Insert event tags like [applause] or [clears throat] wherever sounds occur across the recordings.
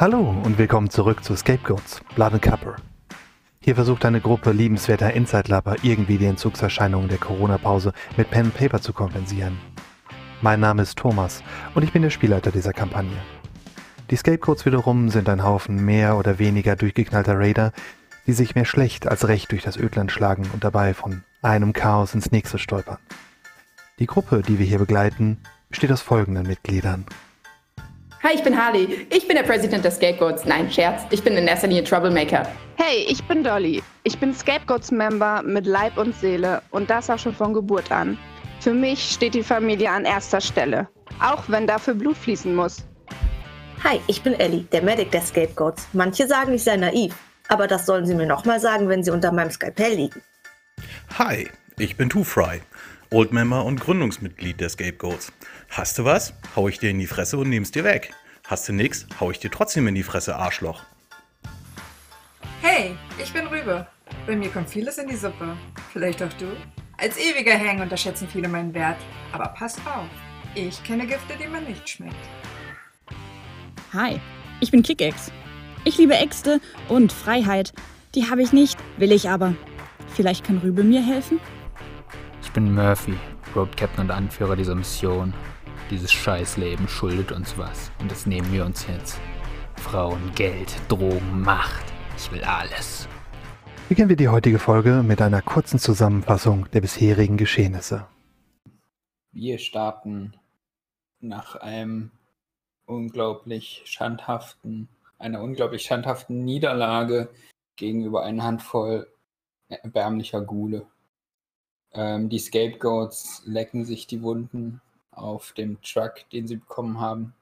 Hallo und willkommen zurück zu Scapegoats, Blood and Copper. Hier versucht eine Gruppe liebenswerter Inside-Lapper irgendwie die Entzugserscheinungen der Corona-Pause mit Pen and Paper zu kompensieren. Mein Name ist Thomas und ich bin der Spielleiter dieser Kampagne. Die Scapegoats wiederum sind ein Haufen mehr oder weniger durchgeknallter Raider, die sich mehr schlecht als recht durch das Ödland schlagen und dabei von einem Chaos ins nächste stolpern. Die Gruppe, die wir hier begleiten, besteht aus folgenden Mitgliedern. Hi, ich bin Harley. Ich bin der Präsident der Scapegoats. Nein, Scherz. Ich bin in erster Linie Troublemaker. Hey, ich bin Dolly. Ich bin Scapegoats-Member mit Leib und Seele und das auch schon von Geburt an. Für mich steht die Familie an erster Stelle, auch wenn dafür Blut fließen muss. Hi, ich bin Ellie, der Medic der Scapegoats. Manche sagen, ich sei naiv, aber das sollen sie mir nochmal sagen, wenn sie unter meinem Skalpell liegen. Hi, ich bin Two Fry, Oldmember und Gründungsmitglied der Scapegoats. Hast du was? Hau ich dir in die Fresse und nehm's dir weg. Hast du nix? Hau ich dir trotzdem in die Fresse, Arschloch. Hey, ich bin Rübe. Bei mir kommt vieles in die Suppe. Vielleicht auch du? Als ewiger Hang unterschätzen viele meinen Wert. Aber passt auf, ich kenne Gifte, die man nicht schmeckt. Hi, ich bin Kickex. Ich liebe Äxte und Freiheit. Die habe ich nicht, will ich aber. Vielleicht kann Rübe mir helfen? Ich bin Murphy, Road Captain und Anführer dieser Mission. Dieses Scheißleben schuldet uns was und das nehmen wir uns jetzt. Frauen, Geld, Drogen, Macht. Ich will alles. Beginnen wir die heutige Folge mit einer kurzen Zusammenfassung der bisherigen Geschehnisse. Wir starten nach einem unglaublich schandhaften, einer unglaublich schandhaften Niederlage gegenüber einer Handvoll erbärmlicher Gule. Ähm, die Scapegoats lecken sich die Wunden auf dem Truck, den sie bekommen haben.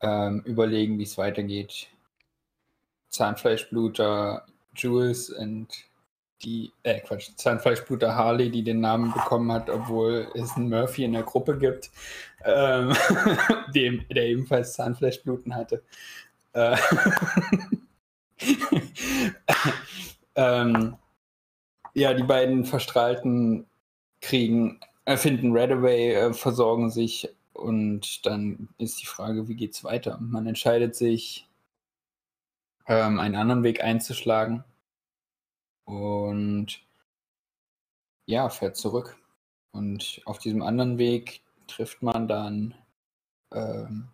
Ähm, überlegen, wie es weitergeht. Zahnfleischbluter Jules und die, äh Quatsch, Zahnfleischbluter Harley, die den Namen bekommen hat, obwohl es einen Murphy in der Gruppe gibt, ähm, [laughs] dem, der ebenfalls Zahnfleischbluten hatte. Äh, [laughs] ähm, ja, die beiden Verstrahlten kriegen finden Redaway, äh, versorgen sich und dann ist die Frage, wie geht's weiter? Man entscheidet sich, ähm, einen anderen Weg einzuschlagen und ja, fährt zurück. Und auf diesem anderen Weg trifft man dann ähm,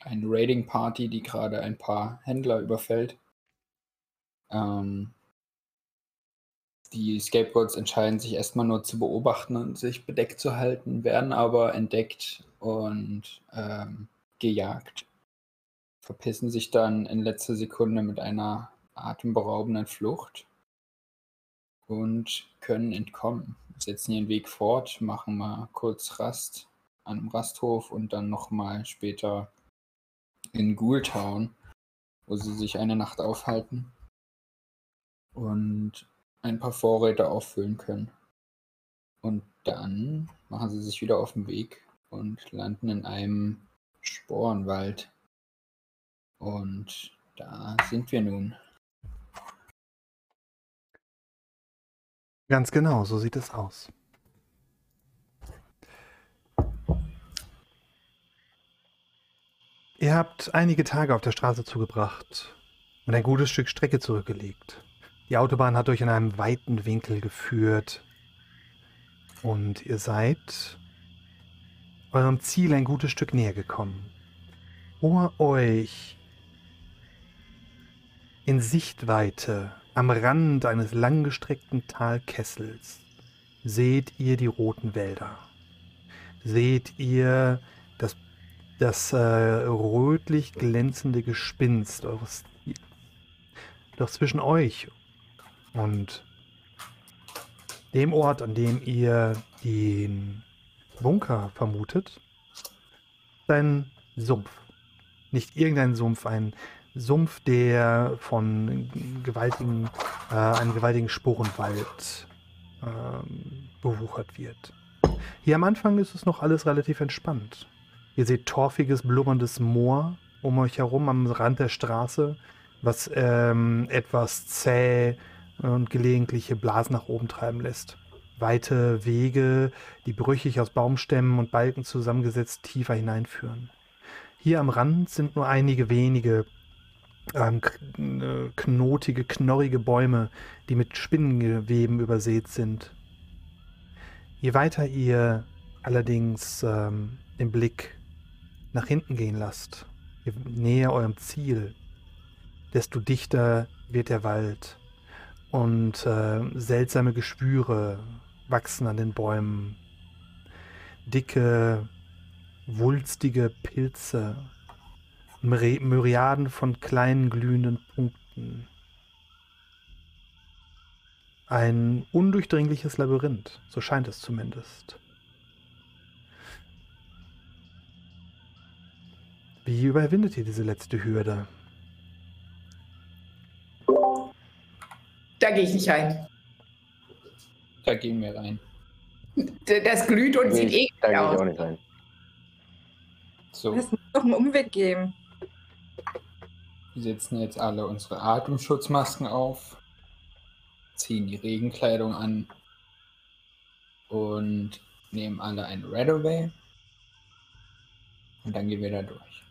eine Raiding Party, die gerade ein paar Händler überfällt. Ähm, die Scapegoats entscheiden sich erstmal nur zu beobachten und sich bedeckt zu halten, werden aber entdeckt und ähm, gejagt. Verpissen sich dann in letzter Sekunde mit einer atemberaubenden Flucht und können entkommen. Setzen ihren Weg fort, machen mal kurz Rast an einem Rasthof und dann nochmal später in Ghoultown, wo sie sich eine Nacht aufhalten. Und ein paar Vorräte auffüllen können. Und dann machen sie sich wieder auf den Weg und landen in einem Sporenwald. Und da sind wir nun. Ganz genau, so sieht es aus. Ihr habt einige Tage auf der Straße zugebracht und ein gutes Stück Strecke zurückgelegt. Die Autobahn hat euch in einem weiten Winkel geführt und ihr seid eurem Ziel ein gutes Stück näher gekommen. Vor euch in Sichtweite am Rand eines langgestreckten Talkessels seht ihr die roten Wälder. Seht ihr das, das äh, rötlich glänzende Gespinst eures Ziels. Doch zwischen euch und dem Ort, an dem ihr den Bunker vermutet, ist ein Sumpf. Nicht irgendein Sumpf, ein Sumpf, der von gewaltigen, äh, einem gewaltigen Sporenwald ähm, bewuchert wird. Hier am Anfang ist es noch alles relativ entspannt. Ihr seht torfiges, blubberndes Moor um euch herum am Rand der Straße, was ähm, etwas zäh und gelegentliche Blasen nach oben treiben lässt. Weite Wege, die brüchig aus Baumstämmen und Balken zusammengesetzt tiefer hineinführen. Hier am Rand sind nur einige wenige ähm, äh, knotige, knorrige Bäume, die mit Spinnengeweben übersät sind. Je weiter ihr allerdings ähm, den Blick nach hinten gehen lasst, je näher eurem Ziel, desto dichter wird der Wald und äh, seltsame Geschwüre wachsen an den Bäumen. Dicke, wulstige Pilze, Myri- Myriaden von kleinen glühenden Punkten. Ein undurchdringliches Labyrinth, so scheint es zumindest. Wie überwindet ihr diese letzte Hürde? Da gehe ich nicht rein. Da gehen wir rein. Das glüht und sieht Nee, da eklig gehe ich aus. auch nicht rein. So, Lass uns doch einen Umweg geben. wir setzen jetzt alle unsere Atemschutzmasken auf, ziehen die Regenkleidung an und nehmen alle ein Redaway. Und dann gehen wir da durch.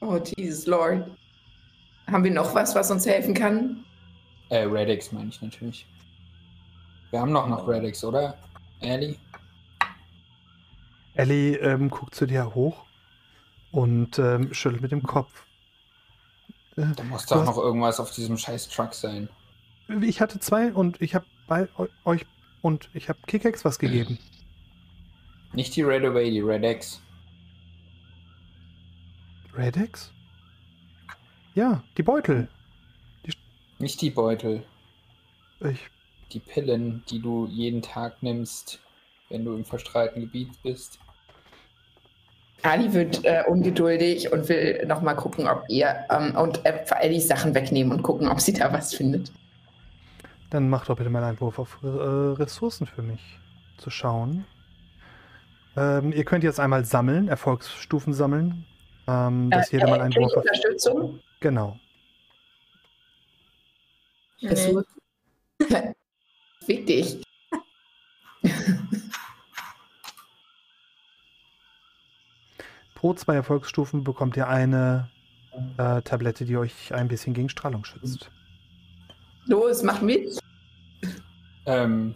Oh, Jesus Lord. Haben wir noch was, was uns helfen kann? Äh, Radix meine ich natürlich. Wir haben noch noch Radix, oder? Ellie? Ellie ähm, guckt zu dir hoch und ähm, schüttelt mit dem Kopf. Äh, Da muss Du doch hast- noch irgendwas auf diesem scheiß Truck sein. ich hatte zwei und ich habe bei eu- euch und ich habe Kickex was gegeben. Nicht die Redaway, die Redex. Redex? Ja, die Beutel. Nicht die Beutel. Ich, Die Pillen, die du jeden Tag nimmst, wenn du im verstrahlten Gebiet bist. Ali wird äh, ungeduldig und will nochmal gucken, ob ihr ähm, und äh, für Ellie Sachen wegnehmen und gucken, ob sie da was findet. dann macht doch bitte mal einen Wurf auf äh, Ressourcen für mich zu schauen. Ähm, ihr könnt jetzt einmal sammeln, Erfolgsstufen sammeln. Ähm, dass jeder mal einen krieg Wurf auf. Unterstützung? Genau. Ressourcen. [laughs] Fick dich. [laughs] Pro zwei Erfolgsstufen bekommt ihr eine äh, Tablette, die euch ein bisschen gegen Strahlung schützt. Los, mach mit. Ähm,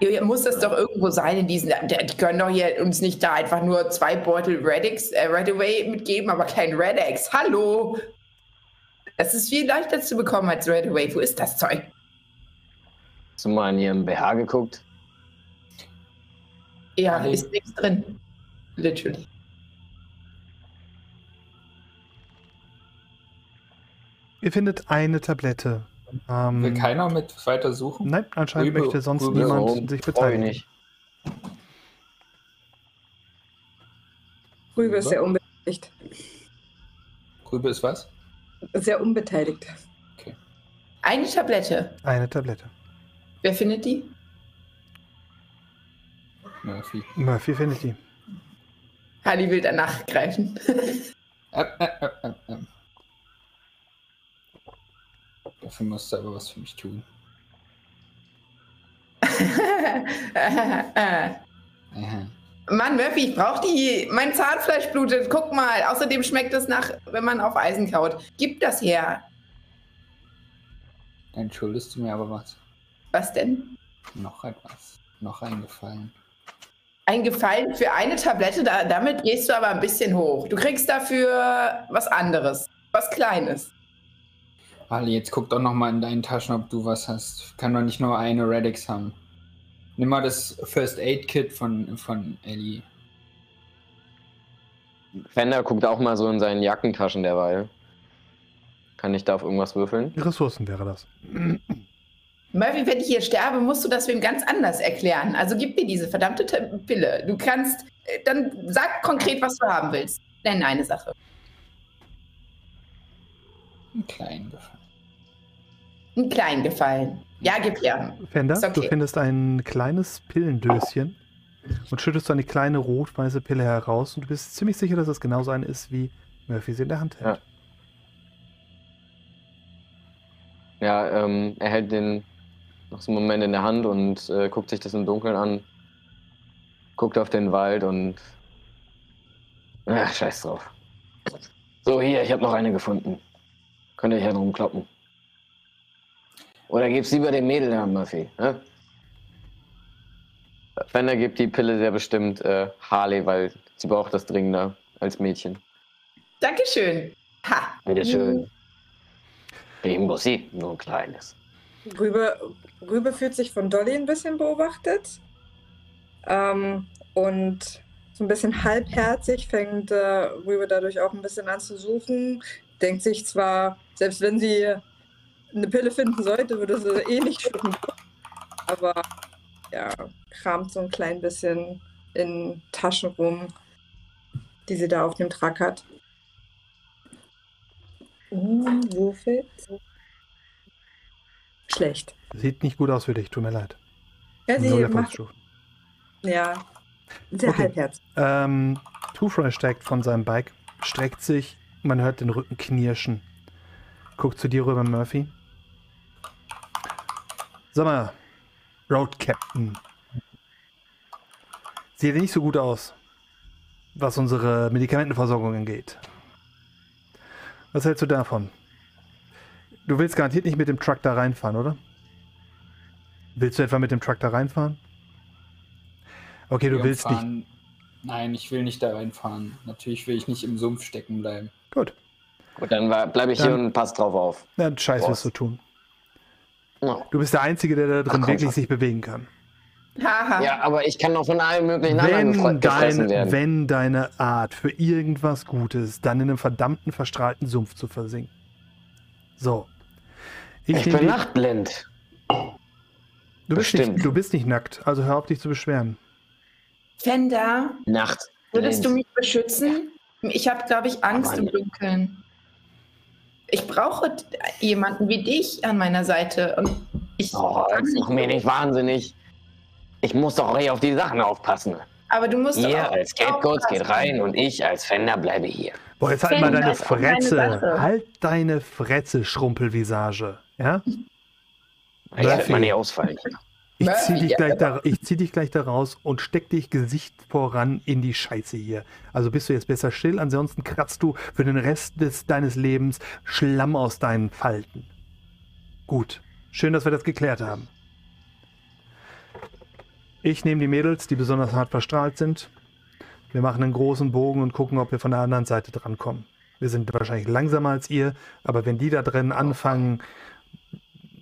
Ihr muss das doch irgendwo sein in diesen. Die können doch hier uns nicht da einfach nur zwei Beutel Redix, äh, Redaway mitgeben, aber kein Redex. Hallo! Das ist viel leichter zu bekommen als Redaway. Wo ist das Zeug? Hast du mal in ihrem BH geguckt? Ja, Ali. ist nichts drin. Literally. Ihr findet eine Tablette. Ähm, will keiner mit weiter suchen? Nein, anscheinend Rübe- möchte sonst Rübe- niemand Oh, sich beteiligen. nicht. Rübe ist sehr unbeteiligt. Rübe ist was? Sehr unbeteiligt. Eine Tablette. Eine Tablette. Wer findet die? Murphy. Murphy findet die. Ali will danach greifen. Äh, äh, äh. Dafür musst du aber was für mich tun. [laughs] Aha. Mann, Murphy, ich brauch die. Mein Zahnfleisch blutet. Guck mal. Außerdem schmeckt es nach, wenn man auf Eisen kaut. Gib das her. Dann schuldest du mir aber was. Was denn? Noch etwas. Noch eingefallen. Ein Gefallen für eine Tablette, da, damit gehst du aber ein bisschen hoch. Du kriegst dafür was anderes. Was Kleines. Ali, jetzt guck doch noch mal in deinen Taschen, ob du was hast. Kann doch nicht nur eine Radix haben. Nimm mal das First Aid Kit von, von Ellie. Fender guckt auch mal so in seinen Jackentaschen derweil. Kann ich da auf irgendwas würfeln? Ressourcen wäre das. Murphy, wenn ich hier sterbe, musst du das wem ganz anders erklären. Also gib mir diese verdammte Pille. Du kannst, äh, dann sag konkret, was du haben willst. Nenn eine Sache. Einen kleinen Gefallen. Einen kleinen Gefallen. Ja, gib her. Fender, okay. du findest ein kleines Pillendöschen und schüttest so eine kleine rot-weiße Pille heraus und du bist ziemlich sicher, dass es genauso eine ist, wie Murphy sie in der Hand hält. Ja, ähm, er hält den noch so einen Moment in der Hand und äh, guckt sich das im Dunkeln an. Guckt auf den Wald und. Ach, scheiß drauf. So, hier, ich habe noch eine gefunden. Könnt ihr hier drum kloppen. Oder gib's lieber dem Mädel da, Murphy. Ne? Fender gibt die Pille sehr bestimmt äh, Harley, weil sie braucht das dringender als Mädchen. Dankeschön. Ha. Bitteschön. Sie? Nur ein kleines. Rübe, Rübe fühlt sich von Dolly ein bisschen beobachtet. Ähm, und so ein bisschen halbherzig fängt äh, Rübe dadurch auch ein bisschen an zu suchen. Denkt sich zwar, selbst wenn sie eine Pille finden sollte, würde sie eh nicht schaffen. Aber ja, kramt so ein klein bisschen in Taschen rum, die sie da auf dem Truck hat. Uh, würfelt. Schlecht. Sieht nicht gut aus für dich, tut mir leid. Ja, sie Null macht, ja, sehr Okay. halbherzig. Ähm, Two-Fry steigt von seinem Bike, streckt sich, man hört den Rücken knirschen. Guckt zu dir rüber, Murphy. Sag mal, Road Captain. Sieht nicht so gut aus, was unsere Medikamentenversorgung angeht. Was hältst du davon? Du willst garantiert nicht mit dem Truck da reinfahren, oder? Willst du etwa mit dem Truck da reinfahren? Okay, du willst nicht. umfahren- Nein, ich will nicht da reinfahren. Natürlich will ich nicht im Sumpf stecken bleiben. Gut. Gut, dann bleibe ich hier Dann- und pass drauf auf. Na, Scheiß Boah. wirst du tun. Du bist der Einzige, der da drin komm, wirklich sich bewegen kann. Haha. ja, aber ich kann doch von allen möglichen anderen Wenn, gefressen dein, werden. wenn deine Art für irgendwas gut ist, dann in einem verdammten verstrahlten Sumpf zu versinken. So. ich nehm bin nachtblind. du, bist bestimmt. nicht, du bist nicht nackt, also hör auf dich zu beschweren. Fender, Nacht. würdest du mich beschützen? Ich habe, glaube ich, Angst im. Dunkeln. Ich brauche jemanden wie dich an meiner Seite. Und ich Oh, jetzt nicht mach mir nicht wahnsinnig. Ich muss doch hier auf die Sachen aufpassen. Aber du musst doch Ihr auch als Scapegoats geht rein und ich als Fender bleibe hier. Boah, jetzt halt mal Fender deine auch deine Fretze. Sache. Halt deine Fretze, Schrumpelvisage. Ja? Ich werde mal nicht ausfallen. Ich Murphy, zieh, dich gleich aber- da, ich zieh dich gleich da raus und steck dich Gesicht voran in die Scheiße hier. Also bist du jetzt besser still, ansonsten kratzt du für den Rest des, deines Lebens Schlamm aus deinen Falten. Gut. Schön, dass wir das geklärt haben. Ich nehme die Mädels, die besonders hart verstrahlt sind. Wir machen einen großen Bogen und gucken, ob wir von der anderen Seite drankommen. Wir sind wahrscheinlich langsamer als ihr, aber wenn die da drin anfangen,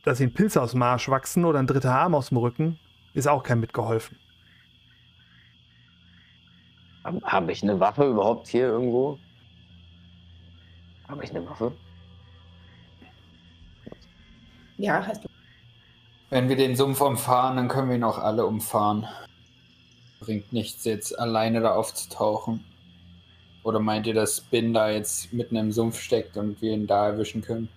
dass ihnen Pilze aus dem Arsch wachsen oder ein dritter Arm aus dem Rücken, ist auch kein mitgeholfen. Habe hab ich eine Waffe überhaupt hier irgendwo? Habe ich eine Waffe? Ja, hast du. Wenn wir den Sumpf umfahren, dann können wir ihn auch alle umfahren. Bringt nichts, jetzt alleine da aufzutauchen. Oder meint ihr, dass Bin da jetzt mitten im Sumpf steckt und wir ihn da erwischen können?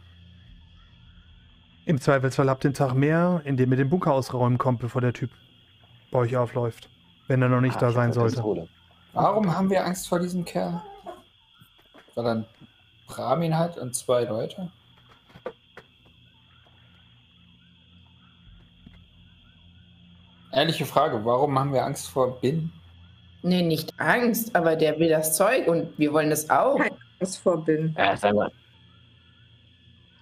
Im Zweifelsfall habt ihr einen Tag mehr, in dem ihr den Bunker ausräumen kommt, bevor der Typ bei euch aufläuft. Wenn er noch nicht Ah, da sein sollte. Pistole. Warum haben wir Angst vor diesem Kerl? Weil er einen Ramin hat und zwei Leute? Ehrliche Frage, warum haben wir Angst vor Bin? Nee, nicht Angst, aber der will das Zeug und wir wollen das auch. Kein Angst vor Bin. Er ist einfach.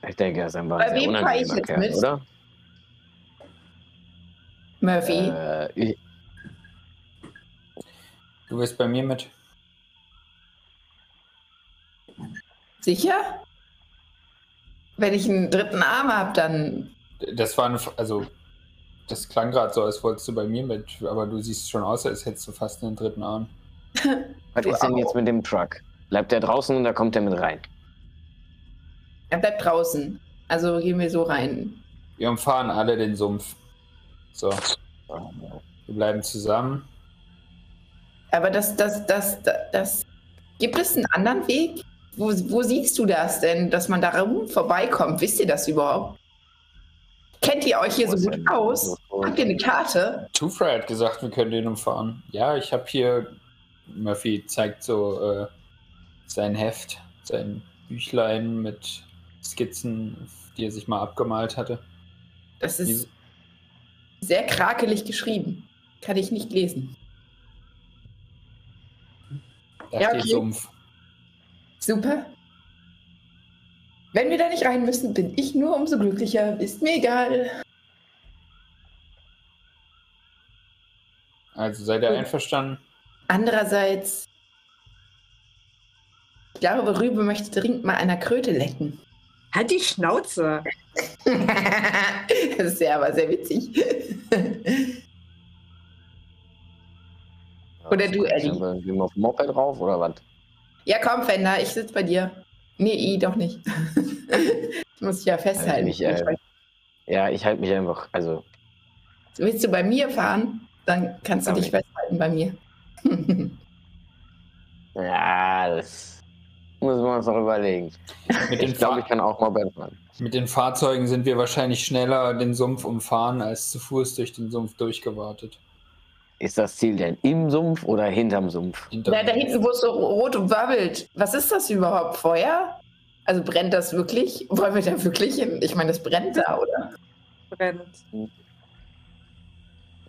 Ich denke, er ist einfach Bei ein sehr wem fahr ich unangenehmer jetzt Kerl, mit? oder? Murphy, Äh, ich, Du wirst bei mir mit. sicher? Wenn ich einen dritten Arm habe, dann. Das war eine, also, das klang gerade so, als wolltest du bei mir mit, aber du siehst schon aus, als hättest du fast einen dritten Arm. was [laughs] ist denn jetzt mit dem Truck? Bleibt der draußen und da kommt er mit rein? Er bleibt draußen. Also gehen wir so rein. Wir umfahren alle den Sumpf. So. Wir bleiben zusammen. Aber das, das, das, das, das. Gibt es einen anderen Weg? Wo, wo siehst du das denn, dass man da rum vorbeikommt? Wisst ihr das überhaupt? Kennt ihr euch hier so gut aus? Habt ihr eine Karte? Two-Fry hat gesagt, wir können den umfahren. Ja, ich habe hier. Murphy zeigt so äh, sein Heft, sein Büchlein mit Skizzen, die er sich mal abgemalt hatte. Das ist sehr krakelig geschrieben. Kann ich nicht lesen. Da Ja, okay. Sumpf. Super. Wenn wir da nicht rein müssen, bin ich nur umso glücklicher. Ist mir egal. Also seid ihr Gut. einverstanden? Andererseits, ich glaube, Rübe möchte dringend mal einer Kröte lecken. Halt die Schnauze. [laughs] das ist ja aber sehr witzig. Oder du, Ellie. Sind wir auf dem Moped drauf oder was? Ja, komm, Fender, ich sitze bei dir. Nee, I, doch nicht. [laughs] ich muss dich ja festhalten. Ich, äh, ja, ich halte mich einfach, also, Willst du bei mir fahren? Dann kannst du dich ich. festhalten bei mir. [laughs] ja, das müssen wir uns noch überlegen. Mit den, Ich glaube, ich kann auch Moped fahren. mit den Fahrzeugen sind wir wahrscheinlich schneller den Sumpf umfahren, als zu Fuß durch den Sumpf durchgewartet. Ist das Ziel denn im Sumpf oder hinterm Sumpf? Hinter Da, da hinten, wo es so rot und wabbelt. Was ist das überhaupt? Feuer? Also brennt das wirklich? [laughs] Wollen wir da wirklich hin? Ich meine, das brennt da, oder? Brennt.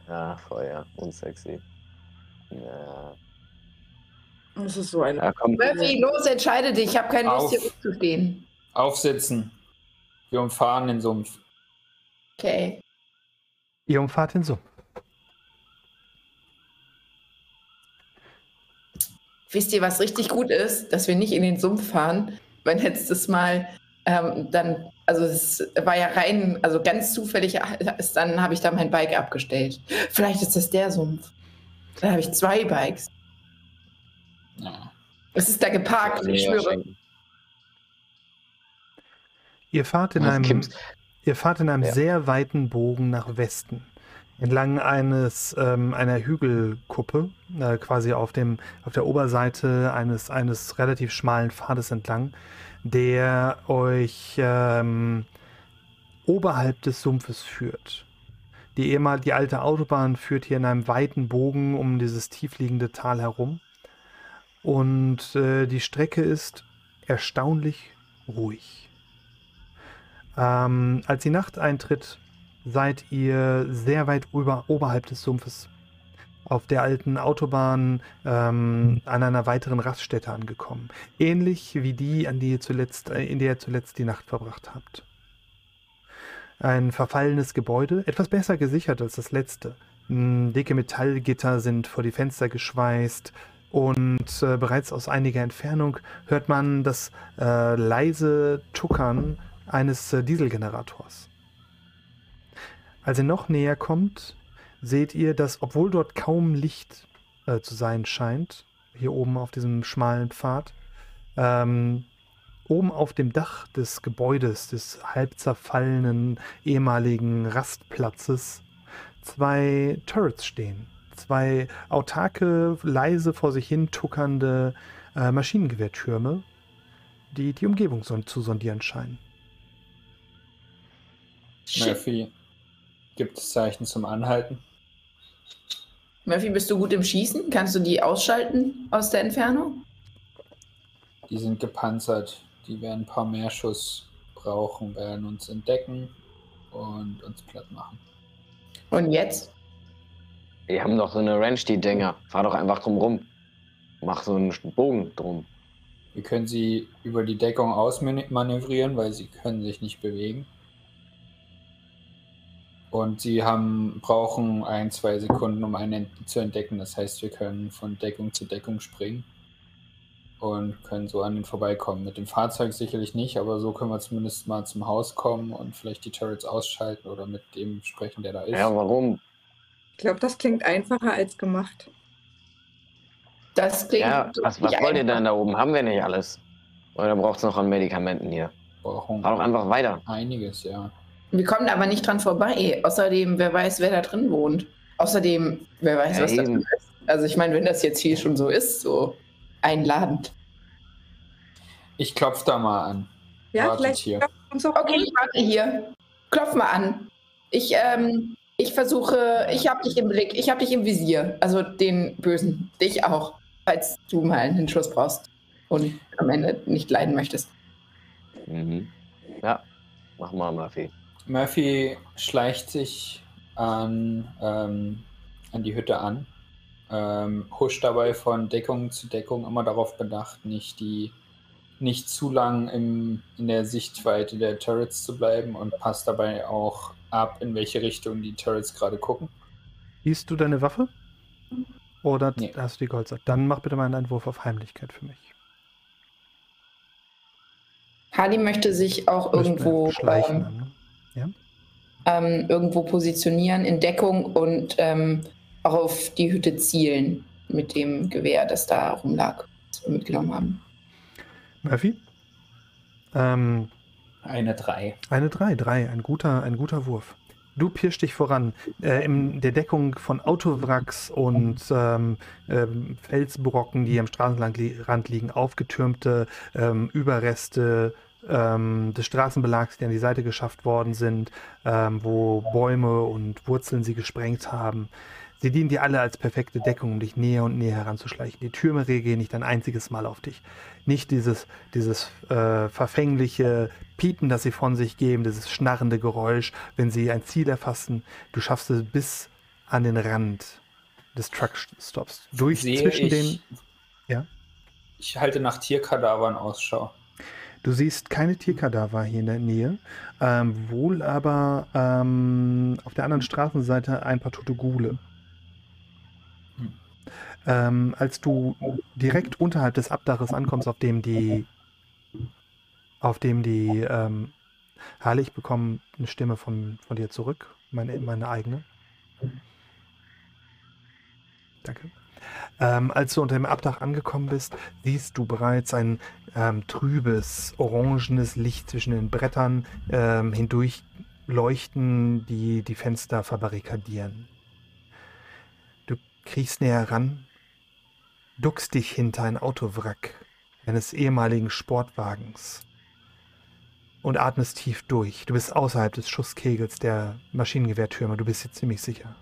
Ja, Feuer, unsexy. Ja, Das ist so ein. ja komm. Murphy, los, entscheide dich. Ich habe keine Lust, Auf. hier rumzustehen. Aufsitzen. Wir umfahren den Sumpf. Okay. Ihr umfahrt den Sumpf. Wisst ihr, was richtig gut ist? Dass wir nicht in den Sumpf fahren. Weil letztes Mal ähm, dann, also es war ja rein, also ganz zufällig ist dann habe ich da mein Bike abgestellt. Vielleicht ist das der Sumpf. Dann habe ich zwei Bikes. Ja. Es ist da geparkt, ich schwöre. Ihr fahrt in Was einem, gibt's? ihr fahrt in einem Ja. sehr weiten Bogen nach Westen. Entlang eines, ähm, einer Hügelkuppe, äh, quasi auf, dem, auf der Oberseite eines, eines relativ schmalen Pfades entlang, der euch ähm, oberhalb des Sumpfes führt. Die ehemal die alte Autobahn führt hier in einem weiten Bogen um dieses tiefliegende Tal herum. Und äh, die Strecke ist erstaunlich ruhig. Ähm, als die Nacht eintritt, seid ihr sehr weit über, oberhalb des Sumpfes auf der alten Autobahn ähm, an einer weiteren Raststätte angekommen. Ähnlich wie die, an die ihr zuletzt, äh, in der ihr zuletzt die Nacht verbracht habt. Ein verfallenes Gebäude, etwas besser gesichert als das letzte. M, Dicke Metallgitter sind vor die Fenster geschweißt und äh, bereits aus einiger Entfernung hört man das äh, leise Tuckern eines äh, Dieselgenerators. Als ihr noch näher kommt, seht ihr, dass, obwohl dort kaum Licht äh, zu sein scheint, hier oben auf diesem schmalen Pfad, ähm, oben auf dem Dach des Gebäudes, des halb zerfallenen ehemaligen Rastplatzes, zwei Turrets stehen. Zwei autarke, leise vor sich hin tuckernde äh, Maschinengewehrtürme, die die Umgebung zu sondieren scheinen. Murphy, gibt es Zeichen zum Anhalten? Murphy, bist du gut im Schießen? Kannst du die ausschalten aus der Entfernung? Die sind gepanzert. Die werden ein paar mehr Schuss brauchen, werden uns entdecken und uns platt machen. Und jetzt? Wir haben doch so eine Ranch, die Dinger. Fahr doch einfach drum rum. Mach so einen Bogen drum. Wir können sie über die Deckung ausmanövrieren, weil sie können sich nicht bewegen. Und sie haben, brauchen ein, zwei Sekunden, um einen zu entdecken. Das heißt, wir können von Deckung zu Deckung springen und können so an den vorbeikommen. Mit dem Fahrzeug sicherlich nicht, aber so können wir zumindest mal zum Haus kommen und vielleicht die Turrets ausschalten oder mit dem sprechen, der da ist. Ja, warum? Ich glaube, das klingt einfacher als gemacht. Das klingt. Ja, was, was wollt ihr denn da oben? Haben wir nicht alles? Oder braucht es noch an Medikamenten hier? brauchen Fahr doch einfach weiter. einiges, ja. Wir kommen aber nicht dran vorbei. Außerdem, wer weiß, wer da drin wohnt. Außerdem, wer weiß, Ja, was da eben. drin ist. Also ich meine, wenn das jetzt hier schon so ist, so einladend. Ich klopfe da mal an. Ja, Wartet vielleicht hier. klappt uns auch Okay, ich warte hier. Klopf mal an. Ich, ähm, ich versuche, ich habe dich im Blick, ich habe dich im Visier. Also den Bösen. Dich auch, falls du mal einen Schuss brauchst und am Ende nicht leiden möchtest. Mhm. Ja, mach mal, Murphy. Murphy schleicht sich an, ähm, an die Hütte an. ähm, huscht dabei von Deckung zu Deckung immer darauf bedacht, nicht die nicht zu lang im, in der Sichtweite der Turrets zu bleiben und passt dabei auch ab, in welche Richtung die Turrets gerade gucken. Siehst du deine Waffe? Oder Nee. hast du die Goldsack? Dann mach bitte mal einen Wurf auf Heimlichkeit für mich. Harley möchte sich auch irgendwo, schleichen. ähm, ne? ähm, irgendwo positionieren in Deckung und ähm, auch auf die Hütte zielen mit dem Gewehr, das da rumlag, das wir mitgenommen haben. Murphy? Ähm, Eine 3. Eine 3, 3, ein guter, ein guter Wurf. Du pirschst dich voran. Äh, in der Deckung von Autowracks und ähm, ähm, Felsbrocken, die am Straßenrand liegen, aufgetürmte ähm, Überreste ähm, des Straßenbelags, die an die Seite geschafft worden sind, ähm, wo Bäume und Wurzeln sie gesprengt haben. Sie dienen dir alle als perfekte Deckung, um dich näher und näher heranzuschleichen. Die Türme reagieren nicht ein einziges Mal auf dich. Nicht dieses, dieses äh, verfängliche Piepen, das sie von sich geben, dieses schnarrende Geräusch, wenn sie ein Ziel erfassen. Du schaffst es bis an den Rand des Truckstops. Durch Sehe zwischen ich, den. Ja. Ich halte nach Tierkadavern Ausschau. Du siehst keine Tierkadaver hier in der Nähe, ähm, wohl aber ähm, auf der anderen Straßenseite ein paar tote Gule. Ähm, als du direkt unterhalb des Abdaches ankommst, auf dem die, auf dem die, ähm, Harley, ich bekomme eine Stimme von, von dir zurück, meine, meine eigene. Danke. Ähm, als du unter dem Abdach angekommen bist, siehst du bereits ein ähm, trübes, orangenes Licht zwischen den Brettern ähm, hindurch leuchten, die die Fenster verbarrikadieren. Du kriechst näher ran, duckst dich hinter ein Autowrack eines ehemaligen Sportwagens und atmest tief durch. Du bist außerhalb des Schusskegels der Maschinengewehrtürme. Du bist jetzt ziemlich sicher.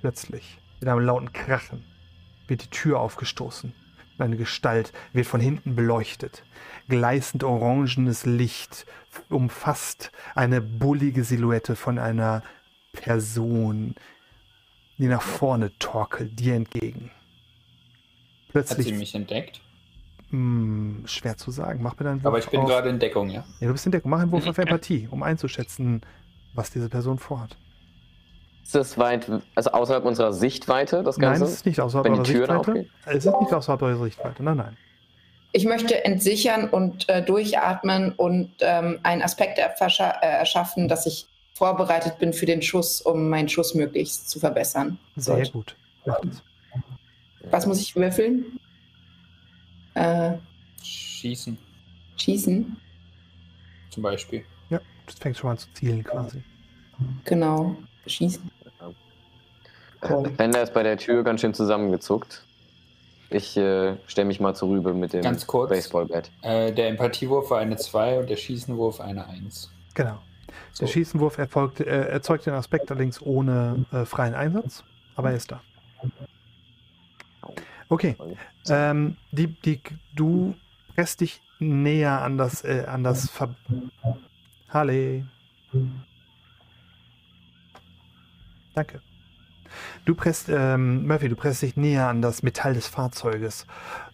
Plötzlich, mit einem lauten Krachen, wird die Tür aufgestoßen. Und Eine Gestalt wird von hinten beleuchtet. Gleißend orangenes Licht umfasst eine bullige Silhouette von einer Person, die nach vorne torkelt, dir entgegen. Hat sie Plötzlich, mich entdeckt? hm, schwer zu sagen. Mach mir dann Aber ich bin gerade in Deckung, ja. Ja, du bist in Deckung. Mach einen Wurf auf Empathie, um einzuschätzen, was diese Person vorhat. Ist das weit, also außerhalb unserer Sichtweite, das Nein, Ganze? es ist nicht außerhalb Wenn eurer Türen Sichtweite. Es ist nicht außerhalb eurer Sichtweite. Nein, nein. Ich möchte entsichern und äh, durchatmen und ähm, einen Aspekt äh, erschaffen, dass ich vorbereitet bin für den Schuss, um meinen Schuss möglichst zu verbessern. Sehr Sollte. gut. Macht es. Was muss ich würfeln? Äh, Schießen schießen. zum Beispiel. Ja, das fängt schon mal an zu zielen quasi. Genau. Schießen. Fender ist bei der Tür ganz schön zusammengezuckt. Ich äh, stelle mich mal zur Rübe mit dem Ganz kurz. Baseballbat. Äh, der Empathiewurf war eine 2 und der Schießenwurf eine 1. Genau. So. Der Schießenwurf erfolgt, äh, erzeugt den Aspekt allerdings ohne äh, freien Einsatz, aber er ist da. Okay. Ähm, die, die, du presst dich näher an das, äh, an das Ver Halle. Danke. Du presst, ähm, Murphy, du presst dich näher an das Metall des Fahrzeuges,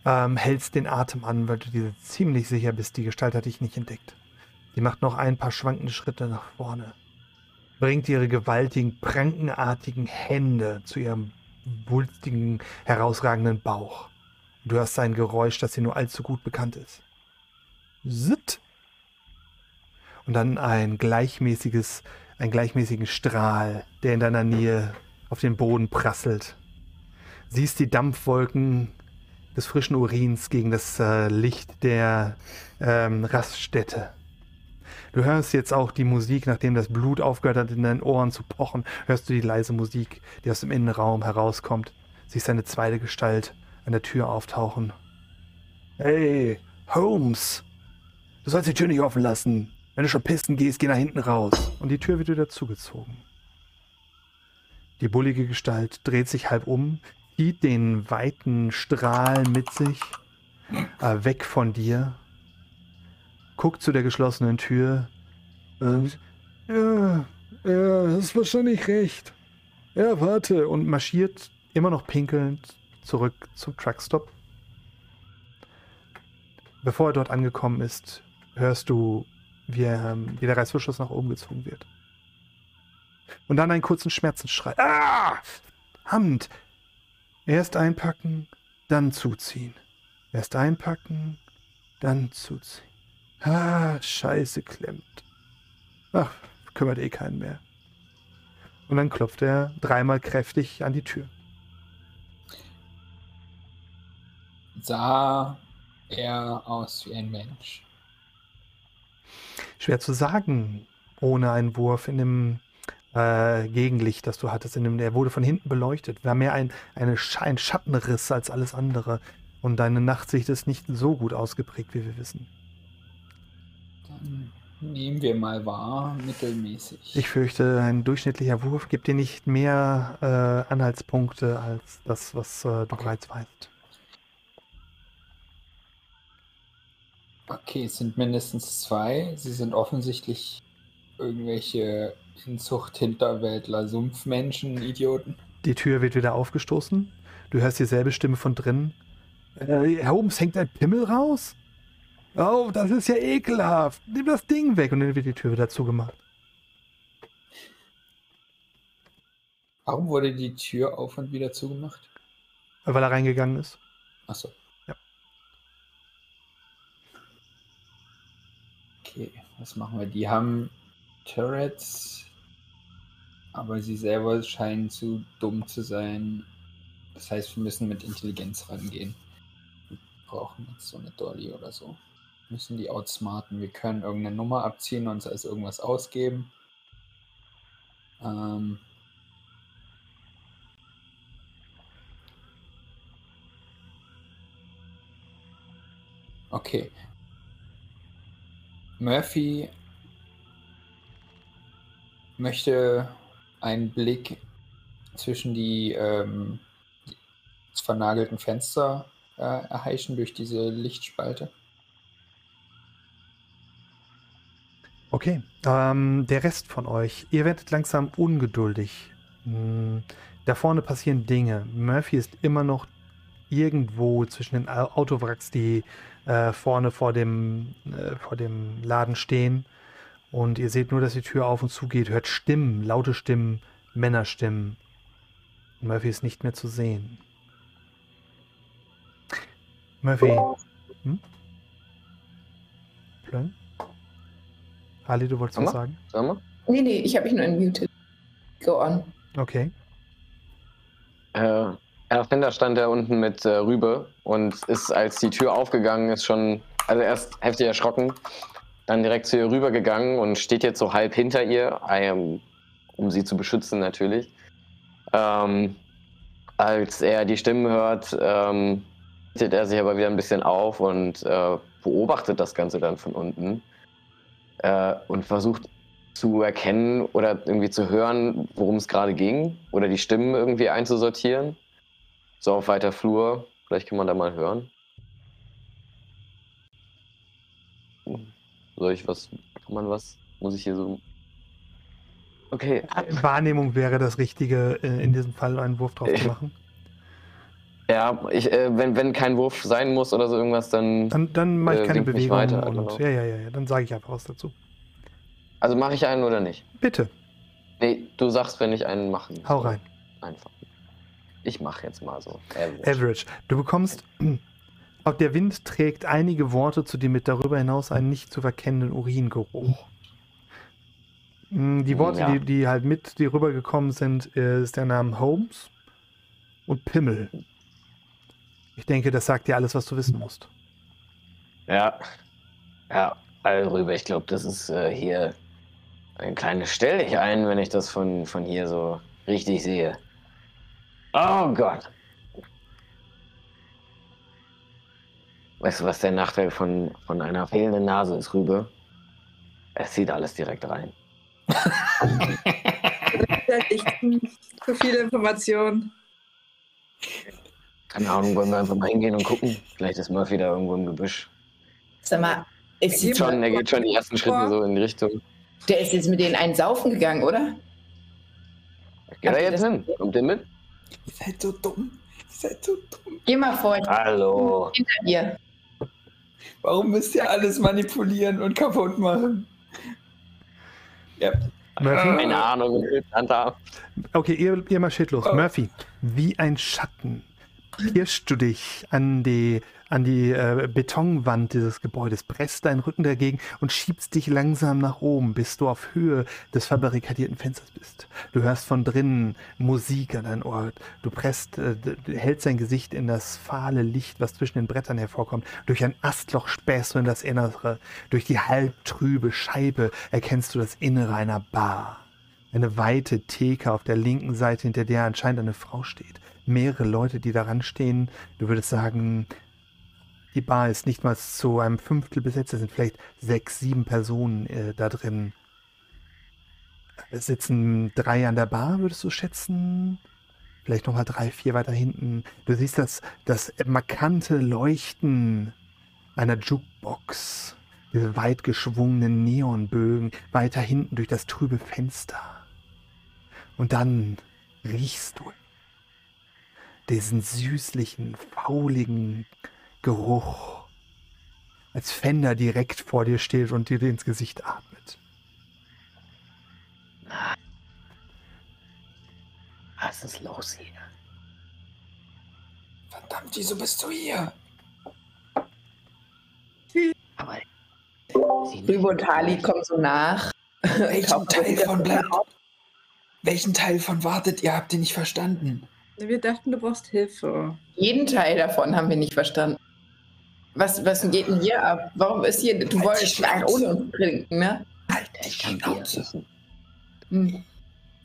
ähm, hältst den Atem an, weil du dir ziemlich sicher bist, die Gestalt hat dich nicht entdeckt. Sie macht noch ein paar schwankende Schritte nach vorne, bringt ihre gewaltigen, prankenartigen Hände zu ihrem wulstigen, herausragenden Bauch. Du hörst ein Geräusch, das dir nur allzu gut bekannt ist. Sitt! Und dann ein gleichmäßiges, einen gleichmäßigen Strahl, der in deiner Nähe auf den Boden prasselt. Siehst die Dampfwolken des frischen Urins gegen das äh, Licht der ähm, Raststätte. Du hörst jetzt auch die Musik, nachdem das Blut aufgehört hat, in deinen Ohren zu pochen, hörst du die leise Musik, die aus dem Innenraum herauskommt. Siehst eine zweite Gestalt an der Tür auftauchen. Hey, Holmes! Du sollst die Tür nicht offen lassen. Wenn du schon pissen gehst, geh nach hinten raus. Und die Tür wird wieder zugezogen. Die bullige Gestalt dreht sich halb um, zieht den weiten Strahl mit sich, äh, weg von dir, guckt zu der geschlossenen Tür. Und, ja, ja, hast wahrscheinlich recht. Ja, warte. Und marschiert immer noch pinkelnd zurück zum Truckstop. Bevor er dort angekommen ist, hörst du, wie, er, ähm, wie der Reißverschluss nach oben gezogen wird. Und dann einen kurzen Schmerzensschrei. Ah! Hand! Erst einpacken, dann zuziehen. Erst einpacken, dann zuziehen. Ah, Scheiße klemmt. Ach, kümmert eh keinen mehr. Und dann klopft er dreimal kräftig an die Tür. Sah er aus wie ein Mensch? Schwer zu sagen, ohne einen Wurf in dem äh, Gegenlicht, das du hattest. In dem, der wurde von hinten beleuchtet. War mehr ein, eine ein Schattenriss als alles andere. Und deine Nachtsicht ist nicht so gut ausgeprägt, wie wir wissen. Nehmen wir mal wahr, mittelmäßig. Ich fürchte, ein durchschnittlicher Wurf gibt dir nicht mehr äh, Anhaltspunkte als das, was äh, du bereits weißt. Okay, es sind mindestens zwei. Sie sind offensichtlich irgendwelche Inzucht-Hinterwäldler, Sumpfmenschen, Idioten. Die Tür wird wieder aufgestoßen. Du hörst dieselbe Stimme von drinnen. Äh, Herr Holmes, hängt ein Pimmel raus? Oh, das ist ja ekelhaft. Nimm das Ding weg. Und dann wird die Tür wieder zugemacht. Warum wurde die Tür auf und wieder zugemacht? Weil er reingegangen ist. Achso. Ja. Okay, was machen wir? Die haben Turrets, aber sie selber scheinen zu dumm zu sein. Das heißt, wir müssen mit Intelligenz rangehen. Wir brauchen jetzt so eine Dolly oder so. Müssen die outsmarten. Wir können irgendeine Nummer abziehen und uns als irgendwas ausgeben. Ähm, okay. Murphy möchte einen Blick zwischen die ähm, vernagelten Fenster äh, erheischen durch diese Lichtspalte. Okay, ähm, der Rest von euch, ihr werdet langsam ungeduldig. Hm, da vorne passieren Dinge. Murphy ist immer noch irgendwo zwischen den Au- Autowracks, die äh, vorne vor dem, äh, vor dem Laden stehen. Und ihr seht nur, dass die Tür auf und zu geht, hört Stimmen, laute Stimmen, Männerstimmen. Murphy ist nicht mehr zu sehen. Murphy. Hm? Plön? Ali, du wolltest was sagen? Sag mal. Nee, nee, ich habe mich nur unmuted. Go on. Okay. Äh, Erfinder stand da unten mit äh, Rübe und ist, als die Tür aufgegangen ist, schon, also erst heftig erschrocken, dann direkt zu ihr rübergegangen und steht jetzt so halb hinter ihr, ähm, um sie zu beschützen natürlich. Ähm, als er die Stimmen hört, ähm, richtet er sich aber wieder ein bisschen auf und äh, beobachtet das Ganze dann von unten äh, und versucht zu erkennen oder irgendwie zu hören, worum es gerade ging oder die Stimmen irgendwie einzusortieren. So auf weiter Flur. Vielleicht kann man da mal hören. Soll ich was? Kann man was? Muss ich hier so. Okay. Wahrnehmung wäre das Richtige, äh, in diesem Fall einen Wurf drauf zu [laughs] machen. Ja, ich, äh, wenn, wenn kein Wurf sein muss oder so irgendwas, dann. Dann, dann mache ich Äh, keine Bewegung. weiter, und, genau. ja, ja, ja, ja, dann sage ich einfach was dazu. Also mache ich einen oder nicht? Bitte, Nee, du sagst, wenn ich einen machen muss. hau rein. Einfach. Ich mache jetzt mal so. Average. Average. Du bekommst. [clears throat] Auch der Wind trägt einige Worte zu dem mit darüber hinaus einen nicht zu verkennenden Uringeruch. Mm, Die Worte, Ja. die, die halt mit dir rübergekommen sind, ist der Name Holmes und Pimmel. Ich denke, das sagt dir alles, was du wissen musst. Ja. Ja, also rüber, ich glaube, das ist äh, hier ein kleines Stell dich ein, wenn ich das von, von hier so richtig sehe. Oh Gott. Weißt du, was der Nachteil von, von einer fehlenden Nase ist, Rübe? Es zieht alles direkt rein. [laughs] Das ist echt zu viele Informationen. Keine Ahnung, wollen wir einfach mal hingehen und gucken? Vielleicht ist Murphy da irgendwo im Gebüsch. Sag mal, ist Sieht schon, er geht schon die ersten Schritte so in die Richtung. der ist jetzt mit denen einen saufen gegangen, oder? Geht er jetzt hin? Kommt der mit? Ihr seid so dumm. seid so dumm. Geh mal vor, Hallo. hinter dir. Warum müsst ihr alles manipulieren und kaputt machen? Ja. Murphy? Keine Ahnung. Okay, ihr, ihr marschiert los. Oh. Murphy, wie ein Schatten pirschst du dich an die, an die äh, Betonwand dieses Gebäudes, presst deinen Rücken dagegen und schiebst dich langsam nach oben, bis du auf Höhe des verbarrikadierten Fensters bist. Du hörst von drinnen Musik an dein Ohr. Du presst, äh, hältst dein Gesicht in das fahle Licht, was zwischen den Brettern hervorkommt. Durch ein Astloch spähst du in das Innere. Durch die halbtrübe Scheibe erkennst du das Innere einer Bar. Eine weite Theke auf der linken Seite, hinter der anscheinend eine Frau steht. Mehrere Leute, die daran stehen. Du würdest sagen, die Bar ist nicht mal zu einem Fünftel besetzt. Es sind vielleicht sechs, sieben Personen äh, da drin. Es sitzen drei an der Bar, würdest du schätzen? Vielleicht nochmal drei, vier weiter hinten. Du siehst das, das markante Leuchten einer Jukebox. Diese weit geschwungenen Neonbögen weiter hinten durch das trübe Fenster. Und dann riechst du diesen süßlichen, fauligen Geruch, als Fender direkt vor dir steht und dir ins Gesicht atmet. Was ist los hier? Verdammt, wieso bist du hier? Aber Rübe und Harley kommen so nach. Welchen Teil von bleibt? Welchen Teil von wartet ihr? Habt ihr nicht verstanden? Wir dachten, du brauchst Hilfe. Jeden Teil davon haben wir nicht verstanden. Was, was geht denn hier ab? Warum ist hier. Du wolltest die ein Schnauze. ohne uns trinken, ne? Die ich kann Schnauze. Hm.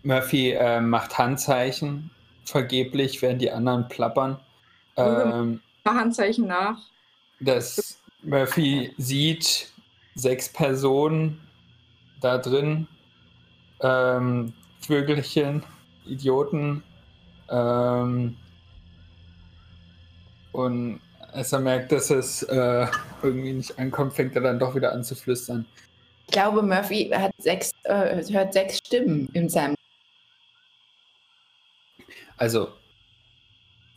Murphy äh, macht Handzeichen vergeblich, während die anderen plappern. Ähm, Handzeichen nach. dass Murphy sieht sechs Personen da drin, ähm, Vögelchen, Idioten, ähm, und als er merkt, dass es äh, irgendwie nicht ankommt, fängt er dann doch wieder an zu flüstern. Ich glaube, Murphy hat sechs, äh, hört sechs Stimmen in seinem. Also,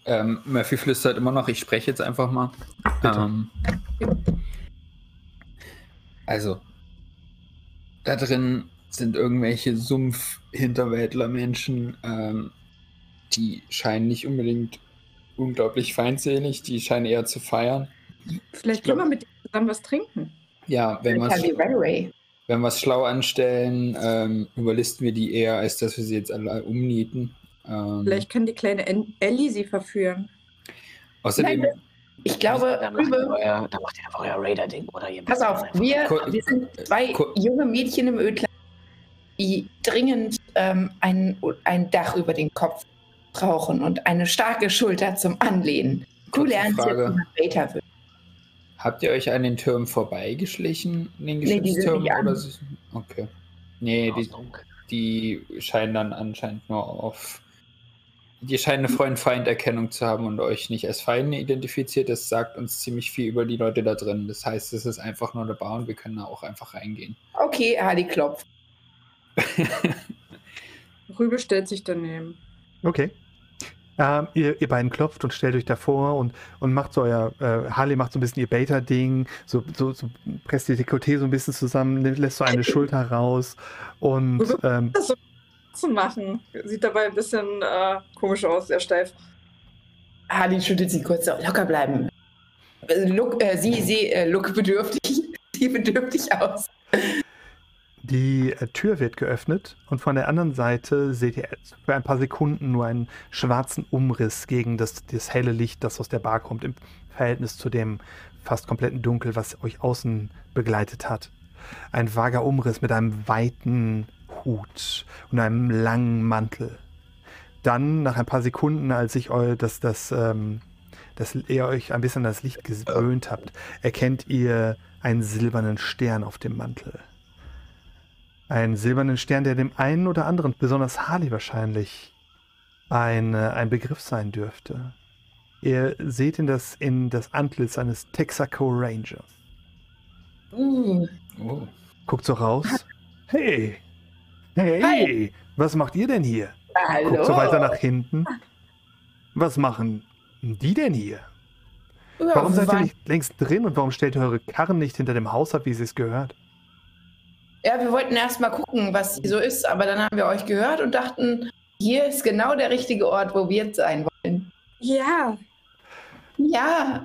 ähm, Murphy flüstert immer noch, ich spreche jetzt einfach mal. Bitte. Ähm, also, da drin sind irgendwelche Sumpf-Hinterwäldler-Menschen, ähm, die scheinen nicht unbedingt unglaublich feindselig, die scheinen eher zu feiern. Vielleicht Ich glaub- können wir mit dir zusammen was trinken. Ja, wenn wir wenn es schlau anstellen, ähm, überlisten wir die eher, als dass wir sie jetzt alle umnieten. Ähm, Vielleicht kann die kleine En- Ellie sie verführen. außerdem, Nein, Ich glaube, da macht ihr Rübe, euer, da macht ihr doch euer Raider-Ding, oder? Ihr pass auf, einfach- wir, wir sind zwei Kur- junge Mädchen im Ödland, die dringend ähm, ein, ein Dach über den Kopf brauchen und eine starke Schulter zum Anlehnen. Du Kurze lernst Frage. jetzt, wie man Beta wird. Habt ihr euch an den Türmen vorbeigeschlichen? In den Nee, die sind Geschütztürmen? nicht an. so? Okay. Nee, die, die scheinen dann anscheinend nur auf. Die scheinen eine Freund-Feind-Erkennung zu haben und euch nicht als Feinde identifiziert. Das sagt uns ziemlich viel über die Leute da drin. Das heißt, es ist einfach nur eine Bar und wir können da auch einfach reingehen. Okay, Harley klopft. [laughs] Rübe stellt sich daneben. Okay. Ähm, ihr, ihr beiden klopft und stellt euch davor und, und macht so euer, äh, Harley macht so ein bisschen ihr Beta-Ding, so, so, so presst die Dekolleté so ein bisschen zusammen, lässt so eine [laughs] Schulter raus und ähm, Das so zu machen. Sieht dabei ein bisschen äh, komisch aus, sehr steif. Harley schüttelt sie kurz so, locker bleiben. Äh, Look, äh, sie, sie, äh, look bedürftig. [laughs] Sie bedürftig aus. Die äh, Tür wird geöffnet und von der anderen Seite seht ihr für ein paar Sekunden nur einen schwarzen Umriss gegen das, das helle Licht, das aus der Bar kommt, im Verhältnis zu dem fast kompletten Dunkel, was euch außen begleitet hat. Ein vager Umriss mit einem weiten Hut und einem langen Mantel. Dann, nach ein paar Sekunden, als ich eu, das, das, ähm, dass ihr euch ein bisschen an das Licht gewöhnt habt, erkennt ihr einen silbernen Stern auf dem Mantel. Einen silbernen Stern, der dem einen oder anderen, besonders Harley wahrscheinlich, ein, äh, ein Begriff sein dürfte. Ihr seht in das, in das Antlitz eines Texaco Rangers. Uh, Oh. Guckt so raus. Hey! Hey! Hi. Was macht ihr denn hier? hallo. Guckt so weiter nach hinten. Was machen die denn hier? Ja, Warum seid ihr nicht längst drin und warum stellt ihr eure Karren nicht hinter dem Haus ab, wie sie es gehört? Ja, wir wollten erst mal gucken, was hier so ist, aber dann haben wir euch gehört und dachten, hier ist genau der richtige Ort, wo wir jetzt sein wollen. Ja, Ja,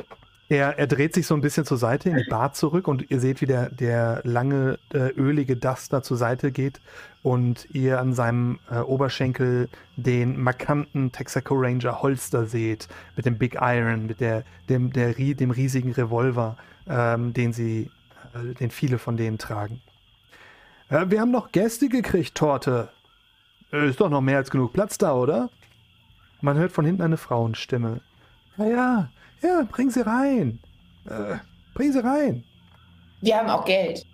Er, er dreht sich so ein bisschen zur Seite in die Bar zurück und ihr seht, wie der, der lange, äh, ölige Duster zur Seite geht und ihr an seinem äh, Oberschenkel den markanten Texaco Ranger Holster seht mit dem Big Iron, mit der, dem, der, dem riesigen Revolver, ähm, den sie, äh, den viele von denen tragen. Äh, wir haben noch Gäste gekriegt, Torte. Äh, Ist doch noch mehr als genug Platz da, oder? Man hört von hinten eine Frauenstimme. Ja, ja, ja, bring sie rein. Äh, bring sie rein. wir haben auch Geld.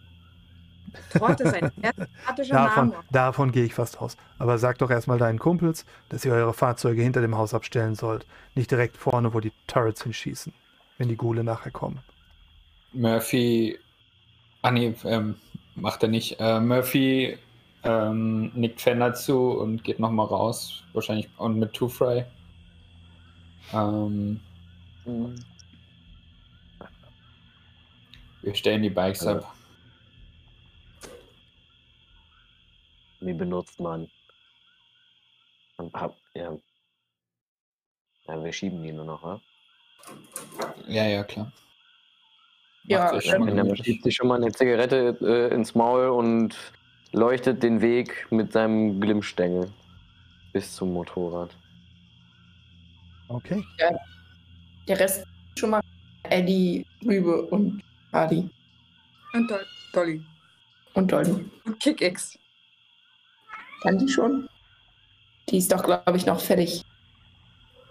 Trott ist ein sympathischer Davon, Name. davon gehe ich fast aus. Aber sag doch erstmal deinen Kumpels, dass ihr eure Fahrzeuge hinter dem Haus abstellen sollt. Nicht direkt vorne, wo die Turrets hinschießen, wenn die Gule nachher kommen. Murphy. Ah, nee, ähm, macht er nicht. Äh, Murphy ähm, nickt Fender zu und geht nochmal raus. Wahrscheinlich und mit Two Fry. Ähm, wir stellen die Bikes Also- ab. Wie benutzt man? Ja. ja, wir schieben die nur noch, wa? Ja, ja, klar. Ja, schon mal er schiebt sich schon mal eine Zigarette äh, ins Maul und leuchtet den Weg mit seinem Glimmstängel bis zum Motorrad. Okay. Der Rest schon mal Eddie, Rübe und Hardy Und Dol Dolly. und Dolly. Und KickX. Kann die schon? Die ist doch, glaube ich, noch fertig.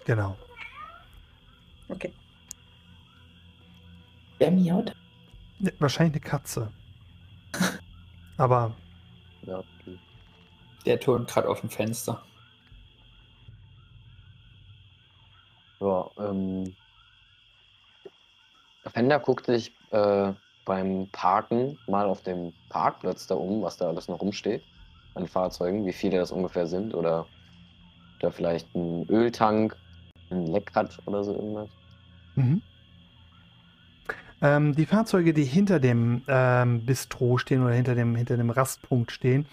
Genau. Okay. Wer miaut? Ne, Wahrscheinlich eine Katze. [laughs] Aber Ja. Der turnt gerade auf dem Fenster. Ja, ähm. Fender guckt sich äh, beim Parken mal auf dem Parkplatz da um, was da alles noch rumsteht an Fahrzeugen, wie viele das ungefähr sind oder da vielleicht ein Öltank, ein Leck hat oder so irgendwas. Mhm. Ähm, die Fahrzeuge, die hinter dem ähm, Bistro stehen oder hinter dem, hinter dem Rastpunkt stehen,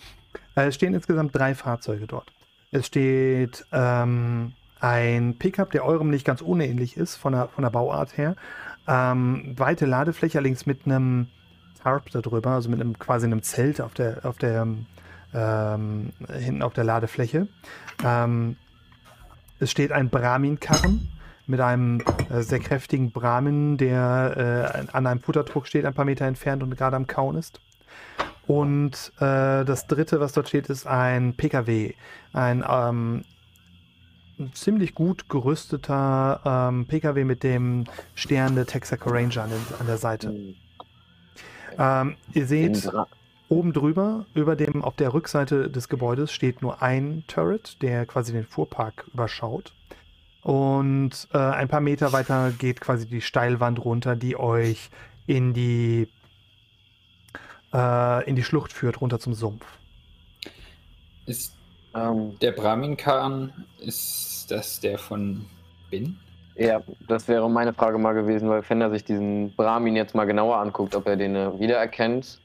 äh, es stehen insgesamt drei Fahrzeuge dort. Es steht ähm, ein Pickup, der eurem nicht ganz unähnlich ist von der, von der Bauart her. Ähm, weite Ladefläche, allerdings mit einem Tarp darüber, also mit einem quasi einem Zelt auf der, auf der ähm, hinten auf der Ladefläche. Ähm, es steht ein Brahmin-Karren mit einem äh, sehr kräftigen Brahmin, der äh, an einem Futterdruck steht, ein paar Meter entfernt und gerade am Kauen ist. Und äh, das dritte, was dort steht, ist ein PKW. Ein ähm, ziemlich gut gerüsteter ähm, PKW mit dem Stern der Texaco Ranger an, den, an der Seite. Hm. Ähm, ihr seht oben drüber, über dem, auf der Rückseite des Gebäudes, steht nur ein Turret, der quasi den Fuhrpark überschaut. Und äh, ein paar Meter weiter geht quasi die Steilwand runter, die euch in die, äh, in die Schlucht führt, runter zum Sumpf. Ist ähm, der Brahmin-Karren, ist das der von Bin? ja, das wäre meine Frage mal gewesen, weil Fender sich diesen Brahmin jetzt mal genauer anguckt, ob er den äh, wiedererkennt.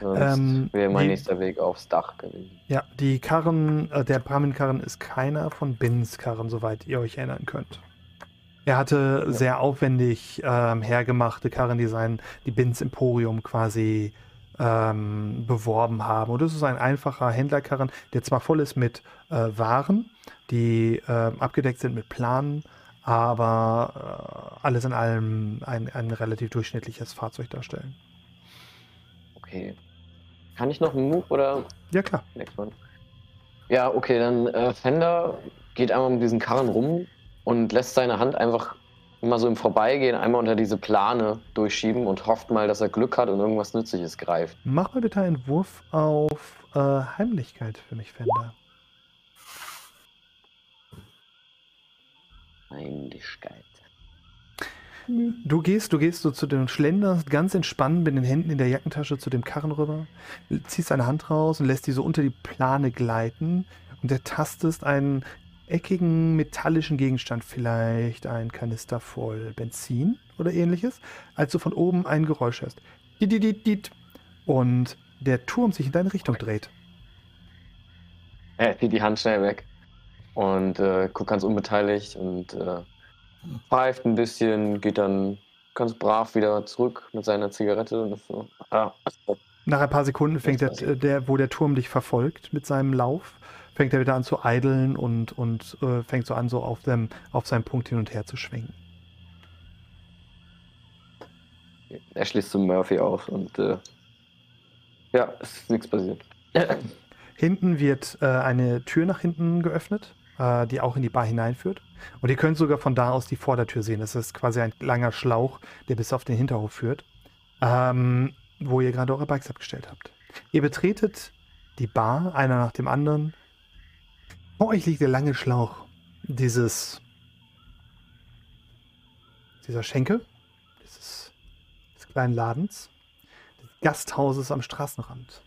Sonst Ähm, wäre mein die- nächster Weg aufs Dach gewesen. Ja, die Karren, äh, der Brahmin-Karren ist keiner von Bins Karren, soweit ihr euch erinnern könnt. Er hatte sehr aufwendig ähm, hergemachte Karren, die sein, die Bins Emporium quasi ähm, beworben haben. Und das ist ein einfacher Händlerkarren, der zwar voll ist mit äh, Waren, die ähm, abgedeckt sind mit Planen, aber äh, alles in allem ein, ein relativ durchschnittliches Fahrzeug darstellen. Okay. Kann ich noch einen Move oder Ja, klar. Next one. Ja, okay, dann äh, Fender geht einmal um diesen Karren rum und lässt seine Hand einfach immer so im Vorbeigehen einmal unter diese Plane durchschieben und hofft mal, dass er Glück hat und irgendwas Nützliches greift. Mach mal bitte einen Wurf auf äh, Heimlichkeit für mich, Fender. Heimlichkeit. Du gehst, du gehst so zu den schlenderst ganz entspannt mit den Händen in der Jackentasche zu dem Karren rüber, ziehst deine Hand raus und lässt die so unter die Plane gleiten und ertastest einen eckigen metallischen Gegenstand, vielleicht ein Kanister voll Benzin oder ähnliches, als du von oben ein Geräusch hörst. Und der Turm sich in deine Richtung dreht. Er zieht die Hand schnell weg und äh, guckt ganz unbeteiligt und äh, pfeift ein bisschen, geht dann ganz brav wieder zurück mit seiner Zigarette und ist so, ah, Nach ein paar Sekunden fängt der, der, wo der Turm dich verfolgt mit seinem Lauf, fängt er wieder an zu eideln und, und äh, fängt so an, so auf, dem, auf seinem Punkt hin und her zu schwenken. er schließt zu Murphy auf und äh, ja, es ist nichts passiert. Hinten wird äh, eine Tür nach hinten geöffnet, äh, die auch in die Bar hineinführt. Und ihr könnt sogar von da aus die Vordertür sehen. Das ist quasi ein langer Schlauch, der bis auf den Hinterhof führt, ähm, wo ihr gerade eure Bikes abgestellt habt. Ihr betretet die Bar, einer nach dem anderen. Vor euch liegt der lange Schlauch dieses dieser Schenke, dieses, des kleinen Ladens, des Gasthauses am Straßenrand.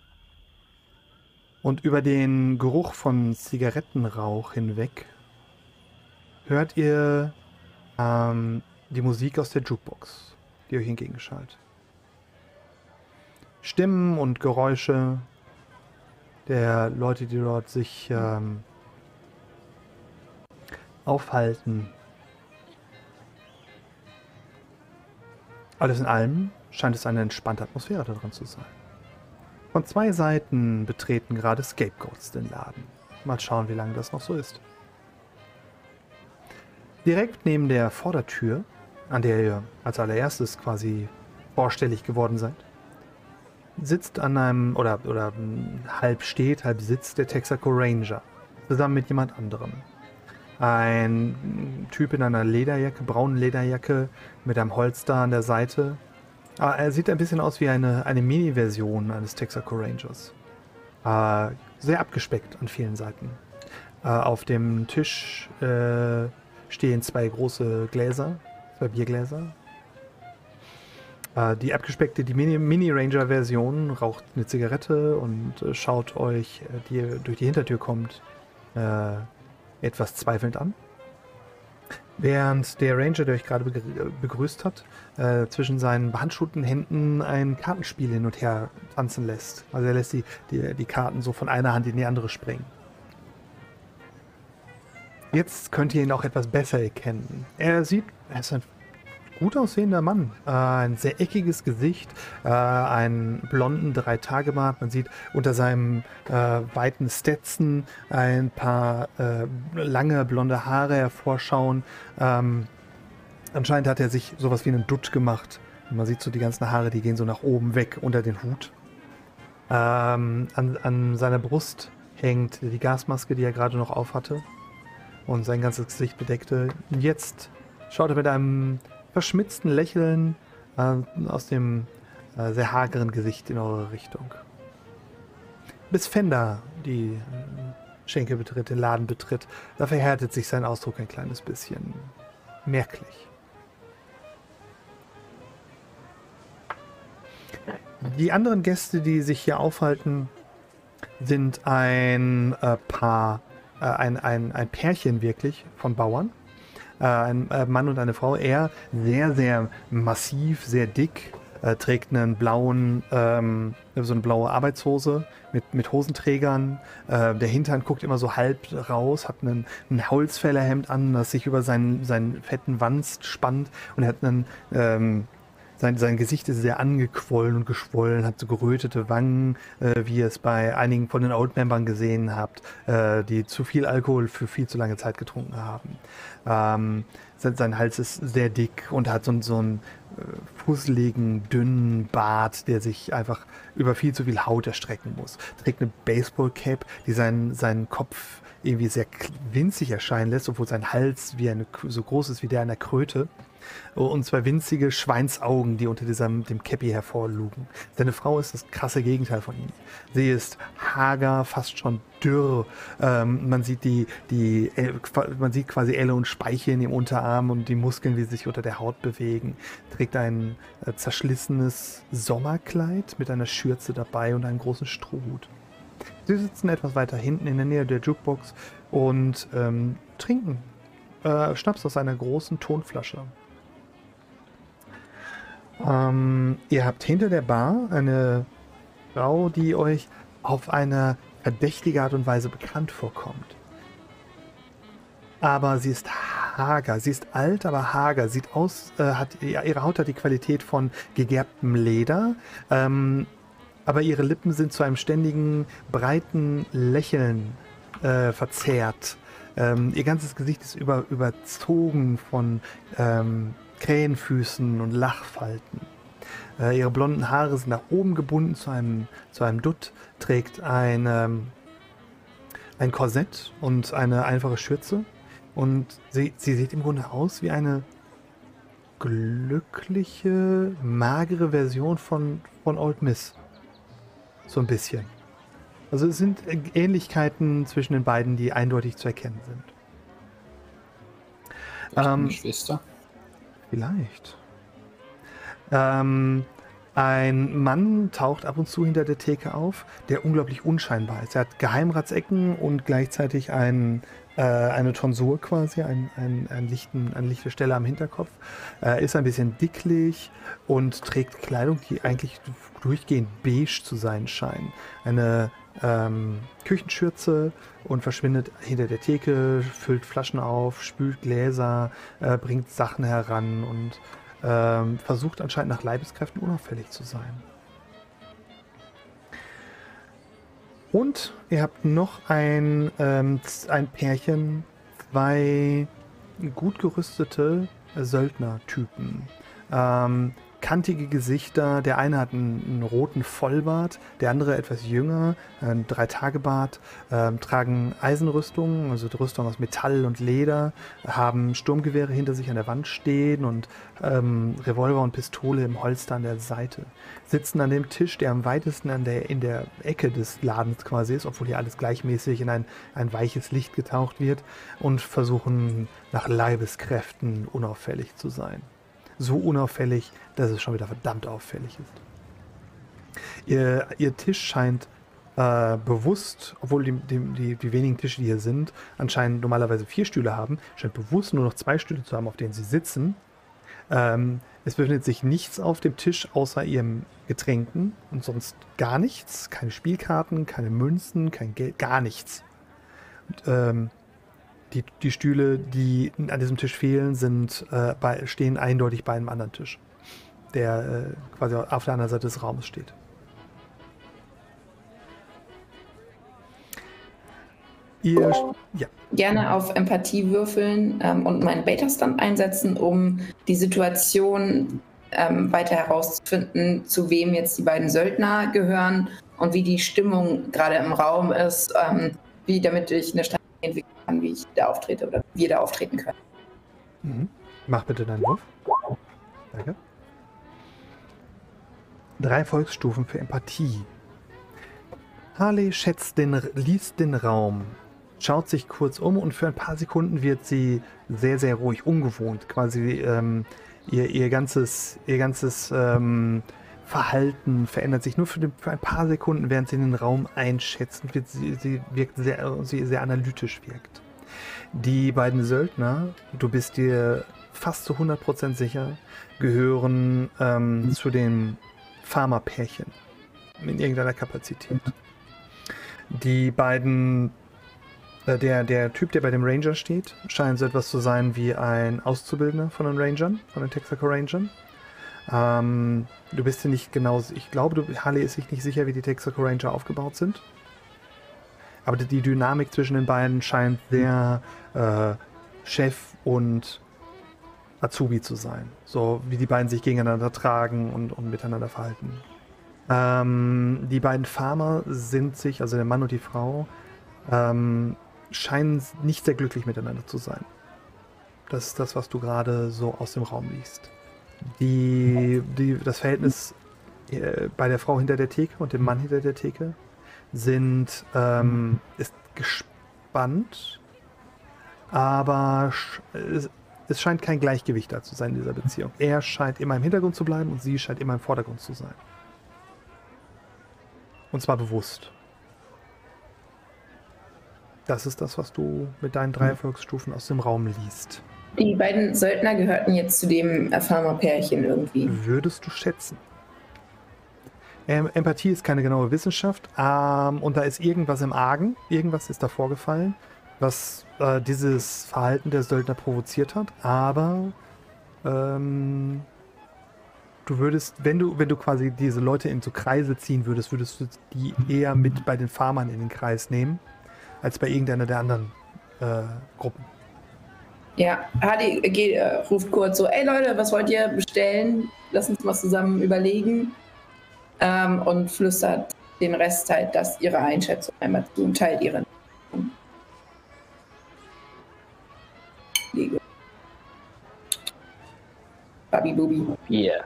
Und über den Geruch von Zigarettenrauch hinweg hört ihr ähm, die Musik aus der Jukebox, die euch entgegenschallt. Stimmen und Geräusche der Leute, die dort sich ähm, aufhalten. Alles in allem scheint es eine entspannte Atmosphäre daran zu sein. Von zwei Seiten betreten gerade Scapegoats den Laden. Mal schauen, wie lange das noch so ist. Direkt neben der Vordertür, an der ihr als allererstes quasi vorstellig geworden seid, sitzt an einem, oder, oder halb steht, halb sitzt der Texaco Ranger, zusammen mit jemand anderem. Ein Typ in einer Lederjacke, braunen Lederjacke, mit einem Holster an der Seite. Aber er sieht ein bisschen aus wie eine, eine Mini-Version eines Texaco Rangers. Äh, sehr abgespeckt an vielen Seiten. Äh, auf dem Tisch äh, stehen zwei große Gläser, zwei Biergläser. Die abgespeckte, die Mini- Mini-Ranger-Version raucht eine Zigarette und äh, schaut euch, äh, die durch die Hintertür kommt, äh, etwas zweifelnd an. Während der Ranger, der euch gerade begr- begrüßt hat, äh, zwischen seinen behandschuhten Händen ein Kartenspiel hin und her tanzen lässt. Also er lässt die, die, die Karten so von einer Hand in die andere springen. Jetzt könnt ihr ihn auch etwas besser erkennen. Er sieht, er ist ein gut aussehender Mann. Äh, ein sehr eckiges Gesicht, äh, einen blonden Drei-Tage-Bart. Man sieht unter seinem äh, weiten Stetson ein paar äh, lange blonde Haare hervorschauen. Ähm, anscheinend hat er sich sowas wie einen Dutt gemacht. Man sieht so die ganzen Haare, die gehen so nach oben weg unter den Hut. Ähm, an, an seiner Brust hängt die Gasmaske, die er gerade noch aufhatte und sein ganzes Gesicht bedeckte. Jetzt schaut er mit einem verschmitzten Lächeln äh, aus dem äh, sehr hageren Gesicht in eure Richtung. Bis Fender die äh, Schenke betritt, den Laden betritt, da verhärtet sich sein Ausdruck ein kleines bisschen. Merklich. Die anderen Gäste, die sich hier aufhalten, sind ein äh, Paar, äh, ein, ein, ein Pärchen wirklich von Bauern. Äh, ein äh, Mann und eine Frau. Er sehr, sehr massiv, sehr dick, äh, trägt einen blauen, ähm, so eine blaue Arbeitshose mit, mit Hosenträgern. Äh, der Hintern guckt immer so halb raus, hat einen, ein Holzfällerhemd an, das sich über seinen, seinen fetten Wanst spannt und er hat einen, ähm, sein, sein Gesicht ist sehr angequollen und geschwollen, hat so gerötete Wangen, äh, wie ihr es bei einigen von den Old-Membern gesehen habt, äh, die zu viel Alkohol für viel zu lange Zeit getrunken haben. Ähm, sein, sein Hals ist sehr dick und hat so, so einen äh, fusseligen, dünnen Bart, der sich einfach über viel zu viel Haut erstrecken muss. Trägt eine Baseball-Cap, die seinen, seinen Kopf irgendwie sehr winzig erscheinen lässt, obwohl sein Hals wie eine, so groß ist wie der einer Kröte. Und zwei winzige Schweinsaugen, die unter diesem, dem Käppi hervorlugen. Seine Frau ist das krasse Gegenteil von ihm. Sie ist hager, fast schon dürr. Ähm, man sieht die, die, man sieht quasi Elle und Speiche in dem Unterarm und die Muskeln, wie sie sich unter der Haut bewegen. Trägt ein äh, zerschlissenes Sommerkleid mit einer Schürze dabei und einen großen Strohhut. Sie sitzen etwas weiter hinten in der Nähe der Jukebox und ähm, trinken äh, Schnaps aus einer großen Tonflasche. Ähm, ihr habt hinter der Bar eine Frau, die euch auf eine verdächtige Art und Weise bekannt vorkommt. Aber sie ist hager. Sie ist alt, aber hager. Sieht aus, äh, hat ihre Haut hat die Qualität von gegerbtem Leder. Ähm, aber ihre Lippen sind zu einem ständigen, breiten Lächeln äh, verzerrt. Ähm, ihr ganzes Gesicht ist über, überzogen von ähm, Krähenfüßen und Lachfalten. Äh, ihre blonden Haare sind nach oben gebunden zu einem, zu einem Dutt, trägt ein, ähm, ein Korsett und eine einfache Schürze. Und sie, sie sieht im Grunde aus wie eine glückliche, magere Version von, von Old Miss. So ein bisschen. Also es sind Ähnlichkeiten zwischen den beiden, die eindeutig zu erkennen sind. Ähm, Schwester? Vielleicht. Ähm, ein Mann taucht ab und zu hinter der Theke auf, der unglaublich unscheinbar ist. Er hat Geheimratsecken und gleichzeitig ein, äh, eine Tonsur quasi, ein, ein, ein lichten, eine lichte Stelle am Hinterkopf. Er ist ein bisschen dicklich und trägt Kleidung, die eigentlich durchgehend beige zu sein scheint. Eine ähm, Küchenschürze und verschwindet hinter der Theke, füllt Flaschen auf, spült Gläser, äh, bringt Sachen heran und ähm, versucht anscheinend nach Leibeskräften unauffällig zu sein. Und ihr habt noch ein, ähm, ein Pärchen, zwei gut gerüstete Söldnertypen. Ähm, kantige Gesichter. Der eine hat einen, einen roten Vollbart, der andere etwas jünger, ein Dreitagebart, ähm, tragen Eisenrüstungen, also die Rüstung aus Metall und Leder, haben Sturmgewehre hinter sich an der Wand stehen und ähm, Revolver und Pistole im Holster an der Seite. Sitzen an dem Tisch, der am weitesten an der, in der Ecke des Ladens quasi ist, obwohl hier alles gleichmäßig in ein, ein weiches Licht getaucht wird und versuchen nach Leibeskräften unauffällig zu sein so unauffällig, dass es schon wieder verdammt auffällig ist. Ihr, ihr Tisch scheint äh, bewusst, obwohl die, die, die, wenigen Tische, die hier sind, anscheinend normalerweise vier Stühle haben, scheint bewusst nur noch zwei Stühle zu haben, auf denen sie sitzen. Ähm, es befindet sich nichts auf dem Tisch außer ihrem Getränken und sonst gar nichts. Keine Spielkarten, keine Münzen, kein Geld, gar nichts. Und, ähm, die, die Stühle, die an diesem Tisch fehlen, sind, äh, bei, stehen eindeutig bei einem anderen Tisch, der äh, quasi auf der anderen Seite des Raumes steht. Ihr, ja. Gerne auf Empathie würfeln ähm, und meinen Beta-Stand einsetzen, um die Situation ähm, weiter herauszufinden, zu wem jetzt die beiden Söldner gehören und wie die Stimmung gerade im Raum ist, ähm, wie damit ich eine Strategie entwickeln kann, wie ich da auftrete oder wir da auftreten können. Mhm. Mach bitte deinen Wurf. Danke. Drei Volksstufen für Empathie. Harley schätzt den, liest den Raum, schaut sich kurz um und für ein paar Sekunden wird sie sehr, sehr ruhig, ungewohnt. Quasi ähm, ihr, ihr ganzes, ihr ganzes ähm, Verhalten verändert sich nur für, den, für, ein paar Sekunden, während sie den Raum einschätzt und wird, sie, sie wirkt sehr, sie sehr analytisch wirkt. Die beiden Söldner, du bist dir fast zu 100% sicher, gehören ähm, zu den Pharma-Pärchen in irgendeiner Kapazität. Die beiden, äh, der, der Typ, der bei dem Ranger steht, scheint so etwas zu sein wie ein Auszubildender von den Rangern, von den Texaco Rangern. Ähm, du bist dir nicht genau, ich glaube, du, Harley ist sich nicht sicher, wie die Texaco Ranger aufgebaut sind. Aber die, die Dynamik zwischen den beiden scheint sehr äh, Chef und Azubi zu sein. So wie die beiden sich gegeneinander tragen und, und miteinander verhalten. Ähm, die beiden Farmer sind sich, also der Mann und die Frau, ähm, scheinen nicht sehr glücklich miteinander zu sein. Das ist das, was du gerade so aus dem Raum liest. Die, die, das Verhältnis äh, bei der Frau hinter der Theke und dem Mann hinter der Theke sind, ähm, ist gespannt, aber es, es scheint kein Gleichgewicht da zu sein in dieser Beziehung. Er scheint immer im Hintergrund zu bleiben und sie scheint immer im Vordergrund zu sein. Und zwar bewusst. Das ist das, was du mit deinen drei Erfolgsstufen aus dem Raum liest. Die beiden Söldner gehörten jetzt zu dem Farmer-Pärchen irgendwie. Würdest du schätzen? Ähm, Empathie ist keine genaue Wissenschaft ähm, und da ist irgendwas im Argen, irgendwas ist da vorgefallen, was äh, dieses Verhalten der Söldner provoziert hat, aber ähm, du würdest, wenn du, wenn du quasi diese Leute in so Kreise ziehen würdest, würdest du die eher mit bei den Farmern in den Kreis nehmen, als bei irgendeiner der anderen äh, Gruppen. Ja, Hadi geht, äh, ruft kurz so, ey Leute, was wollt ihr bestellen? Lass uns mal zusammen überlegen. Ähm, und flüstert den Rest halt, dass ihre Einschätzung einmal zu und teilt ihre. Lego. Babi Bubi. Hier.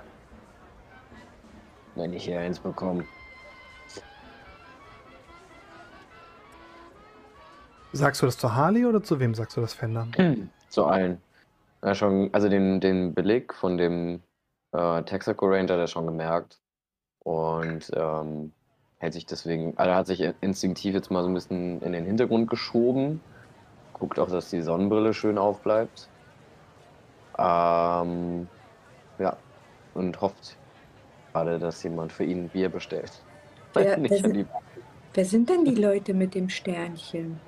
Wenn ich hier eins bekomme. Sagst du das zu Harley oder zu wem sagst du das, Fender? Zu allen. Ja, schon, also den, den Beleg von dem äh, Texaco Ranger, der schon gemerkt. Und ähm, hält sich deswegen, also hat sich instinktiv jetzt mal so ein bisschen in den Hintergrund geschoben. Guckt auch, dass die Sonnenbrille schön aufbleibt. Ähm, ja, und hofft gerade, dass jemand für ihn ein Bier bestellt. [laughs] Wer, wer, sind, die- wer sind denn die Leute mit dem Sternchen?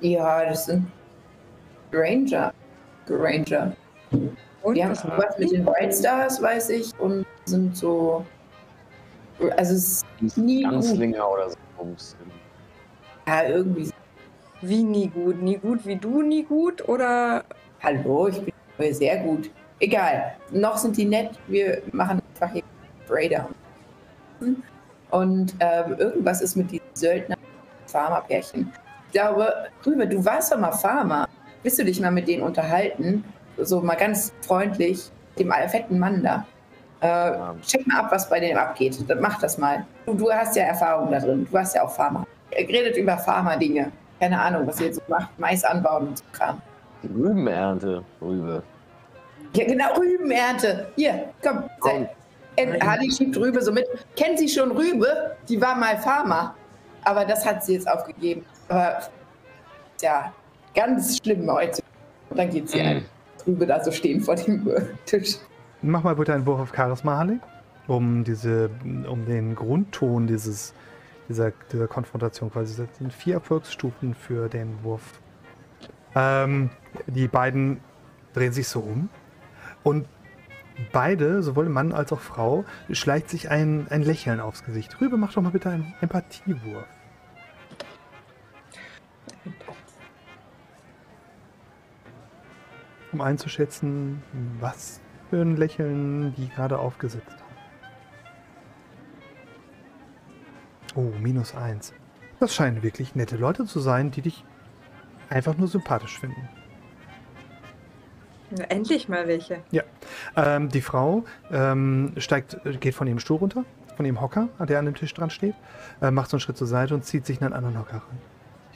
Ja, das sind Ranger. Ranger. Und Die haben was was mit den White Stars, weiß ich, und sind so. Also es ist nie gut. Ganzlinger oder so. Bums. Ja, irgendwie. Wie nie gut? Nie gut wie du, nie gut? Oder Hallo, ich bin sehr gut. Egal. Noch sind die nett. Wir machen einfach hier Raider. Und ähm, irgendwas ist mit diesen Söldner-Farmer-Pärchen. Ich glaube, Rübe, du warst doch mal Farmer. Willst du dich mal mit denen unterhalten? So mal ganz freundlich, dem fetten Mann da. Äh, check mal ab, was bei dem abgeht. Dann mach das mal. Du, du hast ja Erfahrung da drin. Du warst ja auch Farmer. Er redet über Farmer-Dinge. Keine Ahnung, was ihr jetzt so macht. Mais anbauen und so Kram. Rübenernte, Rübe. Ja, genau, Rübenernte. Hier, komm. Komm. Hardy schiebt Rübe so mit. Kennen Sie schon Rübe? Die war mal Farmer. Aber das hat sie jetzt aufgegeben. Aber ja, ganz schlimm heute. Und dann geht sie ein. Rübe da so stehen vor dem Tisch. Mach mal bitte einen Wurf auf Charisma, Harley, um diese, um den Grundton dieses, dieser, dieser Konfrontation quasi. Das sind vier Erfolgsstufen für den Wurf. Ähm, die beiden drehen sich so um und beide, sowohl Mann als auch Frau, schleicht sich ein, ein Lächeln aufs Gesicht. Rübe, mach doch mal bitte einen Empathiewurf. Um einzuschätzen, was für ein Lächeln die gerade aufgesetzt haben. Oh, minus eins. Das scheinen wirklich nette Leute zu sein, die dich einfach nur sympathisch finden. Endlich mal welche. Ja. Ähm, die Frau ähm, steigt, geht von ihrem Stuhl runter, von ihrem Hocker, der an dem Tisch dran steht, äh, macht so einen Schritt zur Seite und zieht sich einen anderen Hocker ran.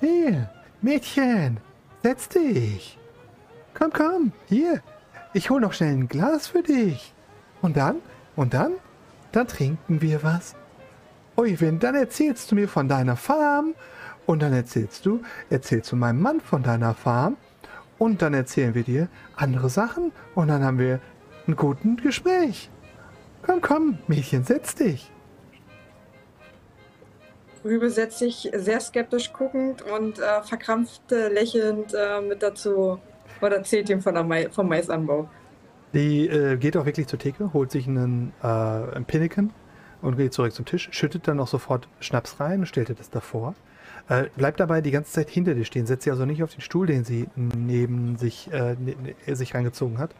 Hier, Mädchen, setz dich. Komm, komm, hier. Ich hol noch schnell ein Glas für dich. Und dann, und dann, dann trinken wir was. Euwin, dann erzählst du mir von deiner Farm. Und dann erzählst du, erzählst du meinem Mann von deiner Farm. Und dann erzählen wir dir andere Sachen. Und dann haben wir ein gutes Gespräch. Komm, komm, Mädchen, setz dich. Rübe setzt sich sehr skeptisch guckend und äh, verkrampft äh, lächelnd äh, mit dazu oder erzählt ihm von der Mai vom Maisanbau. Die äh, geht auch wirklich zur Theke, holt sich einen, äh, einen Pinneken und geht zurück zum Tisch, schüttet dann auch sofort Schnaps rein und stellt dir das davor. Äh, bleibt dabei die ganze Zeit hinter dir stehen, setzt sie also nicht auf den Stuhl, den sie neben sich, äh, ne, ne, sich reingezogen hat.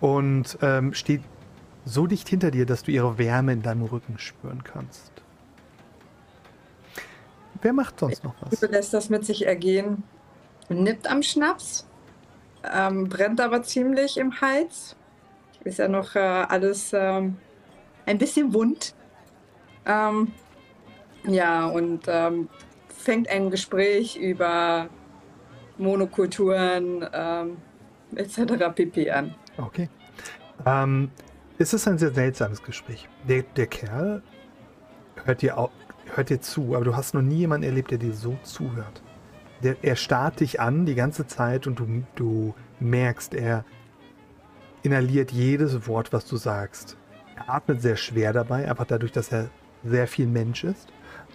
Und ähm, steht so dicht hinter dir, dass du ihre Wärme in deinem Rücken spüren kannst. Wer macht sonst noch was? Rübe lässt das mit sich ergehen, nippt am Schnaps, ähm, brennt aber ziemlich im Hals. Ist ja noch äh, alles ähm, ein bisschen wund. Ähm, ja, und ähm, fängt ein Gespräch über Monokulturen ähm, etc. pp. an. Okay. Ähm, es ist ein sehr seltsames Gespräch. Der, der Kerl hört dir, au hört dir zu, aber du hast noch nie jemanden erlebt, der dir so zuhört. Der, er starrt dich an die ganze Zeit und du, du merkst, er inhaliert jedes Wort, was du sagst. Er atmet sehr schwer dabei, einfach dadurch, dass er sehr viel Mensch ist.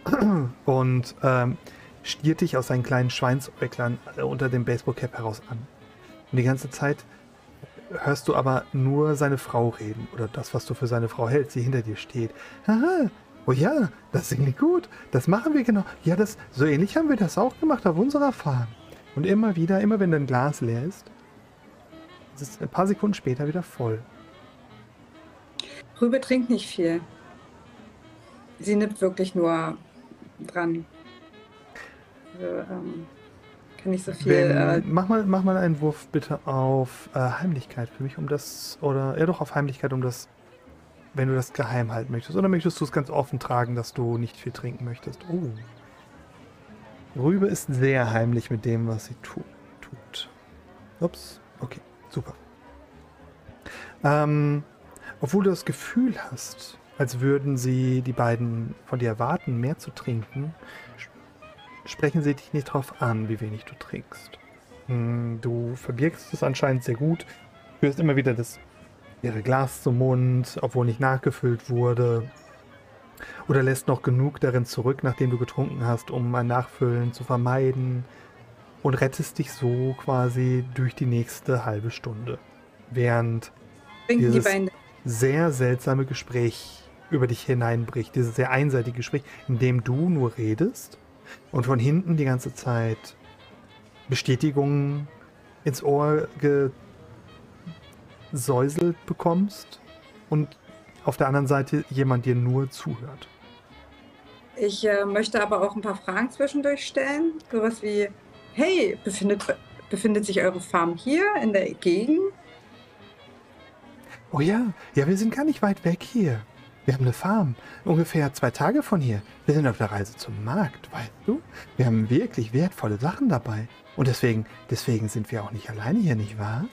[clears throat] Und ähm, stiert dich aus seinen kleinen Schweinsäuglern äh, unter dem Baseballcap heraus an. Und die ganze Zeit hörst du aber nur seine Frau reden oder das, was du für seine Frau hältst, die hinter dir steht. Haha, oh ja, das klingt gut, das machen wir genau. Ja, das, so ähnlich haben wir das auch gemacht auf unserer Farm. Und immer wieder, immer wenn dein Glas leer ist, ist es ein paar Sekunden später wieder voll. Rübe trinkt nicht viel. Sie nippt wirklich nur dran. Also, ähm, kann nicht so viel. Wenn, Äh, mach, mal, mach mal einen Wurf bitte auf äh, Heimlichkeit für mich, um das, oder, ja doch, auf Heimlichkeit, um das, wenn du das geheim halten möchtest. Oder möchtest du es ganz offen tragen, dass du nicht viel trinken möchtest? Oh. Rübe ist sehr heimlich mit dem, was sie tu tut. Ups, okay, super. Ähm, obwohl du das Gefühl hast, als würden sie die beiden von dir erwarten, mehr zu trinken, sprechen sie dich nicht darauf an, wie wenig du trinkst. Hm, Du verbirgst es anscheinend sehr gut, führst immer wieder das ihre Glas zum Mund, obwohl nicht nachgefüllt wurde. Oder lässt noch genug darin zurück, nachdem du getrunken hast, um ein Nachfüllen zu vermeiden. Und rettest dich so quasi durch die nächste halbe Stunde. Während trinken die dieses beiden. sehr seltsame Gespräch über dich hineinbricht. Dieses sehr einseitige Gespräch, in dem du nur redest und von hinten die ganze Zeit Bestätigungen ins Ohr gesäuselt bekommst und auf der anderen Seite jemand dir nur zuhört. Ich äh, möchte aber auch ein paar Fragen zwischendurch stellen. Sowas wie, hey, befindet, befindet sich eure Farm hier in der Gegend? Oh ja, ja, wir sind gar nicht weit weg hier. Wir haben eine Farm, ungefähr zwei Tage von hier. Wir sind auf der Reise zum Markt, weißt du? Wir haben wirklich wertvolle Sachen dabei. Und deswegen, deswegen sind wir auch nicht alleine hier, nicht wahr?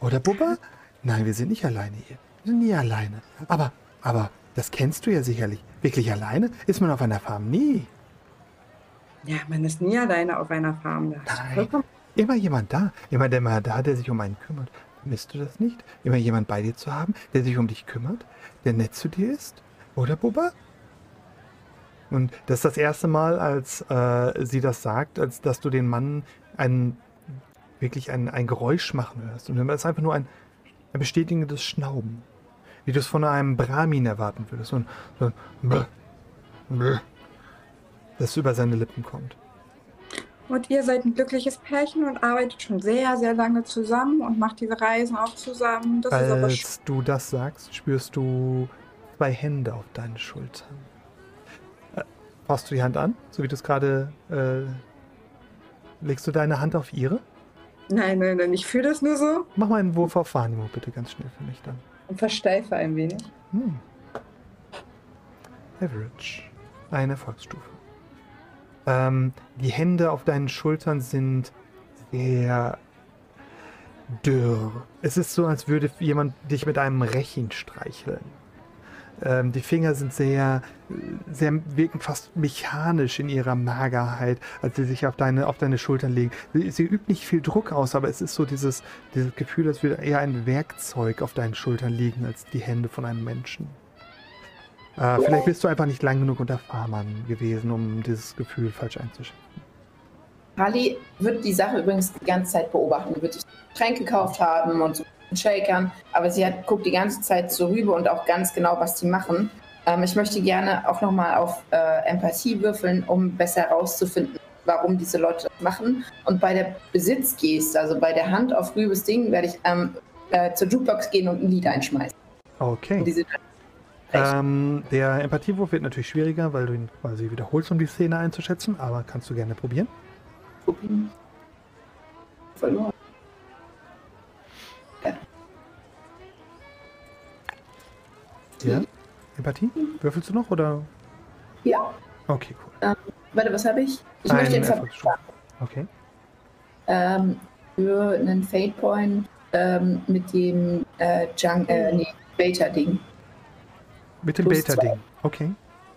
Oder Bubba? Nein, wir sind nicht alleine hier. Wir sind nie alleine. Aber, aber, das kennst du ja sicherlich. Wirklich alleine ist man auf einer Farm nie. Ja, man ist nie alleine auf einer Farm. Nein. Immer jemand da, immer der mal da, der sich um einen kümmert. Vermisst du das nicht? Immer jemand bei dir zu haben, der sich um dich kümmert, der nett zu dir ist? Oder, Bubba? Und das ist das erste Mal, als äh, sie das sagt, als dass du den Mann ein, wirklich ein, ein Geräusch machen hörst. Und es ist einfach nur ein, ein bestätigendes Schnauben. Wie du es von einem Brahmin erwarten würdest. So ein, so ein Bäh, Bäh, das über seine Lippen kommt. Und ihr seid ein glückliches Pärchen und arbeitet schon sehr, sehr lange zusammen und macht diese Reisen auch zusammen. Das ist aber schön. Als du das sagst, spürst du zwei Hände auf deinen Schultern. Äh, Fasst du die Hand an, so wie du es gerade. Äh, legst du deine Hand auf ihre? Nein, nein, nein, ich fühle das nur so Mach mal einen Wurf auf Wahrnehmung, bitte, ganz schnell für mich dann. und versteife ein wenig. Hm. Average. Eine Erfolgsstufe. Ähm, die Hände auf deinen Schultern sind sehr dürr. Es ist so, als würde jemand dich mit einem Rechen streicheln. Ähm, die Finger sind sehr, sehr, wirken fast mechanisch in ihrer Magerheit, als sie sich auf deine, auf deine Schultern legen. Sie, sie übt nicht viel Druck aus, aber es ist so dieses, dieses Gefühl, als würde eher ein Werkzeug auf deinen Schultern liegen, als die Hände von einem Menschen. Äh, vielleicht bist du einfach nicht lang genug unter Farmern gewesen, um dieses Gefühl falsch einzuschätzen. Harley wird die Sache übrigens die ganze Zeit beobachten. Die wird sich Getränke gekauft haben und so einen Shakern, aber sie hat, guckt die ganze Zeit so rüber und auch ganz genau, was die machen. Ähm, ich möchte gerne auch nochmal auf äh, Empathie würfeln, um besser herauszufinden, warum diese Leute das machen. Und bei der Besitzgeste, also bei der Hand auf Rübes Ding, werde ich ähm, äh, zur Jukebox gehen und ein Lied einschmeißen. Okay. Diese Ähm, der Empathiewurf wird natürlich schwieriger, weil du ihn quasi wiederholst, um die Szene einzuschätzen, aber kannst du gerne probieren. Gucken. Verloren. Ja? Empathie? Würfelst du noch oder? Ja. Okay, cool. Warte, was habe ich? Ich möchte Ein den Erfolgsstufe. Okay. ähm, für einen Fate Point ähm, mit dem äh, Junk, äh, nee, Beta-Ding. Mit dem Beta-Ding. Okay.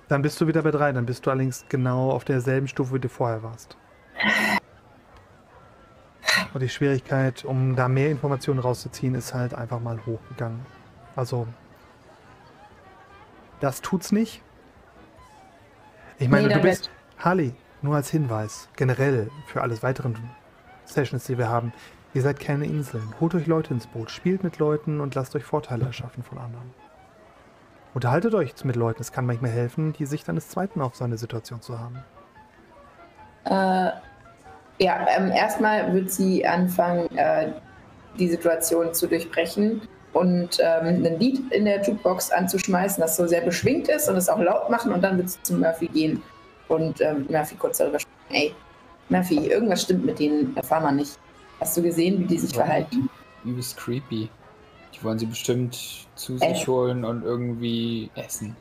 Dann bist du wieder bei drei. Dann bist du allerdings genau auf derselben Stufe, wie du vorher warst. Und die Schwierigkeit, um da mehr Informationen rauszuziehen, ist halt einfach mal hochgegangen. Also, das tut's nicht. Ich meine, Nee, du bist, Harley, nur als Hinweis, generell für alles weiteren Sessions, die wir haben. Ihr seid keine Inseln. Holt euch Leute ins Boot, spielt mit Leuten und lasst euch Vorteile erschaffen von anderen. Unterhaltet euch mit Leuten. Es kann manchmal helfen, die Sicht eines Zweiten auf so eine Situation zu haben. Äh, ja, ähm, erstmal wird sie anfangen, äh, die Situation zu durchbrechen und ähm, ein Lied in der Jukebox anzuschmeißen, das so sehr beschwingt ist und es auch laut machen und dann wird sie zu Murphy gehen und ähm, Murphy kurz darüber sprechen. Ey, Murphy, irgendwas stimmt mit denen, erfahren wir nicht. Hast du gesehen, wie die sich verhalten? Übelst creepy. Die wollen sie bestimmt zu sich holen und irgendwie essen.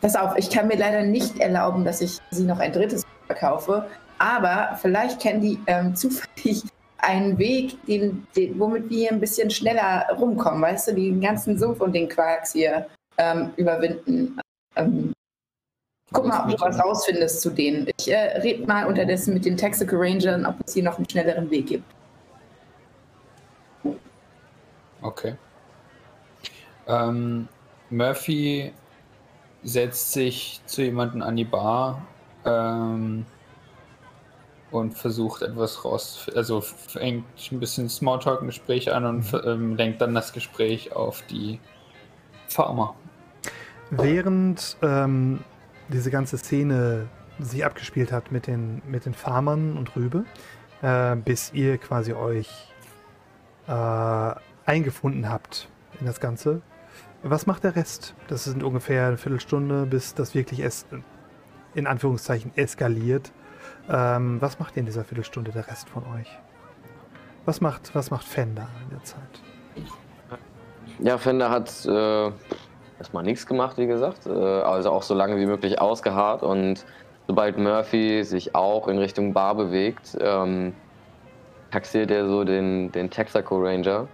Pass auf, ich kann mir leider nicht erlauben, dass ich sie noch ein drittes verkaufe, aber vielleicht kennen die ähm, [laughs] zufällig einen Weg, den, den, womit wir hier ein bisschen schneller rumkommen, weißt du, den ganzen Sumpf und den Quarks hier ähm, überwinden. Ähm, guck mal, ob du was rausfindest zu denen. Ich äh, rede mal unterdessen mit den Texaco Rangern, ob es hier noch einen schnelleren Weg gibt. Okay. Ähm, Murphy setzt sich zu jemandem an die Bar ähm, und versucht etwas raus, also fängt ein bisschen Smalltalk im Gespräch an und ähm, lenkt dann das Gespräch auf die Farmer. Während ähm, diese ganze Szene sich abgespielt hat mit den, mit den Farmern und Rübe, äh, bis ihr quasi euch äh, eingefunden habt in das Ganze. Was macht der Rest? Das sind ungefähr eine Viertelstunde, bis das wirklich es, in Anführungszeichen eskaliert. Ähm, was macht ihr in dieser Viertelstunde der Rest von euch? Was macht, was macht Fender in der Zeit? Ja, Fender hat äh, erstmal nichts gemacht, wie gesagt. Äh, also auch so lange wie möglich ausgeharrt. Und sobald Murphy sich auch in Richtung Bar bewegt, ähm, taxiert er so den, den Texaco Ranger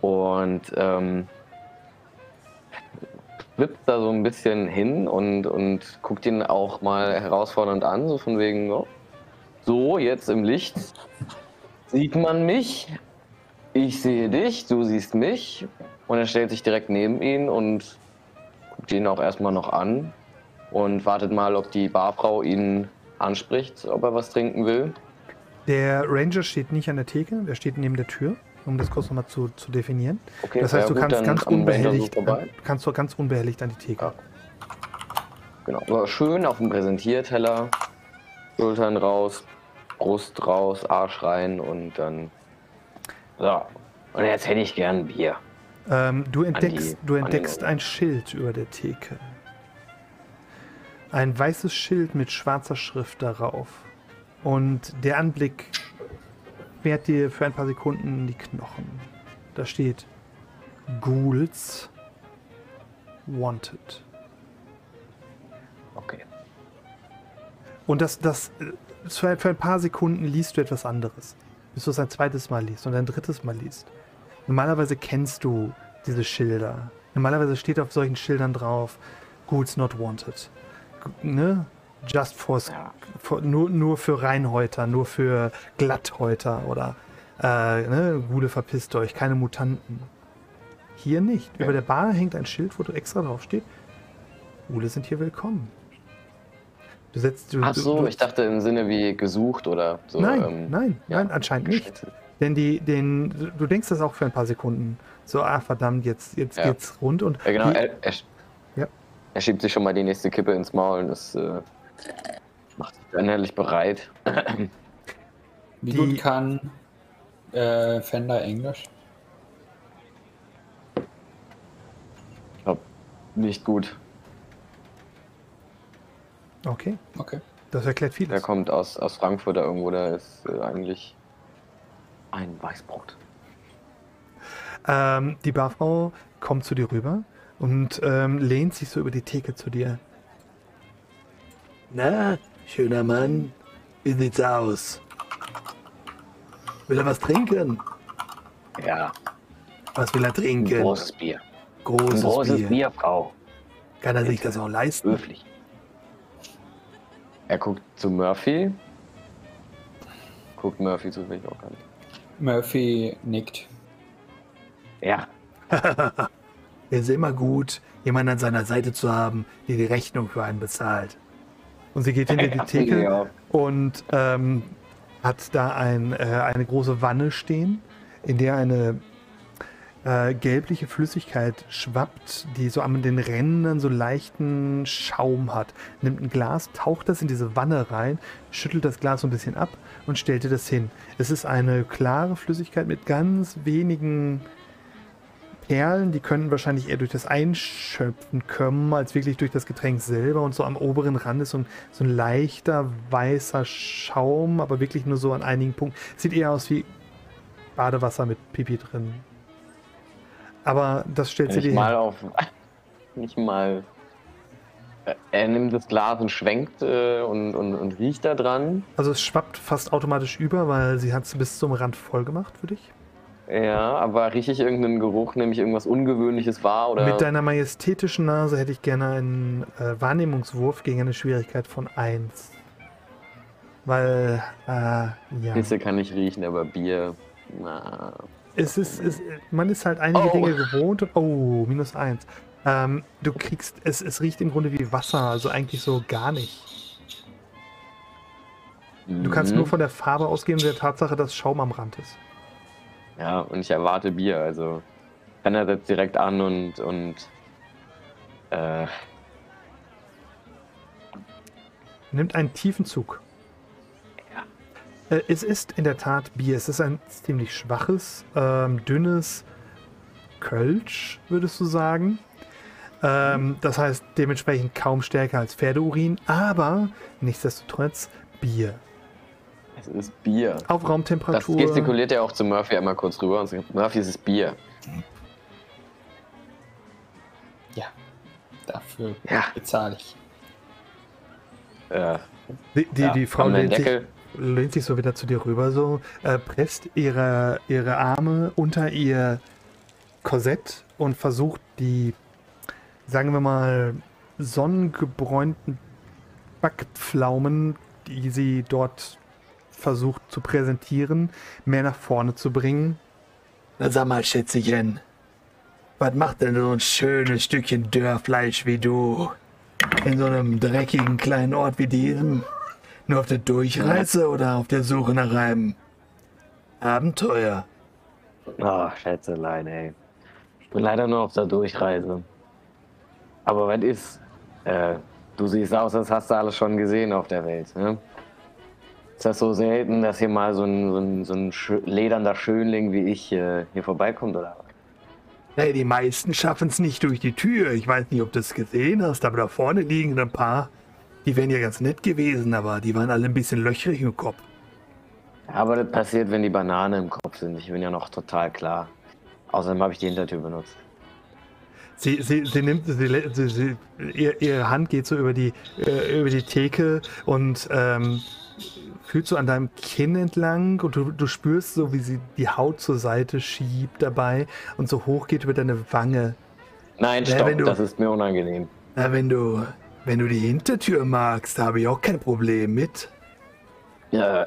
und ähm, wippt da so ein bisschen hin und, und guckt ihn auch mal herausfordernd an, so von wegen, oh, so, jetzt im Licht sieht man mich, ich sehe dich, du siehst mich. Und er stellt sich direkt neben ihn und guckt ihn auch erstmal noch an und wartet mal, ob die Barfrau ihn anspricht, ob er was trinken will. Der Ranger steht nicht an der Theke, der steht neben der Tür, um das kurz nochmal zu, zu definieren. Okay, das heißt, ja du gut, kannst ganz unbehelligt, du kannst so ganz unbehelligt an die Theke. Genau, aber schön auf dem Präsentierteller, Schultern raus, Brust raus, Arsch rein und dann. So, und jetzt hätte ich gern Bier. Ähm, du entdeckst, die- du an entdeckst ein Schild über der Theke. Ein weißes Schild mit schwarzer Schrift darauf. Und der Anblick fährt dir für ein paar Sekunden die Knochen. Da steht Ghouls Wanted. Okay. Und das, das äh, für, ein paar Sekunden liest du etwas anderes. Bis du es ein zweites Mal liest und ein drittes Mal liest. Normalerweise kennst du diese Schilder. Normalerweise steht auf solchen Schildern drauf, Ghouls not wanted. Ne? Just for, for nur, nur für Reinhäuter, nur für Glatthäuter oder äh, ne? Ghule verpisst euch, keine Mutanten. Hier nicht. Über der Bar hängt ein Schild, wo du extra drauf steht. Ghule sind hier willkommen. Du setzt, du, Ach so, du, ich dachte im Sinne wie gesucht oder so. nein, ähm, nein, ja, nein, anscheinend nicht. Denn die, den, du- denkst das auch für ein paar Sekunden. So, ah, verdammt, jetzt, jetzt Ja. geht's rund und. Ja, genau, die, er, er, Ja. er schiebt sich schon mal die nächste Kippe ins Maul und das äh, macht sich dann innerlich bereit. Wie gut kann äh, Fender Englisch? Ich glaube, nicht gut. okay, Okay. das erklärt vieles. Der kommt aus, aus Frankfurt da irgendwo, da ist äh, eigentlich ein Weißbrot. Ähm, die Barfrau kommt zu dir rüber und ähm, lehnt sich so über die Theke zu dir. Na, schöner Mann, wie sieht's aus? Will er was trinken? Ja, Was will er ein trinken? großes Bier. Großes, ein großes Bier. Bier. Frau. Kann er sich das auch leisten? Höflich. Er guckt zu Murphy. Guckt Murphy zufällig auch gar nicht. Murphy nickt. Ja, Es [laughs] ist immer gut, jemanden an seiner Seite zu haben, der die Rechnung für einen bezahlt. Und sie geht hinter die [laughs] Theke ja. und ähm, hat da ein, äh, eine große Wanne stehen, in der eine äh, gelbliche Flüssigkeit schwappt, die so an den Rändern so leichten Schaum hat. Nimmt ein Glas, taucht das in diese Wanne rein, schüttelt das Glas so ein bisschen ab und stellte das hin. Es ist eine klare Flüssigkeit mit ganz wenigen Perlen, die können wahrscheinlich eher durch das Einschöpfen kommen, als wirklich durch das Getränk selber. Und so am oberen Rand ist so ein, so ein leichter weißer Schaum, aber wirklich nur so an einigen Punkten. Sieht eher aus wie Badewasser mit Pipi drin. Aber das stellt sie nicht dir mal hin. auf. Nicht mal. Äh, Er nimmt das Glas und schwenkt äh, und, und, und riecht da dran. Also es schwappt fast automatisch über, weil sie hat es bis zum Rand voll gemacht für dich. Ja, aber rieche ich irgendeinen Geruch, nämlich irgendwas Ungewöhnliches war oder. Mit deiner majestätischen Nase hätte ich gerne einen äh, Wahrnehmungswurf gegen eine Schwierigkeit von 1. Weil, äh, ja. Pisse kann ich riechen, aber Bier. Na. Es ist, es, man ist halt einige Oh. Dinge gewohnt. und- Oh, minus 1. Ähm, du kriegst, es, es riecht im Grunde wie Wasser, also eigentlich so gar nicht. Du kannst Mhm. nur von der Farbe ausgehen der Tatsache, dass Schaum am Rand ist. Ja, und ich erwarte Bier, also. Renner setzt direkt an und. und äh, Nimmt einen tiefen Zug. Äh, es ist in der Tat Bier. Es ist ein ziemlich schwaches, ähm, dünnes Kölsch, würdest du sagen. Ähm, das heißt dementsprechend kaum stärker als Pferdeurin, aber nichtsdestotrotz Bier. Es ist Bier. Auf Das Raumtemperatur. gestikuliert er auch zu Murphy einmal kurz rüber und sagt: Murphy, es ist Bier. Ja, dafür Ja. bezahle ich. Äh, Die, die, ja, die Frau lehnt sich, lehnt sich so wieder zu dir rüber, so äh, presst ihre, ihre Arme unter ihr Korsett und versucht die, sagen wir mal, sonnengebräunten Backpflaumen, die sie dort versucht zu präsentieren, mehr nach vorne zu bringen. Na sag mal, Schätzchen, was macht denn so ein schönes Stückchen Dörrfleisch wie du in so einem dreckigen kleinen Ort wie diesem? Nur auf der Durchreise oder auf der Suche nach einem Abenteuer? Oh, Schätzelein, ey. Ich bin leider nur auf der Durchreise. Aber was ist? Äh, du siehst aus, als hast du alles schon gesehen auf der Welt, ne? Ist das so selten, dass hier mal so ein, so ein, so ein schö- ledernder Schönling wie ich äh, hier vorbeikommt, oder? Hey, die meisten schaffen es nicht durch die Tür. Ich weiß nicht, ob du es gesehen hast, aber da vorne liegen ein paar. Die wären ja ganz nett gewesen, aber die waren alle ein bisschen löchrig im Kopf. Aber das passiert, wenn die Bananen im Kopf sind. Ich bin ja noch total klar. Außerdem habe ich die Hintertür benutzt. Sie, sie, sie nimmt, sie, ihr, ihre Hand geht so über die, äh, über die Theke und ähm, fühlt so an deinem Kinn entlang und du, du spürst so, wie sie die Haut zur Seite schiebt dabei und so hoch geht über deine Wange. Nein, Ja, stopp, du- das ist mir unangenehm. Na, wenn du, wenn du die Hintertür magst, da habe ich auch kein Problem mit. Ja,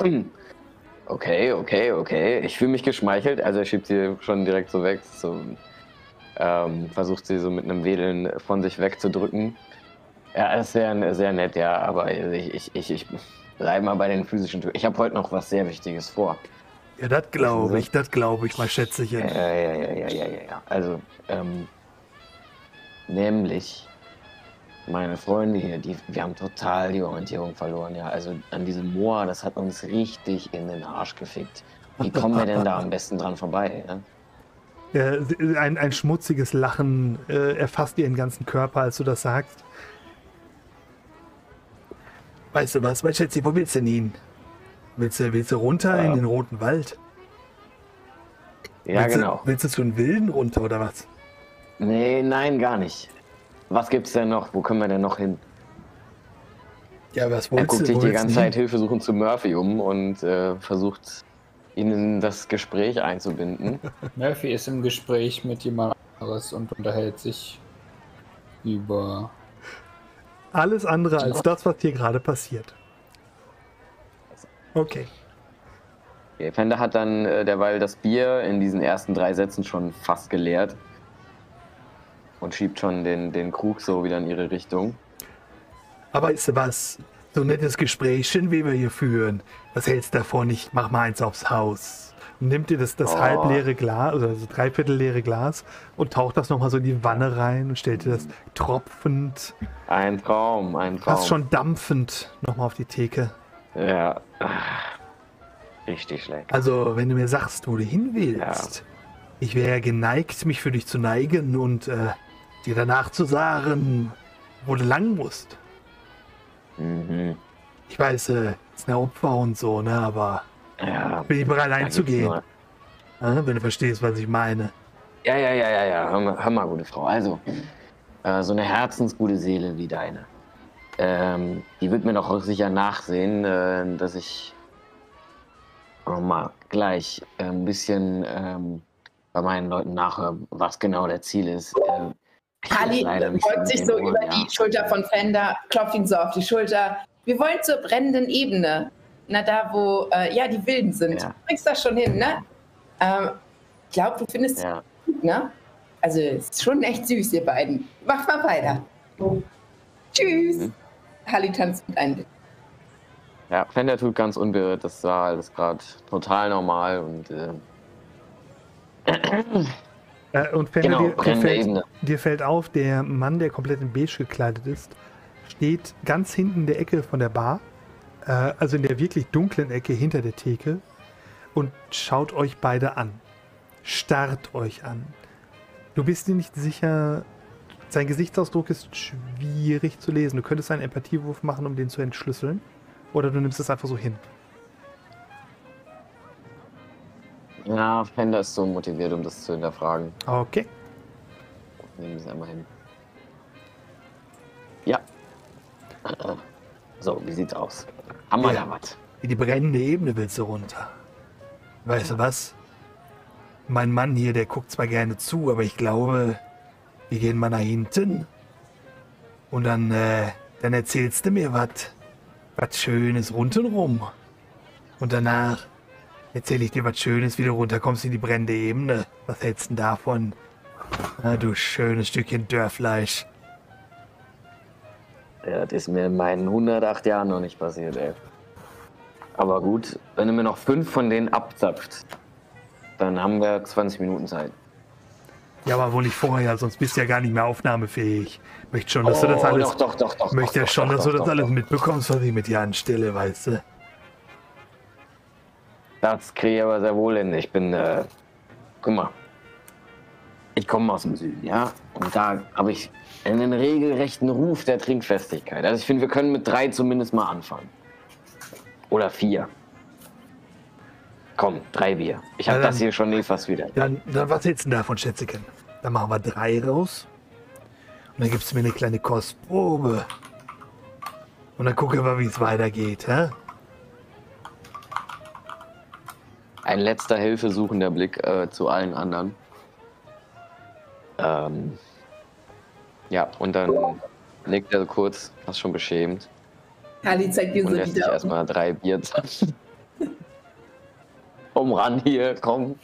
[clears throat] okay, okay, okay. Ich fühle mich geschmeichelt. Also er schiebt sie schon direkt so weg. So, ähm, versucht sie so mit einem Wedeln von sich wegzudrücken. Ja, ist sehr, sehr nett, ja. Aber ich, ich, ich, ich bleibe mal bei den physischen Türen. Ich habe heute noch was sehr Wichtiges vor. Ja, das glaube ich, das glaube ich, mein Schätzchen. Ja, ja, ja, ja, ja, ja, ja. Also, ähm, nämlich meine Freunde hier, die, wir haben total die Orientierung verloren, ja. Also an diesem Moor, das hat uns richtig in den Arsch gefickt. Wie kommen wir denn da am besten dran vorbei? Ja? Ein, ein schmutziges Lachen äh, erfasst ihren ganzen Körper, als du das sagst. Weißt du was, mein Schätzchen, wo willst du denn hin? Willst du, willst du runter in Ja. den Roten Wald? Ja, willst genau. Du, willst du zu den Wilden runter oder was? Nee, nein, gar nicht. Was gibt's denn noch? Wo können wir denn noch hin? Ja, was Er wolltest guckt du? sich die ganze hin? Zeit Hilfesuchen zu Murphy um und äh, versucht, ihn in das Gespräch einzubinden. [laughs] Murphy ist im Gespräch mit jemand anderes und unterhält sich über. Alles andere als das, was hier gerade passiert. Okay. Okay, Fender hat dann äh, derweil das Bier in diesen ersten drei Sätzen schon fast geleert. Und schiebt schon den, den Krug so wieder in ihre Richtung. Aber weißt du was? So ein nettes Gesprächchen, wie wir hier führen. Was hältst du davon? Ich mach mal eins aufs Haus. Nimmt ihr das, das Oh. halbleere Glas, oder das dreiviertelleere Glas und taucht das nochmal so in die Wanne rein und stellt dir das tropfend, Ein Traum, ein Traum. fast schon dampfend nochmal auf die Theke. Ja. Richtig schlecht. Also, wenn du mir sagst, wo du hin willst, ich wäre geneigt, mich für dich zu neigen und äh, dir danach zu sagen, wo du lang musst. Mhm. Ich weiß, äh, ist eine Opfer und so, ne, aber Ja. bin ich bereit einzugehen. Äh, wenn du verstehst, was ich meine. Ja, ja, ja, ja, ja. Hör mal, hör mal gute Frau. Also, äh, so eine herzensgute Seele wie deine. Ähm, die wird mir doch sicher nachsehen, äh, dass ich auch mal gleich äh, ein bisschen ähm, bei meinen Leuten nachhöre, was genau der Ziel ist. Äh, Kali beugt sich so genau, über ja. die Schulter von Fender, klopft ihn so auf die Schulter. Wir wollen zur brennenden Ebene. Na, da, wo äh, ja die Wilden sind. Ja. Du bringst das schon hin, ne? Ähm, ich glaube, du findest es Ja. gut, ne? Also, es ist schon echt süß, ihr beiden. Macht mal weiter. Tschüss. Mhm. Halli tanzt mit ein. Ja, Fender tut ganz unberührt. Das war alles gerade total normal und äh, Äh, und Fender, Genau, dir, dir, fällt, dir fällt auf, der Mann, der komplett in beige gekleidet ist, steht ganz hinten in der Ecke von der Bar, äh, also in der wirklich dunklen Ecke hinter der Theke und schaut euch beide an. Starrt euch an. Du bist dir nicht sicher, sein Gesichtsausdruck ist schwierig zu lesen. Du könntest einen Empathiewurf machen, um den zu entschlüsseln. Oder du nimmst es einfach so hin. ja, Fender ist so motiviert, um das zu hinterfragen. Okay. Nehmen Sie es einmal hin. Ja. So, wie sieht's aus? Haben wir Ja. da was? In die brennende Ebene willst du runter. Weißt du was? Mein Mann hier, der guckt zwar gerne zu, aber ich glaube, wir gehen mal nach hinten. Und dann, äh, dann erzählst du mir was. Was Schönes rundherum. Und danach erzähle ich dir was Schönes, wie du runterkommst in die brennende Ebene. Was hältst du denn davon? Na, du schönes Stückchen Dörrfleisch. Ja, das ist mir in meinen 108 Jahren noch nicht passiert, ey. Aber gut, wenn du mir noch fünf von denen abzapft, dann haben wir 20 Minuten Zeit. Ja, aber wohl nicht vorher, sonst bist du ja gar nicht mehr aufnahmefähig. Möchte schon, dass du das Oh, alles. doch, doch, doch, doch, Möchte ja schon, dass du das alles mitbekommst, was ich mit dir anstelle, weißt du. Das kriege ich aber sehr wohl hin. Ich bin, äh, guck mal, ich komme aus dem Süden, ja? Und da habe ich einen regelrechten Ruf der Trinkfestigkeit. Also ich finde, wir können mit drei zumindest mal anfangen. Oder vier. Komm, drei Bier. Ich habe das hier schon eh fast wieder. Dann, dann was hältst du denn davon, Schätzchen? Dann machen wir drei raus. Und dann gibst du mir eine kleine Kostprobe. Und dann gucken wir, wie es weitergeht, hä? Ein letzter hilfesuchender Blick äh, zu allen anderen. Ähm, ja, und dann nickt er kurz, fast schon beschämt, Halli zeigt dir und so lässt sich wieder. erstmal drei Bier. Komm ran hier, komm.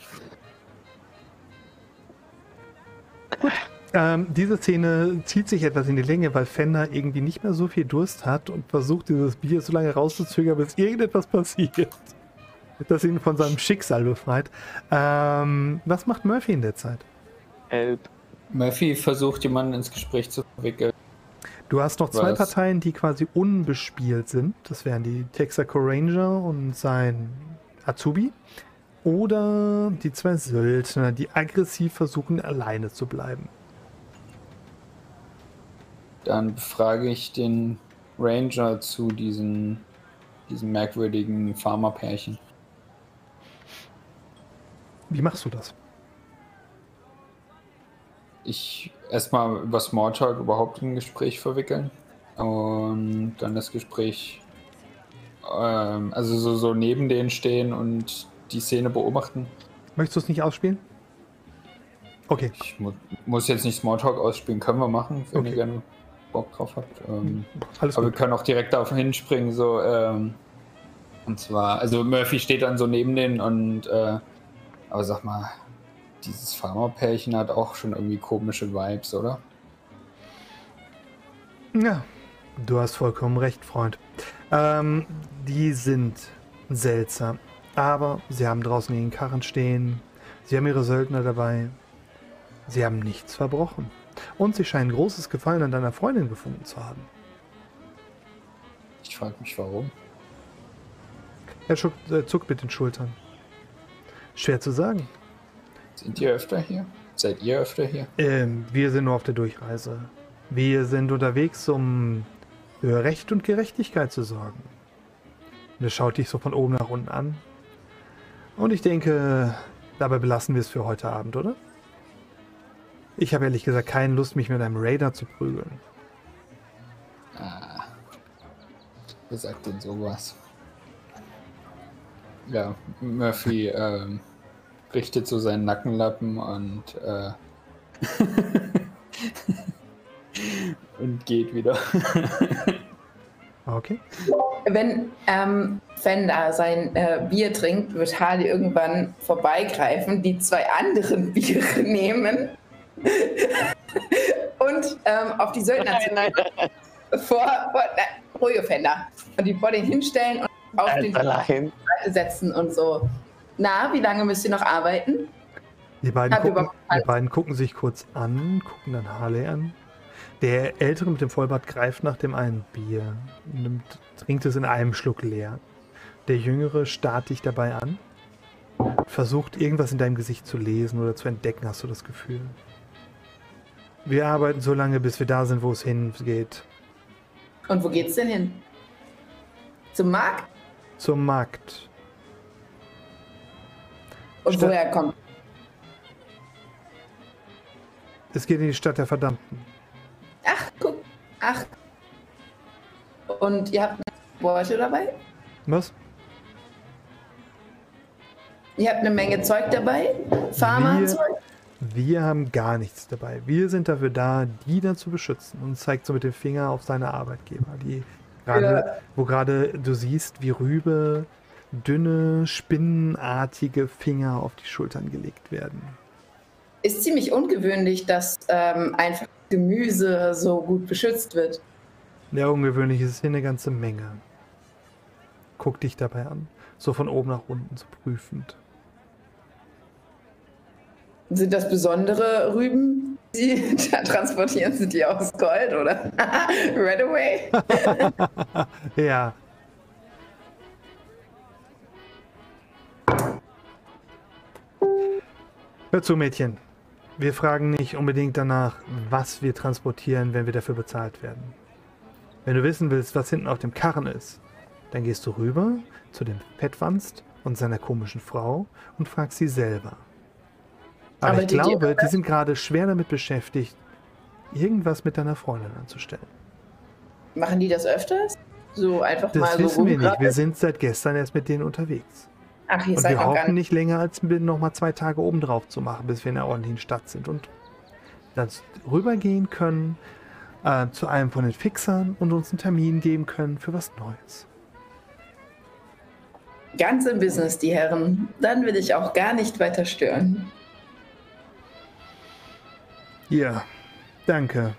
Ähm, diese Szene zieht sich etwas in die Länge, weil Fender irgendwie nicht mehr so viel Durst hat und versucht, dieses Bier so lange rauszuzögern, bis irgendetwas passiert, das ihn von seinem Schicksal befreit. Ähm, was macht Murphy in der Zeit? Help. Murphy versucht, jemanden ins Gespräch zu verwickeln. Du hast noch zwei Was? Parteien, die quasi unbespielt sind. Das wären die Texaco Ranger und sein Azubi. Oder die zwei Söldner, die aggressiv versuchen, alleine zu bleiben. Dann befrage ich den Ranger zu diesen, diesem merkwürdigen Farmerpärchen. Wie machst du das? Ich erstmal über Smalltalk überhaupt ein Gespräch verwickeln und dann das Gespräch, ähm, also so, so neben denen stehen und die Szene beobachten. Möchtest du es nicht ausspielen? Okay. Ich mu muss jetzt nicht Smalltalk ausspielen, können wir machen, wenn Okay. ihr gerne Bock drauf habt. Ähm, Alles aber gut. wir können auch direkt darauf hinspringen, so, ähm, Und zwar, also Murphy steht dann so neben denen und, äh, aber sag mal, dieses Farmerpärchen hat auch schon irgendwie komische Vibes, oder? Ja, du hast vollkommen recht, Freund. Ähm, die sind seltsam. Aber sie haben draußen ihren Karren stehen. Sie haben ihre Söldner dabei. Sie haben nichts verbrochen. Und sie scheinen großes Gefallen an deiner Freundin gefunden zu haben. Ich frage mich, warum. Er äh, zuckt mit den Schultern. Schwer zu sagen. Sind ihr öfter hier? Seid ihr öfter hier? Ähm, wir sind nur auf der Durchreise. Wir sind unterwegs, um für Recht und Gerechtigkeit zu sorgen. Und er schaut dich so von oben nach unten an. Und ich denke, dabei belassen wir es für heute Abend, oder? Ich habe ehrlich gesagt keine Lust, mich mit einem Raider zu prügeln. Ah. Wer sagt denn sowas? Ja, Murphy ähm, richtet so seinen Nackenlappen und äh, [laughs] und geht wieder. Okay. Wenn ähm, Fender sein äh, Bier trinkt, wird Harley irgendwann vorbeigreifen, die zwei anderen [laughs] Biere nehmen [laughs] und ähm, auf die Söldner Nein, nein, vor, vor nein, ruhige Fender und die vor den hinstellen und auf den Allein. Seite setzen und so. Na, wie lange müsst ihr noch arbeiten? Die beiden, gucken, die beiden gucken sich kurz an, gucken dann Harley an. Der Ältere mit dem Vollbart greift nach dem einen Bier, nimmt, trinkt es in einem Schluck leer. Der Jüngere starrt dich dabei an, versucht irgendwas in deinem Gesicht zu lesen oder zu entdecken, hast du das Gefühl. Wir arbeiten so lange, bis wir da sind, wo es hingeht. Und wo geht's denn hin? Zum Markt? Zum Markt. Und Stadt- woher kommt? Es geht in die Stadt der Verdammten. Ach, guck. Ach. Und ihr habt eine Beute dabei? Was? Ihr habt eine Menge Zeug dabei? Pharmazeug? Wir haben gar nichts dabei. Wir sind dafür da, die dann zu beschützen. Und zeigt so mit dem Finger auf seine Arbeitgeber, die gerade, Ja. wo gerade du siehst, wie Rübe dünne, spinnenartige Finger auf die Schultern gelegt werden. Ist ziemlich ungewöhnlich, dass ähm, einfach Gemüse so gut beschützt wird. Ja, ungewöhnlich ist hier eine ganze Menge. Guck dich dabei an. So von oben nach unten, so prüfend. Sind das besondere Rüben, die [laughs] da transportieren? Sind die aus Gold oder [laughs] Redaway? [laughs] ja. Hör zu, Mädchen. Wir fragen nicht unbedingt danach, was wir transportieren, wenn wir dafür bezahlt werden. Wenn du wissen willst, was hinten auf dem Karren ist, dann gehst du rüber zu dem Fettwanst und seiner komischen Frau und fragst sie selber. Aber, Aber ich die- glaube, die sind gerade schwer damit beschäftigt, irgendwas mit deiner Freundin anzustellen. Machen die das öfters? So einfach Das mal so wissen wir nicht. Wir sind seit gestern erst mit denen unterwegs. Ach, ihr Und seid wir hoffen nicht. nicht länger, als noch mal zwei Tage oben drauf zu machen, bis wir in einer ordentlichen Stadt sind und dann rübergehen können äh, zu einem von den Fixern und uns einen Termin geben können für was Neues. Ganz im Business, die Herren. Dann will ich auch gar nicht weiter stören. Ja, danke.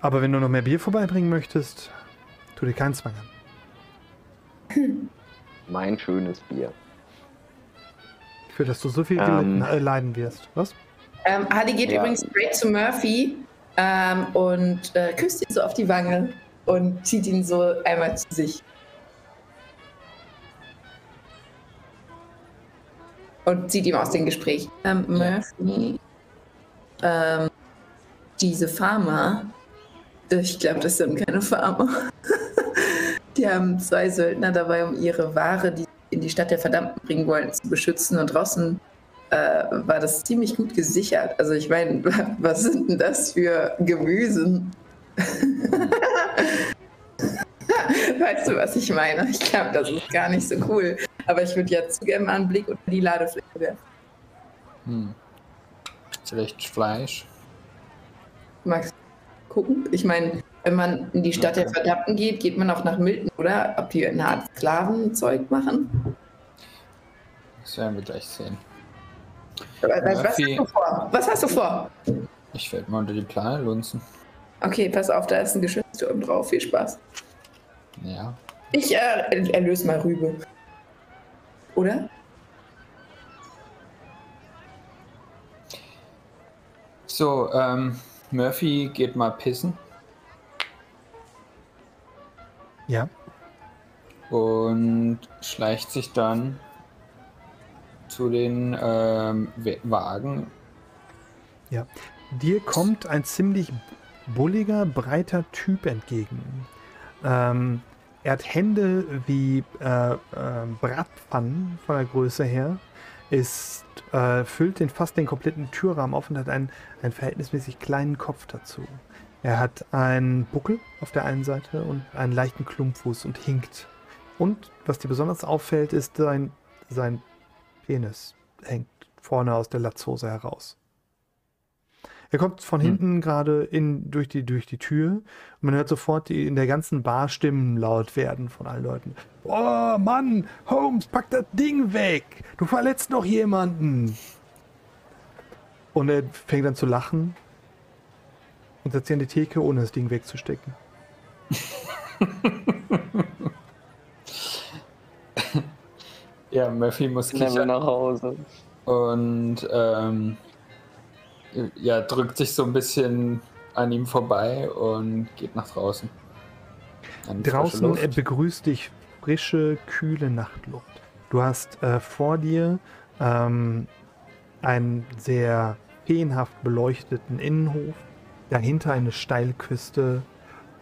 Aber wenn du noch mehr Bier vorbeibringen möchtest, tu dir keinen Zwang an. [clears throat] Mein schönes Bier. Für das du so viel Ähm. äh, leiden wirst. Was? Ähm, Hardy geht Ja. übrigens straight zu Murphy ähm, und äh, küsst ihn so auf die Wange und zieht ihn so einmal zu sich. Und zieht ihm aus dem Gespräch. Ähm, Murphy, ähm, diese Farmer, ich glaube, das sind keine Farmer. [laughs] Die haben zwei Söldner dabei, um ihre Ware, die sie in die Stadt der Verdammten bringen wollen, zu beschützen. Und draußen äh, war das ziemlich gut gesichert. Also ich meine, [laughs] was sind denn das für Gemüsen? [laughs] weißt du, was ich meine? Ich glaube, das ist gar nicht so cool. Aber ich würde jetzt gerne mal einen Blick unter die Ladefläche werfen. Hm. Vielleicht Fleisch. Max gucken? Ich meine, wenn man in die Stadt der Verdammten geht, geht man auch nach Milton, oder? Ob die eine Art Sklavenzeug machen? Das werden wir gleich sehen. Was, was hast Murphy. du vor? Was hast du vor? Ich werde mal unter die Plane lunzen. Okay, pass auf, da ist ein Geschützturm drauf. Viel Spaß. Ja. Ich äh, erlöse mal Rübe. Oder? So, ähm, Murphy geht mal pissen Ja. und schleicht sich dann zu den ähm, Wagen. Ja. Dir kommt ein ziemlich bulliger, breiter Typ entgegen. Ähm, er hat Hände wie äh, äh, Bratpfannen von der Größe her, ist, äh, füllt den fast den kompletten Türrahmen auf und hat einen, einen verhältnismäßig kleinen Kopf dazu. Er hat einen Buckel auf der einen Seite und einen leichten Klumpfuß und hinkt. Und was dir besonders auffällt, ist sein, sein Penis hängt vorne aus der Latzhose heraus. Er kommt von hinten gerade in durch die durch die Tür und man hört sofort die in der ganzen Bar Stimmen laut werden von allen Leuten. Oh Mann, Holmes, pack das Ding weg! Du verletzt noch jemanden! Und er fängt dann zu lachen und setzt sich an die Theke, ohne das Ding wegzustecken. [laughs] Ja, Murphy muss kichern nach Hause. und ähm, ja, drückt sich so ein bisschen an ihm vorbei und geht nach draußen. Draußen begrüßt dich frische, kühle Nachtluft. Du hast äh, vor dir ähm, einen sehr feenhaft beleuchteten Innenhof, dahinter eine Steilküste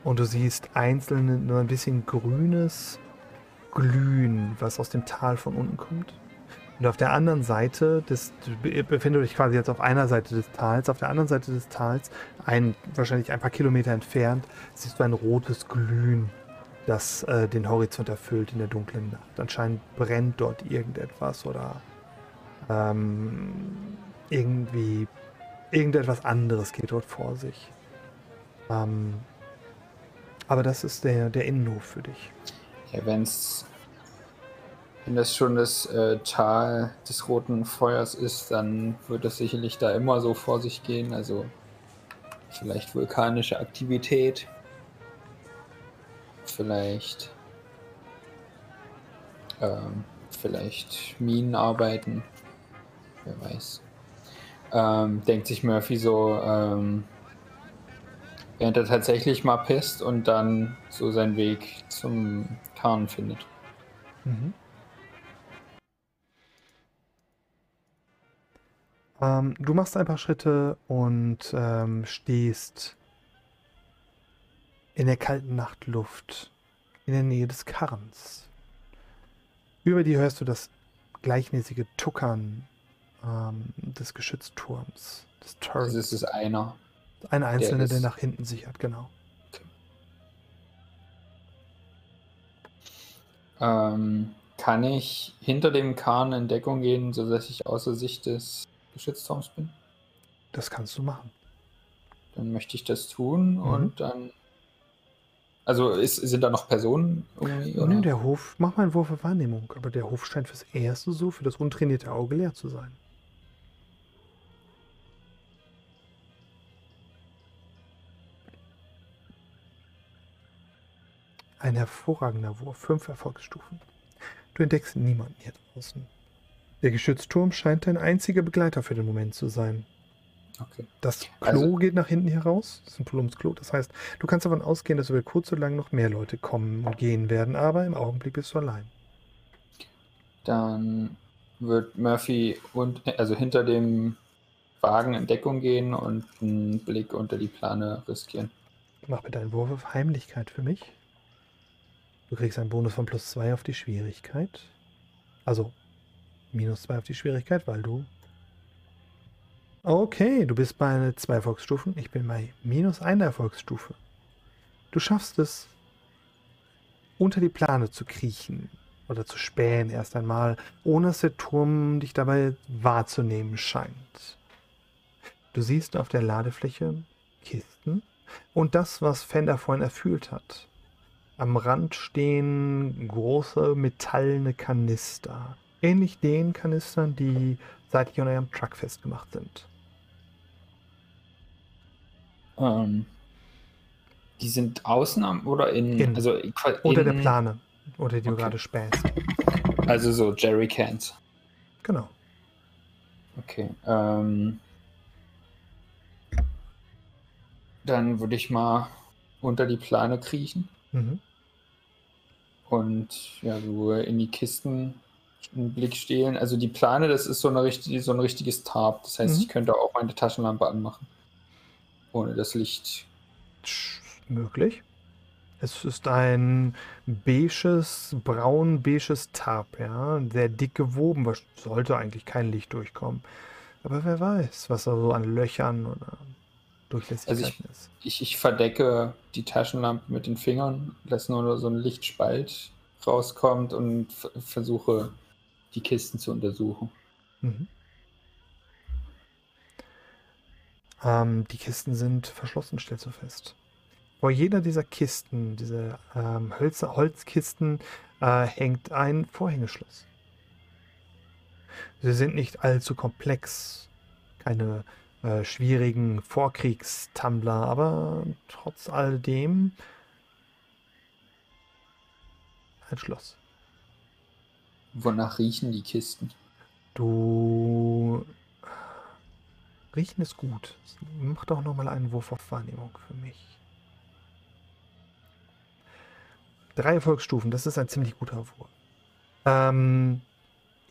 und du siehst einzelne, nur ein bisschen grünes Glühen, was aus dem Tal von unten kommt. Und auf der anderen Seite des, du be- befindest dich quasi jetzt auf einer Seite des Tals, auf der anderen Seite des Tals, ein, wahrscheinlich ein paar Kilometer entfernt, siehst du ein rotes Glühen, das äh, den Horizont erfüllt in der dunklen Nacht. Anscheinend brennt dort irgendetwas oder ähm, irgendwie irgendetwas anderes geht dort vor sich. Ähm, aber das ist der, der Innenhof für dich. Ja, wenn's, wenn das schon das äh, Tal des roten Feuers ist, dann wird es sicherlich da immer so vor sich gehen. Also vielleicht vulkanische Aktivität, vielleicht, ähm, vielleicht Minenarbeiten, wer weiß. Ähm, denkt sich Murphy so, ähm, während er tatsächlich mal pisst und dann so seinen Weg zum Kahn findet. Mhm. Ähm, du machst ein paar Schritte und ähm, stehst in der kalten Nachtluft in der Nähe des Karrens. Über dir hörst du das gleichmäßige Tuckern ähm, des Geschützturms, des Turrets. Also es ist einer. Ein einzelner, der ist- nach hinten sichert, genau. Ähm, kann ich hinter dem Kahn in Deckung gehen, sodass ich außer Sicht des Geschützturms bin? Das kannst du machen. Dann möchte ich das tun und dann. Also ist, sind da noch Personen irgendwie? Oder? der Hof, mach mal einen Wurf auf Wahrnehmung, aber der Hof scheint fürs Erste so, für das untrainierte Auge leer zu sein. Ein hervorragender Wurf, fünf Erfolgsstufen. Du entdeckst niemanden hier draußen. Der Geschützturm scheint dein einziger Begleiter für den Moment zu sein. Okay. Das Klo Also- geht nach hinten hier raus. Das ist ein Plumpsklo. Das heißt, du kannst davon ausgehen, dass über kurz oder lang noch mehr Leute kommen und gehen werden, aber im Augenblick bist du allein. Dann wird Murphy und, also hinter dem Wagen in Deckung gehen und einen Blick unter die Plane riskieren. Mach bitte einen Wurf auf Heimlichkeit für mich. Du kriegst einen Bonus von plus 2 auf die Schwierigkeit. Also minus 2 auf die Schwierigkeit, weil du. Okay, du bist bei 2 Erfolgsstufen. Ich bin bei minus 1 Erfolgsstufe. Du schaffst es, unter die Plane zu kriechen oder zu spähen erst einmal, ohne dass der Turm dich dabei wahrzunehmen scheint. Du siehst auf der Ladefläche Kisten Und das, was Fender vorhin erfüllt hat. Am Rand stehen große metallene Kanister. Ähnlich den Kanistern, die seitlich an eurem Truck festgemacht sind. Ähm, die sind außen am, oder in, In. also in, Unter der Plane, unter die du Okay. gerade spähst. Also so Jerrycans. Genau. Okay. Ähm, dann würde ich mal unter die Plane kriechen Mhm. Und ja, so in die Kisten einen Blick stehlen. Also die Plane, das ist so, eine richtig, so ein richtiges Tarp. Das heißt, Mhm. ich könnte auch meine Taschenlampe anmachen. Ohne das Licht. Möglich. Es ist ein beiges, braun-beiges Tarp, ja. Sehr dick gewoben. Sollte eigentlich kein Licht durchkommen. Aber wer weiß, was da so an Löchern oder Durchlässigkeiten ist. Ich, ich verdecke die Taschenlampe mit den Fingern, lasse nur so ein Lichtspalt rauskommt und versuche die Kisten zu untersuchen. Mhm. Ähm, die Kisten sind verschlossen, stellst du fest. Vor jeder dieser Kisten, diese ähm, Hölz Holzkisten, äh, hängt ein Vorhängeschloss. Sie sind nicht allzu komplex, keine äh, schwierigen Vorkriegstumbler, aber trotz alledem ein Schloss. Wonach riechen die Kisten? Du. Riechen ist gut. Mach doch nochmal einen Wurf auf Wahrnehmung für mich. Drei Erfolgsstufen, das ist ein ziemlich guter Wurf. Ähm,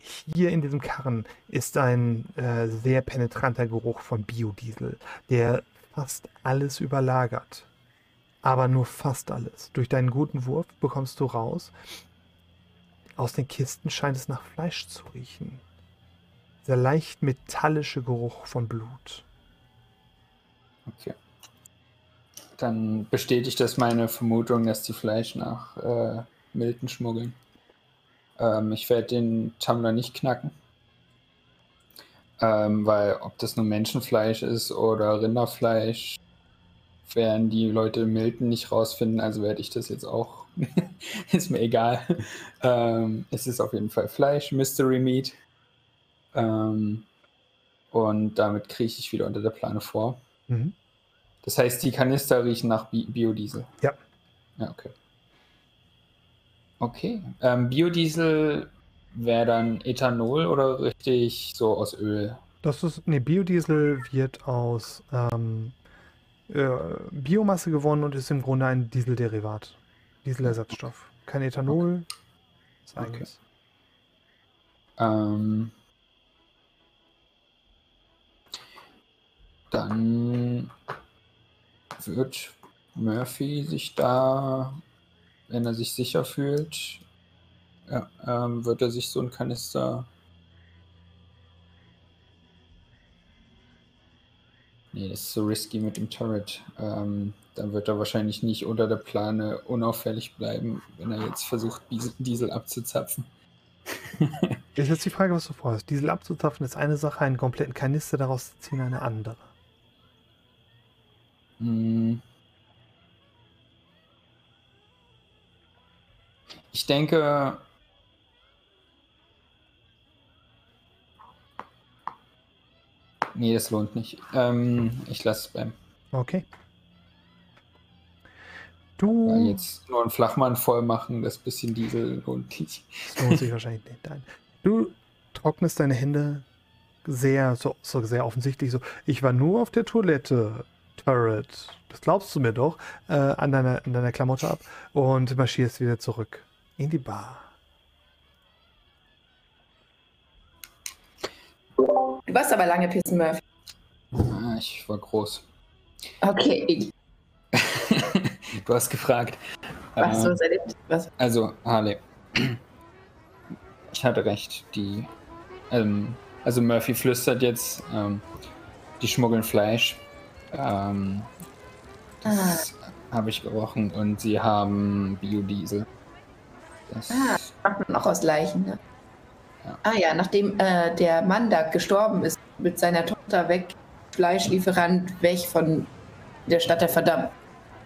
hier in diesem Karren ist ein äh, sehr penetranter Geruch von Biodiesel, der fast alles überlagert. Aber nur fast alles. Durch deinen guten Wurf bekommst du raus, aus den Kisten scheint es nach Fleisch zu riechen. Dieser leicht metallische Geruch von Blut. Okay. Dann bestätigt das meine Vermutung, dass die Fleisch nach äh, Milton schmuggeln. Ähm, ich werde den Tumbler nicht knacken. Ähm, weil ob das nur Menschenfleisch ist oder Rinderfleisch, werden die Leute in Milton nicht rausfinden, also werde ich das jetzt auch. [laughs] ist mir egal. Ähm, es ist auf jeden Fall Fleisch, Mystery Meat. Ähm, und damit krieche ich wieder unter der Plane vor. Mhm. Das heißt, die Kanister riechen nach Bi Biodiesel. Ja. Ja, okay. Okay. Ähm, Biodiesel wäre dann Ethanol oder richtig so aus Öl? Das ist, nee, Biodiesel wird aus ähm, äh, Biomasse gewonnen und ist im Grunde ein Dieselderivat. Dieselersatzstoff. Kein Ethanol. Ist Okay. eigenes. Ähm, dann wird Murphy sich da, wenn er sich sicher fühlt, ja, ähm, wird er sich so ein Kanister. Nee, das ist so risky mit dem Turret. Ähm, dann wird er wahrscheinlich nicht unter der Plane unauffällig bleiben, wenn er jetzt versucht, Diesel- abzuzapfen. [laughs] Ist jetzt die Frage, was du vorhast. Diesel abzuzapfen ist eine Sache, einen kompletten Kanister daraus zu ziehen eine andere. Hm. Ich denke. Nee, das lohnt nicht. Ähm, ich lasse es beim. Okay. Weil Du. jetzt nur einen Flachmann voll machen, das bisschen Diesel lohnt nicht. Das lohnt sich wahrscheinlich nicht. Nein. Du trocknest deine Hände sehr, so, so sehr offensichtlich so. Ich war nur auf der Toilette, Turret. Das glaubst du mir doch, äh, an, deiner, an deiner Klamotte ab und marschierst wieder zurück in die Bar. Du warst aber lange pissen, Murphy. Ah, ich war groß. Okay. [laughs] Du hast gefragt. Was, Ähm, was erlebt? Was? Also, Harley. Ich hatte recht. Die, ähm, also Murphy flüstert jetzt, ähm, die schmuggeln Fleisch. Ähm, das habe ich gerochen und sie haben Biodiesel. Das, Ah, macht man auch aus Leichen, ne? Ja. Ah ja, nachdem äh, der Mann da gestorben ist, mit seiner Tochter weg, Fleischlieferant weg von der Stadt der Verdammt.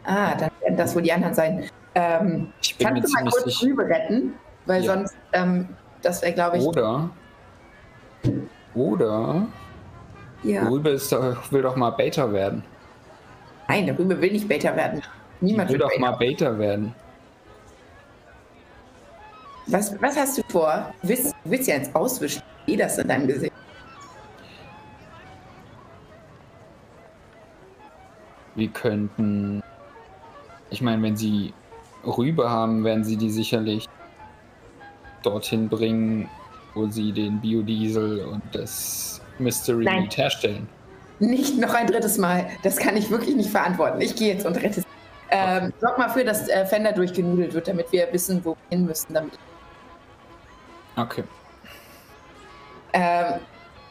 Ah, dann werden das wohl die anderen sein. Ähm, Ich bin kannst du mal kurz. Rübe retten? Weil Ja. sonst, ähm, das wäre, glaube ich. Oder. Oder. Ja. Rübe ist doch, will doch mal Beta werden. Nein, der Rübe will nicht Beta werden. Niemand will will doch Beta. mal Beta werden. Was, was hast du vor? Du willst, du willst ja jetzt auswischen. Sehe das in deinem Gesicht. Wir könnten. Ich meine, wenn sie Rübe haben, werden sie die sicherlich dorthin bringen, wo sie den Biodiesel und das Mystery Nein. Meat herstellen. Nicht noch ein drittes Mal. Das kann ich wirklich nicht verantworten. Ich gehe jetzt und rette es. Ähm, sorg mal für, dass äh, Fender durchgenudelt wird, damit wir wissen, wo wir hin müssen. Damit, Okay. ähm,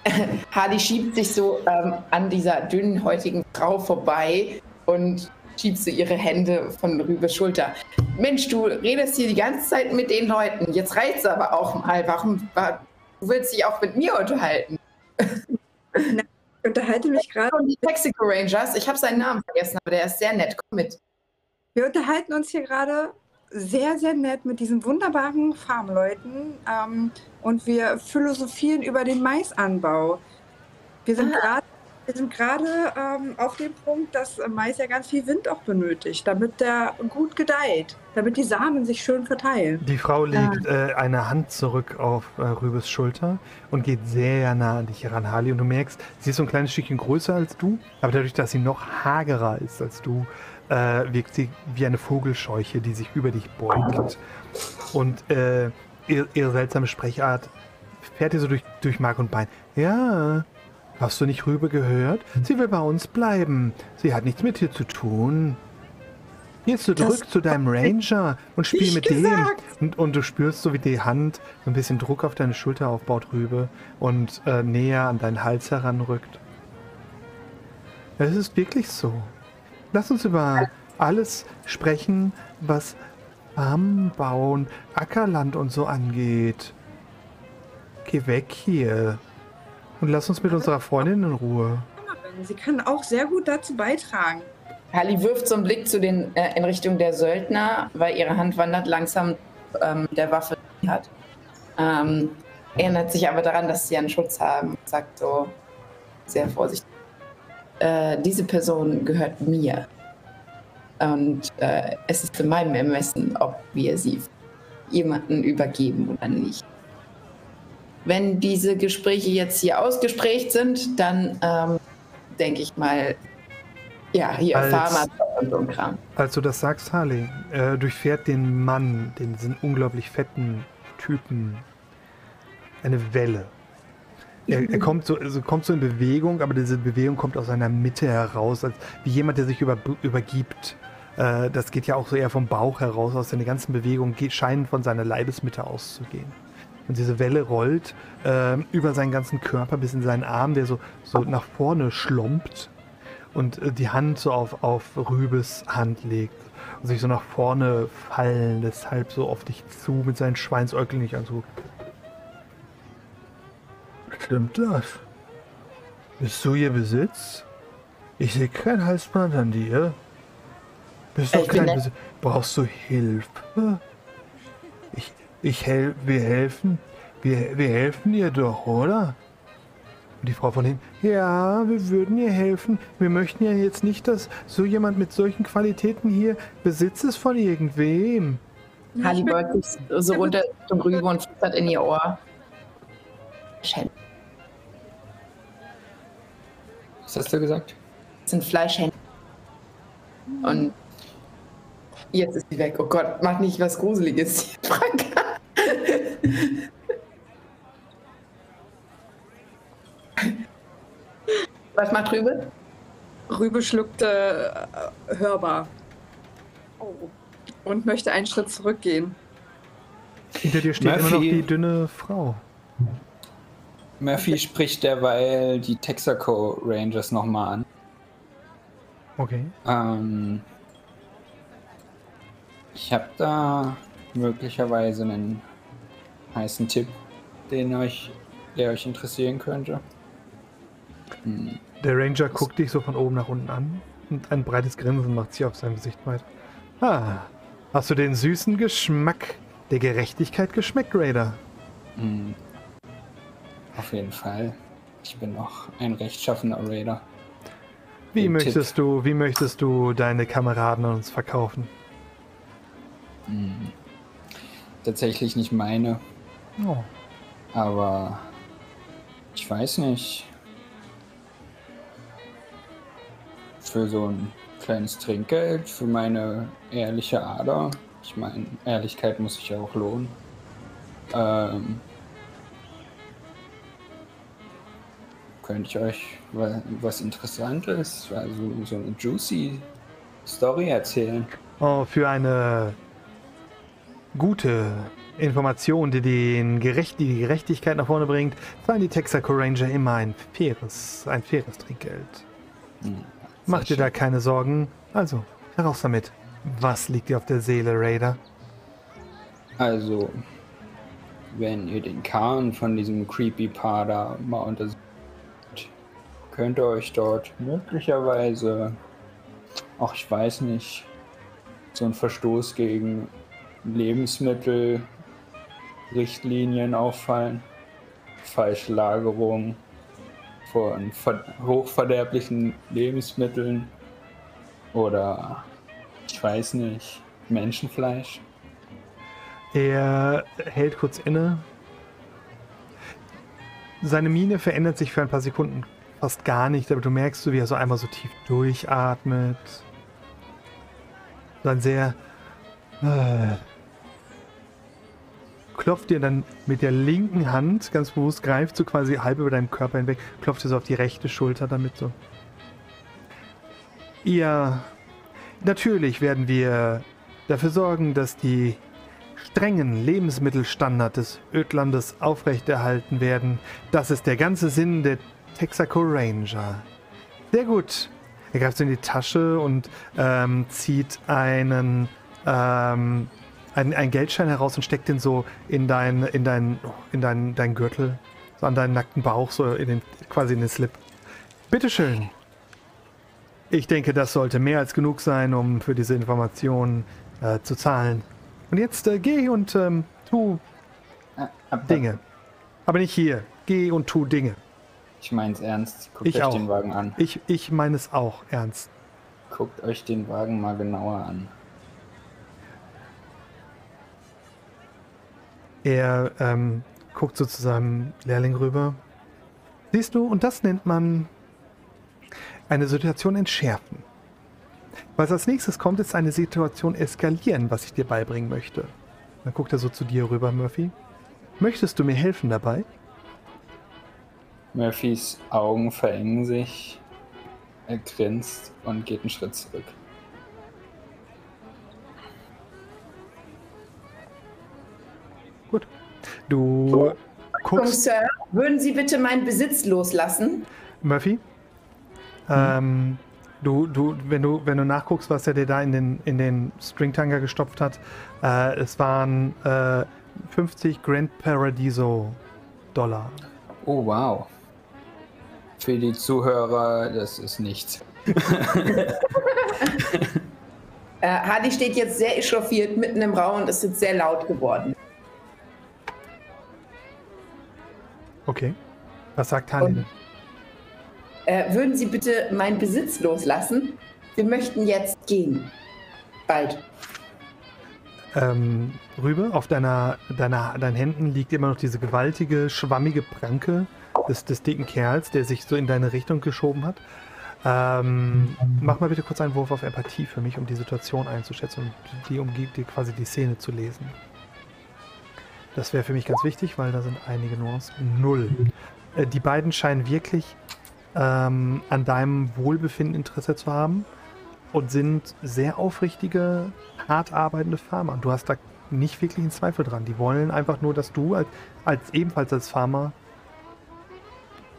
[laughs] Hardy schiebt sich so ähm, an dieser dünnhäutigen Frau vorbei und schiebt so ihre Hände von Rübes Schulter. Mensch, du redest hier die ganze Zeit mit den Leuten. Jetzt reicht's aber auch mal. Warum? wa- Du willst dich auch mit mir unterhalten. Ich unterhalte mich gerade. Und die Mexico Rangers, ich habe seinen Namen vergessen, aber der ist sehr nett. Komm mit. Wir unterhalten uns hier gerade sehr, sehr nett mit diesen wunderbaren Farmleuten ähm, und wir philosophieren über den Maisanbau. Wir sind gerade wir sind gerade ähm, auf dem Punkt, dass Mais ja ganz viel Wind auch benötigt, damit der gut gedeiht, damit die Samen sich schön verteilen. Die Frau legt äh, eine Hand zurück auf äh, Rübes Schulter und geht sehr nah an dich heran, Harley. Und du merkst, sie ist so ein kleines Stückchen größer als du, aber dadurch, dass sie noch hagerer ist als du, äh, wirkt sie wie eine Vogelscheuche, die sich über dich beugt. Und äh, ihr, ihre seltsame Sprechart fährt ihr so durch, durch Mark und Bein. Ja, hast du nicht Rübe gehört? Sie will bei uns bleiben. Sie hat nichts mit dir zu tun. Jetzt zurück Das zu deinem Ranger und spiel mit gesagt. dem. Und, und du spürst so, wie die Hand so ein bisschen Druck auf deine Schulter aufbaut, Rübe, und äh, näher an deinen Hals heranrückt. Es ist wirklich so. Lass uns über alles sprechen, was Farmbauen, Ackerland und so angeht. Geh weg hier. Und lass uns mit unserer Freundin in Ruhe. Sie kann auch sehr gut dazu beitragen. Halli wirft so einen Blick zu den, äh, in Richtung der Söldner, weil ihre Hand wandert langsam ähm, der Waffe die sie hat. Ähm, erinnert sich aber daran, dass sie einen Schutz haben und sagt so sehr vorsichtig. Äh, diese Person gehört mir. Und äh, es ist in meinem Ermessen, ob wir sie jemanden übergeben oder nicht. Wenn diese Gespräche jetzt hier ausgesprächt sind, dann ähm, denke ich mal, ja, hier Als- Pharma und so ein Kram. Als du das sagst, Harley, äh, durchfährt den Mann, den diesen unglaublich fetten Typen, eine Welle. Er, er kommt, so, also kommt so in Bewegung, aber diese Bewegung kommt aus seiner Mitte heraus, als wie jemand, der sich über, übergibt. Äh, das geht ja auch so eher vom Bauch heraus, aus seine ganzen Bewegungen geht, scheinen von seiner Leibesmitte auszugehen. Und diese Welle rollt äh, über seinen ganzen Körper bis in seinen Arm, der so, so nach vorne schlompt und äh, die Hand so auf, auf Rübes Hand legt und sich so nach vorne fallen, deshalb so auf dich zu mit seinen Schweinsäugeln nicht an. So. Stimmt das? Bist du ihr Besitz? Ich sehe kein Halsband an dir. Bist du Ich kein. Besitz? Brauchst du Hilfe? Ich, ich hel wir helfen. Wir, wir helfen dir doch, oder? Und die Frau von hinten, ja, wir würden ihr helfen. Wir möchten ja jetzt nicht, dass so jemand mit solchen Qualitäten hier Besitz ist von irgendwem. Harley beugt sich so runter zum Rübe und flüstert in ihr Ohr. Fleischhändler. Was hast du gesagt? Das sind Fleischhändler. Und jetzt ist sie weg. Oh Gott, mach nicht was Gruseliges, [laughs] Franka. Was macht Rübe? Rübe schluckte äh, hörbar. Und möchte einen Schritt zurückgehen. Hinter dir steht immer noch Murphy. die dünne Frau. Murphy spricht derweil die Texaco Rangers nochmal an. Okay. Ähm, ich habe da möglicherweise einen heißen Tipp, den euch, der euch interessieren könnte. Hm. Der Ranger guckt dich so von oben nach unten an. Und ein breites Grinsen macht sich auf sein Gesicht breit. Ah, hast du den süßen Geschmack der Gerechtigkeit geschmeckt, Raider? Hm. Auf jeden Fall. Ich bin noch ein rechtschaffener Raider. Wie Den möchtest Tipp. du, wie möchtest du deine Kameraden an uns verkaufen? Hm. Tatsächlich nicht meine, Oh. aber ich weiß nicht. Für so ein kleines Trinkgeld, für meine ehrliche Ader. Ich meine, Ehrlichkeit muss sich ja auch lohnen. Ähm, könnte ich euch wa- was Interessantes, also so eine juicy Story erzählen. Oh, für eine gute Information, die den Gerecht, die, die Gerechtigkeit nach vorne bringt, zahlen die Texaco Ranger immer ein faires, ein faires Trinkgeld. Hm, Mach dir da keine Sorgen. Also, heraus damit. Was liegt dir auf der Seele, Raider? Also, wenn ihr den Kahn von diesem Creepypasta da mal untersucht, könnt ihr euch dort möglicherweise, auch ich weiß nicht, so ein Verstoß gegen Lebensmittelrichtlinien auffallen. Falsche Lagerung von ver hochverderblichen Lebensmitteln oder ich weiß nicht, Menschenfleisch. Er hält kurz inne. Seine Miene verändert sich für ein paar Sekunden fast gar nicht, aber du merkst wie er so einmal so tief durchatmet. Dann sehr. Äh, klopft dir dann mit der linken Hand ganz bewusst, greift so quasi halb über deinem Körper hinweg, klopft dir so auf die rechte Schulter damit so. Ihr. Natürlich werden wir dafür sorgen, dass die strengen Lebensmittelstandard des Ödlandes aufrechterhalten werden. Das ist der ganze Sinn der Texaco Ranger. Sehr gut. Er greift in die Tasche und ähm, zieht einen, ähm, einen, einen Geldschein heraus und steckt den so in dein, in dein, in dein, dein Gürtel, so an deinen nackten Bauch, so in den, quasi in den Slip. Bitteschön. Ich denke, das sollte mehr als genug sein, um für diese Informationen äh, zu zahlen. Und jetzt äh, geh und ähm, tu Dinge. Aber nicht hier. Geh und tu Dinge. Ich mein's ernst. Guckt Ich euch auch. den Wagen an. Ich, ich meine es auch ernst. Guckt euch den Wagen mal genauer an. Er ähm, guckt so zu seinem Lehrling rüber. Siehst du, und das nennt man eine Situation entschärfen. Was als nächstes kommt, ist eine Situation eskalieren, was ich dir beibringen möchte. Dann guckt er so zu dir rüber, Murphy. Möchtest du mir helfen dabei? Murphys Augen verengen sich. Er grinst und geht einen Schritt zurück. Du Jungs, guckst, Sir, würden Sie bitte meinen Besitz loslassen? Murphy, ähm, du, du, wenn du, wenn du nachguckst, was er dir da in den, in den Stringtanger gestopft hat, äh, es waren äh, 50 Grand Paradiso Dollar. Oh, wow. Für die Zuhörer, das ist nichts. [laughs] Äh, Hardy steht jetzt sehr echauffiert mitten im Raum und ist jetzt sehr laut geworden. Okay. Was sagt denn? Äh, würden Sie bitte meinen Besitz loslassen? Wir möchten jetzt gehen. Bald. Ähm, Rübe, auf deiner, deiner, deinen Händen liegt immer noch diese gewaltige, schwammige Pranke des, des dicken Kerls, der sich so in deine Richtung geschoben hat. Ähm, mach mal bitte kurz einen Wurf auf Empathie für mich, um die Situation einzuschätzen und die umgibt dir quasi die Szene zu lesen. Das wäre für mich ganz wichtig, weil da sind einige Nuancen. Null. Äh, die beiden scheinen wirklich ähm, an deinem Wohlbefinden Interesse zu haben und sind sehr aufrichtige, hart arbeitende Farmer. Du hast da nicht wirklich einen Zweifel dran. Die wollen einfach nur, dass du als, als ebenfalls als Farmer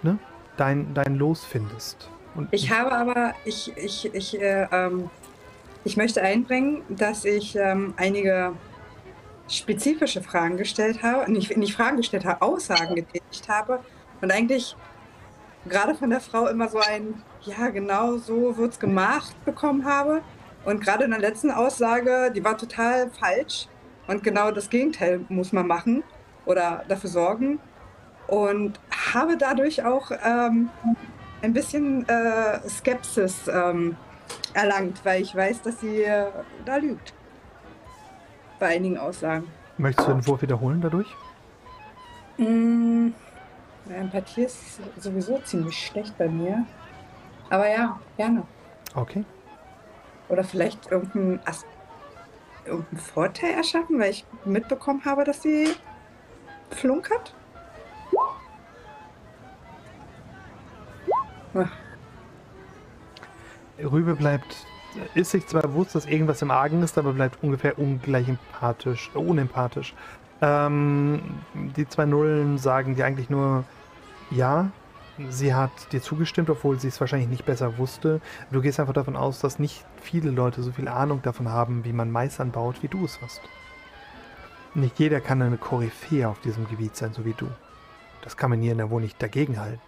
ne, dein, dein Los findest. Und Ich habe aber, ich, ich, ich, äh, ähm, ich möchte einbringen, dass ich ähm, einige spezifische Fragen gestellt habe, nicht, nicht Fragen gestellt habe, Aussagen getätigt habe und eigentlich gerade von der Frau immer so ein ja, genau so wird's gemacht bekommen habe. Und gerade in der letzten Aussage, die war total falsch. Und genau das Gegenteil muss man machen oder dafür sorgen. Und habe dadurch auch ähm, ein bisschen äh, Skepsis ähm, erlangt, weil ich weiß, dass sie äh, da lügt. Bei einigen Aussagen. Möchtest du den Wurf wiederholen dadurch? Mm, ja, Empathie ist sowieso ziemlich schlecht bei mir. Aber ja, gerne. Okay. Oder vielleicht irgendeinen, As irgendeinen Vorteil erschaffen, weil ich mitbekommen habe, dass sie flunkert. Rübe bleibt, ist sich zwar bewusst, dass irgendwas im Argen ist, aber bleibt ungefähr ungleich empathisch, äh, unempathisch. Ähm, die zwei Nullen sagen dir eigentlich nur, ja, sie hat dir zugestimmt, obwohl sie es wahrscheinlich nicht besser wusste. Du gehst einfach davon aus, dass nicht viele Leute so viel Ahnung davon haben, wie man Mais anbaut, wie du es hast. Nicht jeder kann eine Koryphäe auf diesem Gebiet sein, so wie du. Das kann man hier in der Wohl nicht dagegenhalten.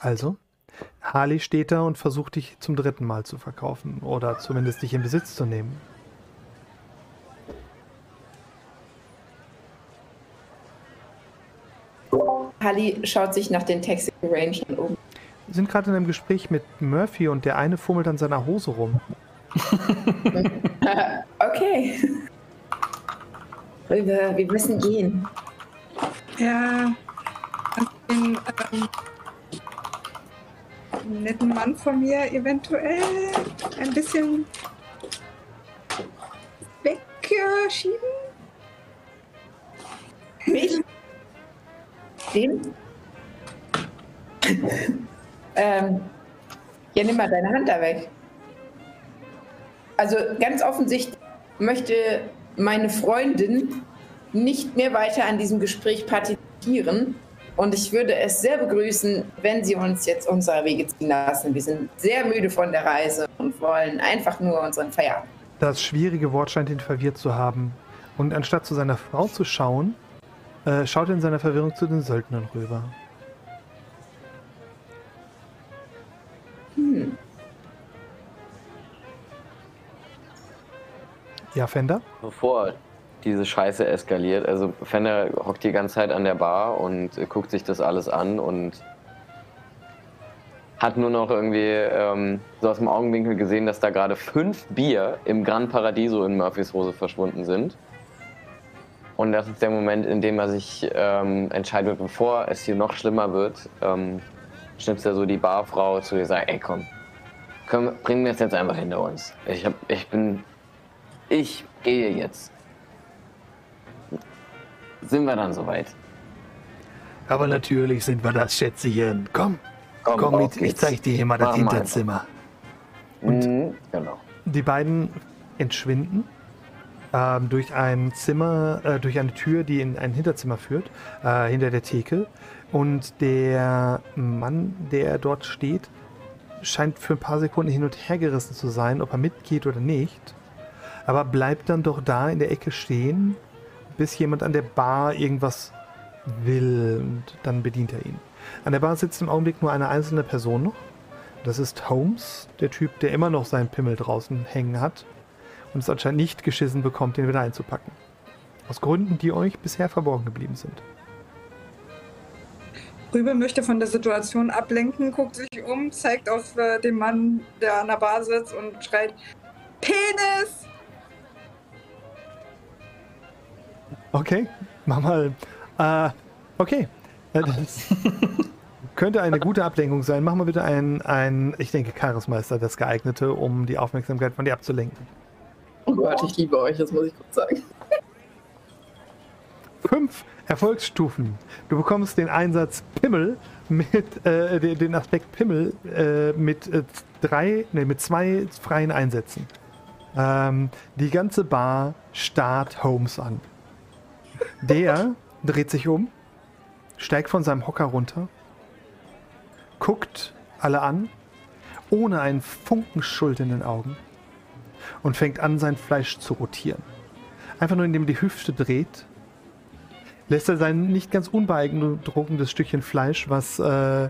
Also, Harley steht da und versucht dich zum dritten Mal zu verkaufen oder zumindest dich in Besitz zu nehmen. Halli schaut sich nach den Taxical Rangern um. Wir sind gerade in einem Gespräch mit Murphy und der eine fummelt an seiner Hose rum. [laughs] okay. [laughs] Rübe, wir müssen gehen. Ja, den ähm, netten Mann von mir eventuell ein bisschen wegschieben. Mich? Den? [laughs] ähm, ja, nimm mal deine Hand da weg. Also ganz offensichtlich möchte meine Freundin nicht mehr weiter an diesem Gespräch partizipieren. Und ich würde es sehr begrüßen, wenn Sie uns jetzt unsere Wege ziehen lassen. Wir sind sehr müde von der Reise und wollen einfach nur unseren Feierabend. Das schwierige Wort scheint ihn verwirrt zu haben. Und anstatt zu seiner Frau zu schauen, äh, schaut er in seiner Verwirrung zu den Söldnern rüber. Ja, Fender? Bevor diese Scheiße eskaliert, also Fender hockt die ganze Zeit an der Bar und guckt sich das alles an und hat nur noch irgendwie ähm, so aus dem Augenwinkel gesehen, dass da gerade fünf Bier im Gran Paradiso in Murphys Hose verschwunden sind. Und das ist der Moment, in dem er sich ähm, entscheidet, bevor es hier noch schlimmer wird, ähm, schnipst er so die Barfrau zu ihr sagt, ey komm, komm, bringen wir es jetzt einfach hinter uns. Ich, hab, ich bin, ich gehe jetzt. Sind wir dann soweit? Aber natürlich sind wir das, Schätzchen. Komm, Komm, komm mit, ich zeig dir hier mal das Mach mal Hinterzimmer. Mhm, genau. Die beiden entschwinden ähm, durch ein Zimmer, äh, durch eine Tür, die in ein Hinterzimmer führt, äh, hinter der Theke. Und der Mann, der dort steht, scheint für ein paar Sekunden hin und her gerissen zu sein, ob er mitgeht oder nicht. Aber bleibt dann doch da in der Ecke stehen, bis jemand an der Bar irgendwas will und dann bedient er ihn. An der Bar sitzt im Augenblick nur eine einzelne Person noch. Das ist Holmes, der Typ, der immer noch seinen Pimmel draußen hängen hat und es anscheinend nicht geschissen bekommt, den wieder einzupacken. Aus Gründen, die euch bisher verborgen geblieben sind. Rübe möchte von der Situation ablenken, guckt sich um, zeigt auf äh, den Mann, der an der Bar sitzt und schreit: Penis! Okay, mach mal. Äh, okay. Äh, Das könnte eine gute Ablenkung sein. Mach mal bitte ein, ein ich denke, Charismeister, das geeignete, um die Aufmerksamkeit von dir abzulenken. Oh Gott, ich liebe euch, das muss ich kurz sagen. Fünf Erfolgsstufen. Du bekommst den Einsatz Pimmel mit äh, den, den Aspekt Pimmel äh, mit äh, drei, nee, mit zwei freien Einsätzen. Ähm, die ganze Bar starrt Holmes an. Der dreht sich um, steigt von seinem Hocker runter, guckt alle an, ohne einen Funken Schuld in den Augen und fängt an, sein Fleisch zu rotieren. Einfach nur, indem er die Hüfte dreht, lässt er sein nicht ganz unbeeindruckendes Stückchen Fleisch, was äh,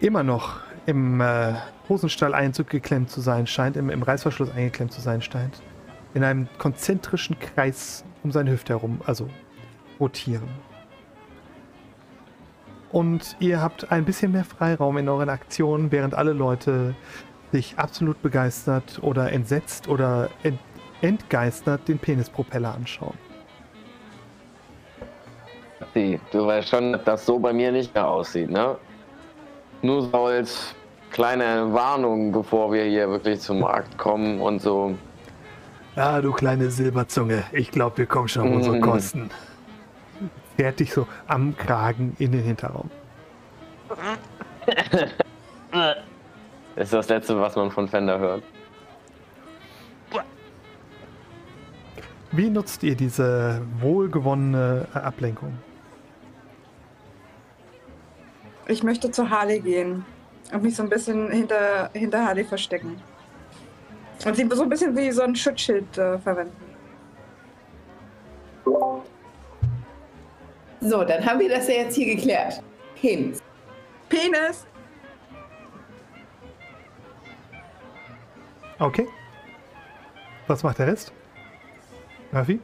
immer noch im äh, Hosenstall eingeklemmt zu sein scheint, im, im Reißverschluss eingeklemmt zu sein scheint, in einem konzentrischen Kreis um seine Hüfte herum, also rotieren. Und ihr habt ein bisschen mehr Freiraum in euren Aktionen, während alle Leute sich absolut begeistert oder entsetzt oder ent entgeistert den Penispropeller anschauen. Du weißt schon, dass das so bei mir nicht mehr aussieht, ne? Nur so als kleine Warnung, bevor wir hier wirklich zum Markt kommen und so. Ja, du kleine Silberzunge. Ich glaube, wir kommen schon auf unsere Mhm. Kosten. Fährt dich so am Kragen in den Hinterraum. Das [laughs] ist das Letzte, was man von Fender hört. Wie nutzt ihr diese wohlgewonnene äh, Ablenkung? Ich möchte zu Harley gehen und mich so ein bisschen hinter, hinter Harley verstecken. Und sie so ein bisschen wie so ein Schutzschild äh, verwenden. So, dann haben wir das ja jetzt hier geklärt. Penis. Penis! Okay. Was macht der Rest? Murphy?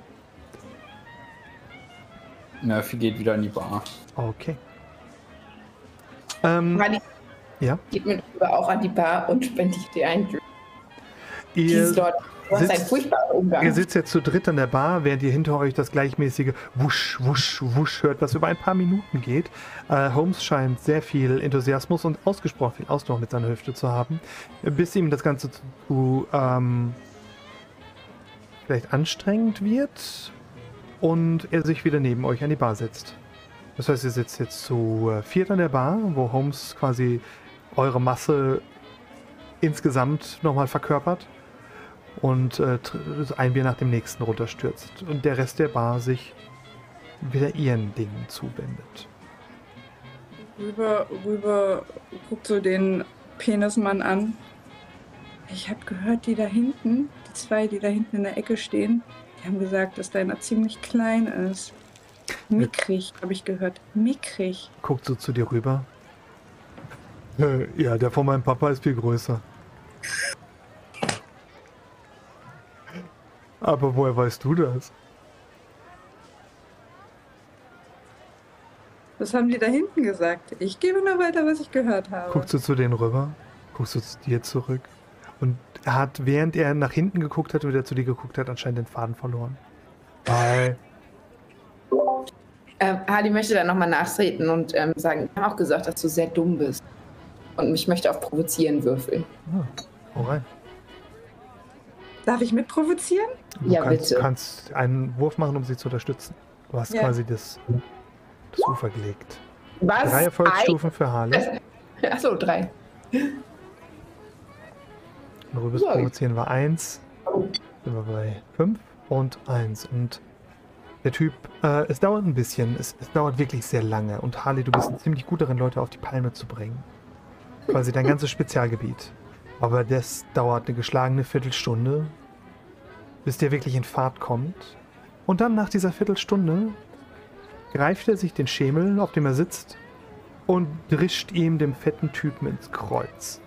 Murphy geht wieder in die Bar. Okay. Ähm, Rani ja. geht mit rüber auch an die Bar und spendet dir einen Drink. Ihr Lord, du hast sitzt- furchtbaren Umgang. Ihr sitzt jetzt zu dritt an der Bar, während ihr hinter euch das gleichmäßige Wusch, Wusch, Wusch hört, was über ein paar Minuten geht. Äh, Holmes scheint sehr viel Enthusiasmus und ausgesprochen viel Ausdauer mit seiner Hüfte zu haben, bis ihm das Ganze zu ähm, vielleicht anstrengend wird und er sich wieder neben euch an die Bar setzt. Das heißt, ihr sitzt jetzt zu äh, viert an der Bar, wo Holmes quasi eure Masse insgesamt nochmal verkörpert und äh, ein Bier nach dem nächsten runterstürzt und der Rest der Bar sich wieder ihren Dingen zuwendet. Rüber, rüber, guckt so den Penismann an. Ich habe gehört, die da hinten, die zwei, die da hinten in der Ecke stehen, die haben gesagt, dass deiner ziemlich klein ist. Mickrig, habe ich gehört. Mickrig. Guckt so zu dir rüber. Äh, ja, der von meinem Papa ist viel größer. Aber woher weißt du das? Was haben die da hinten gesagt? Ich gebe nur weiter, was ich gehört habe. Guckst du zu denen rüber? Guckst du zu dir zurück? Und er hat, während er nach hinten geguckt hat und wieder zu dir geguckt hat, anscheinend den Faden verloren. Weil Ähm, Harley möchte dann nochmal nachtreten und ähm, sagen, ich habe auch gesagt, dass du sehr dumm bist. Und ich möchte auf Provozieren würfeln. Hau rein. Darf ich mitprovozieren? Du Ja, kannst, bitte. kannst einen Wurf machen, um sie zu unterstützen. Du hast Ja. quasi das, das Ufer gelegt. Was? Drei Erfolgsstufen für Harley. [laughs] Achso, drei. Und Rübes Ja. provozieren war 1. Sind wir bei 5 und 1. Und der Typ, äh, es dauert ein bisschen. Es, es dauert wirklich sehr lange. Und Harley, du bist ziemlich gut darin, Leute auf die Palme zu bringen. Quasi dein ganzes Spezialgebiet. Aber das dauert eine geschlagene Viertelstunde, bis der wirklich in Fahrt kommt. Und dann nach dieser Viertelstunde greift er sich den Schemel, auf dem er sitzt, und drischt ihm dem fetten Typen ins Kreuz.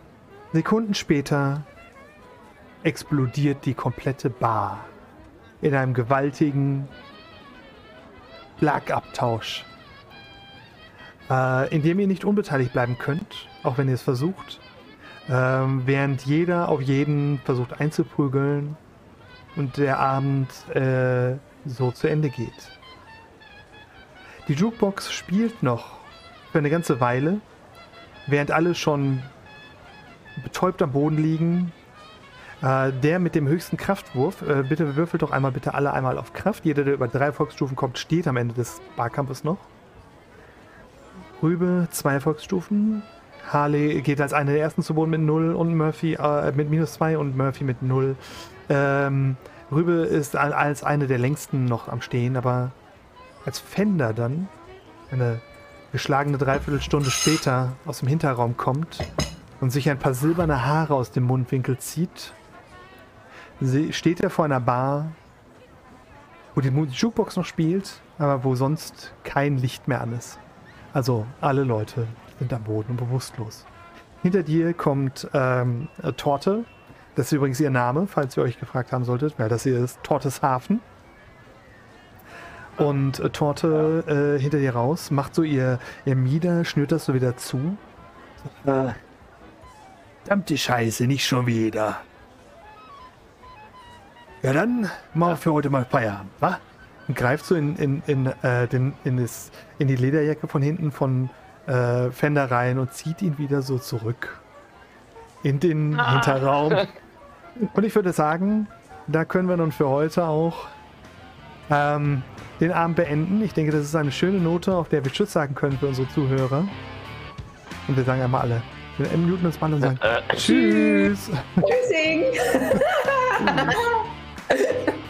Sekunden später explodiert die komplette Bar in einem gewaltigen Schlagabtausch, äh, in dem ihr nicht unbeteiligt bleiben könnt, auch wenn ihr es versucht, ähm, während jeder auf jeden versucht einzuprügeln und der Abend äh, so zu Ende geht. Die Jukebox spielt noch für eine ganze Weile, während alle schon betäubt am Boden liegen. Äh, der mit dem höchsten Kraftwurf, äh, bitte würfelt doch einmal bitte alle einmal auf Kraft. Jeder, der über drei Erfolgsstufen kommt, steht am Ende des Barkampfes noch. Rübe, zwei Erfolgsstufen. Harley geht als eine der ersten zu Boden mit 0 und Murphy äh, mit minus 2 und Murphy mit 0. Ähm, Rübe ist al- als eine der längsten noch am Stehen, aber als Fender dann eine geschlagene Dreiviertelstunde später aus dem Hinterraum kommt und sich ein paar silberne Haare aus dem Mundwinkel zieht, steht er vor einer Bar, wo die Jukebox noch spielt aber wo sonst kein Licht mehr an ist. Also alle Leute sind am Boden und bewusstlos. Hinter dir kommt ähm, äh, Torte. Das ist übrigens ihr Name, falls ihr euch gefragt haben solltet, weil das hier ist Tortes Hafen. Und äh, Torte äh, hinter dir raus, macht so ihr, ihr Mieder, schnürt das so wieder zu. Äh, verdammte Scheiße, nicht schon wieder. Ja, dann machen wir für heute mal Feierabend, wa? und greift so in, in, in, äh, den, in, das, in die Lederjacke von hinten von äh, Fender rein und zieht ihn wieder so zurück in den Ah. Hinterraum. [laughs] Und ich würde sagen, da können wir nun für heute auch ähm, den Abend beenden. Ich denke, das ist eine schöne Note, auf der wir Tschüss sagen können für unsere Zuhörer. Und wir sagen einmal alle. Wir muten uns mal und sagen Äh, Tschüss. Tschüssing. [laughs] [laughs]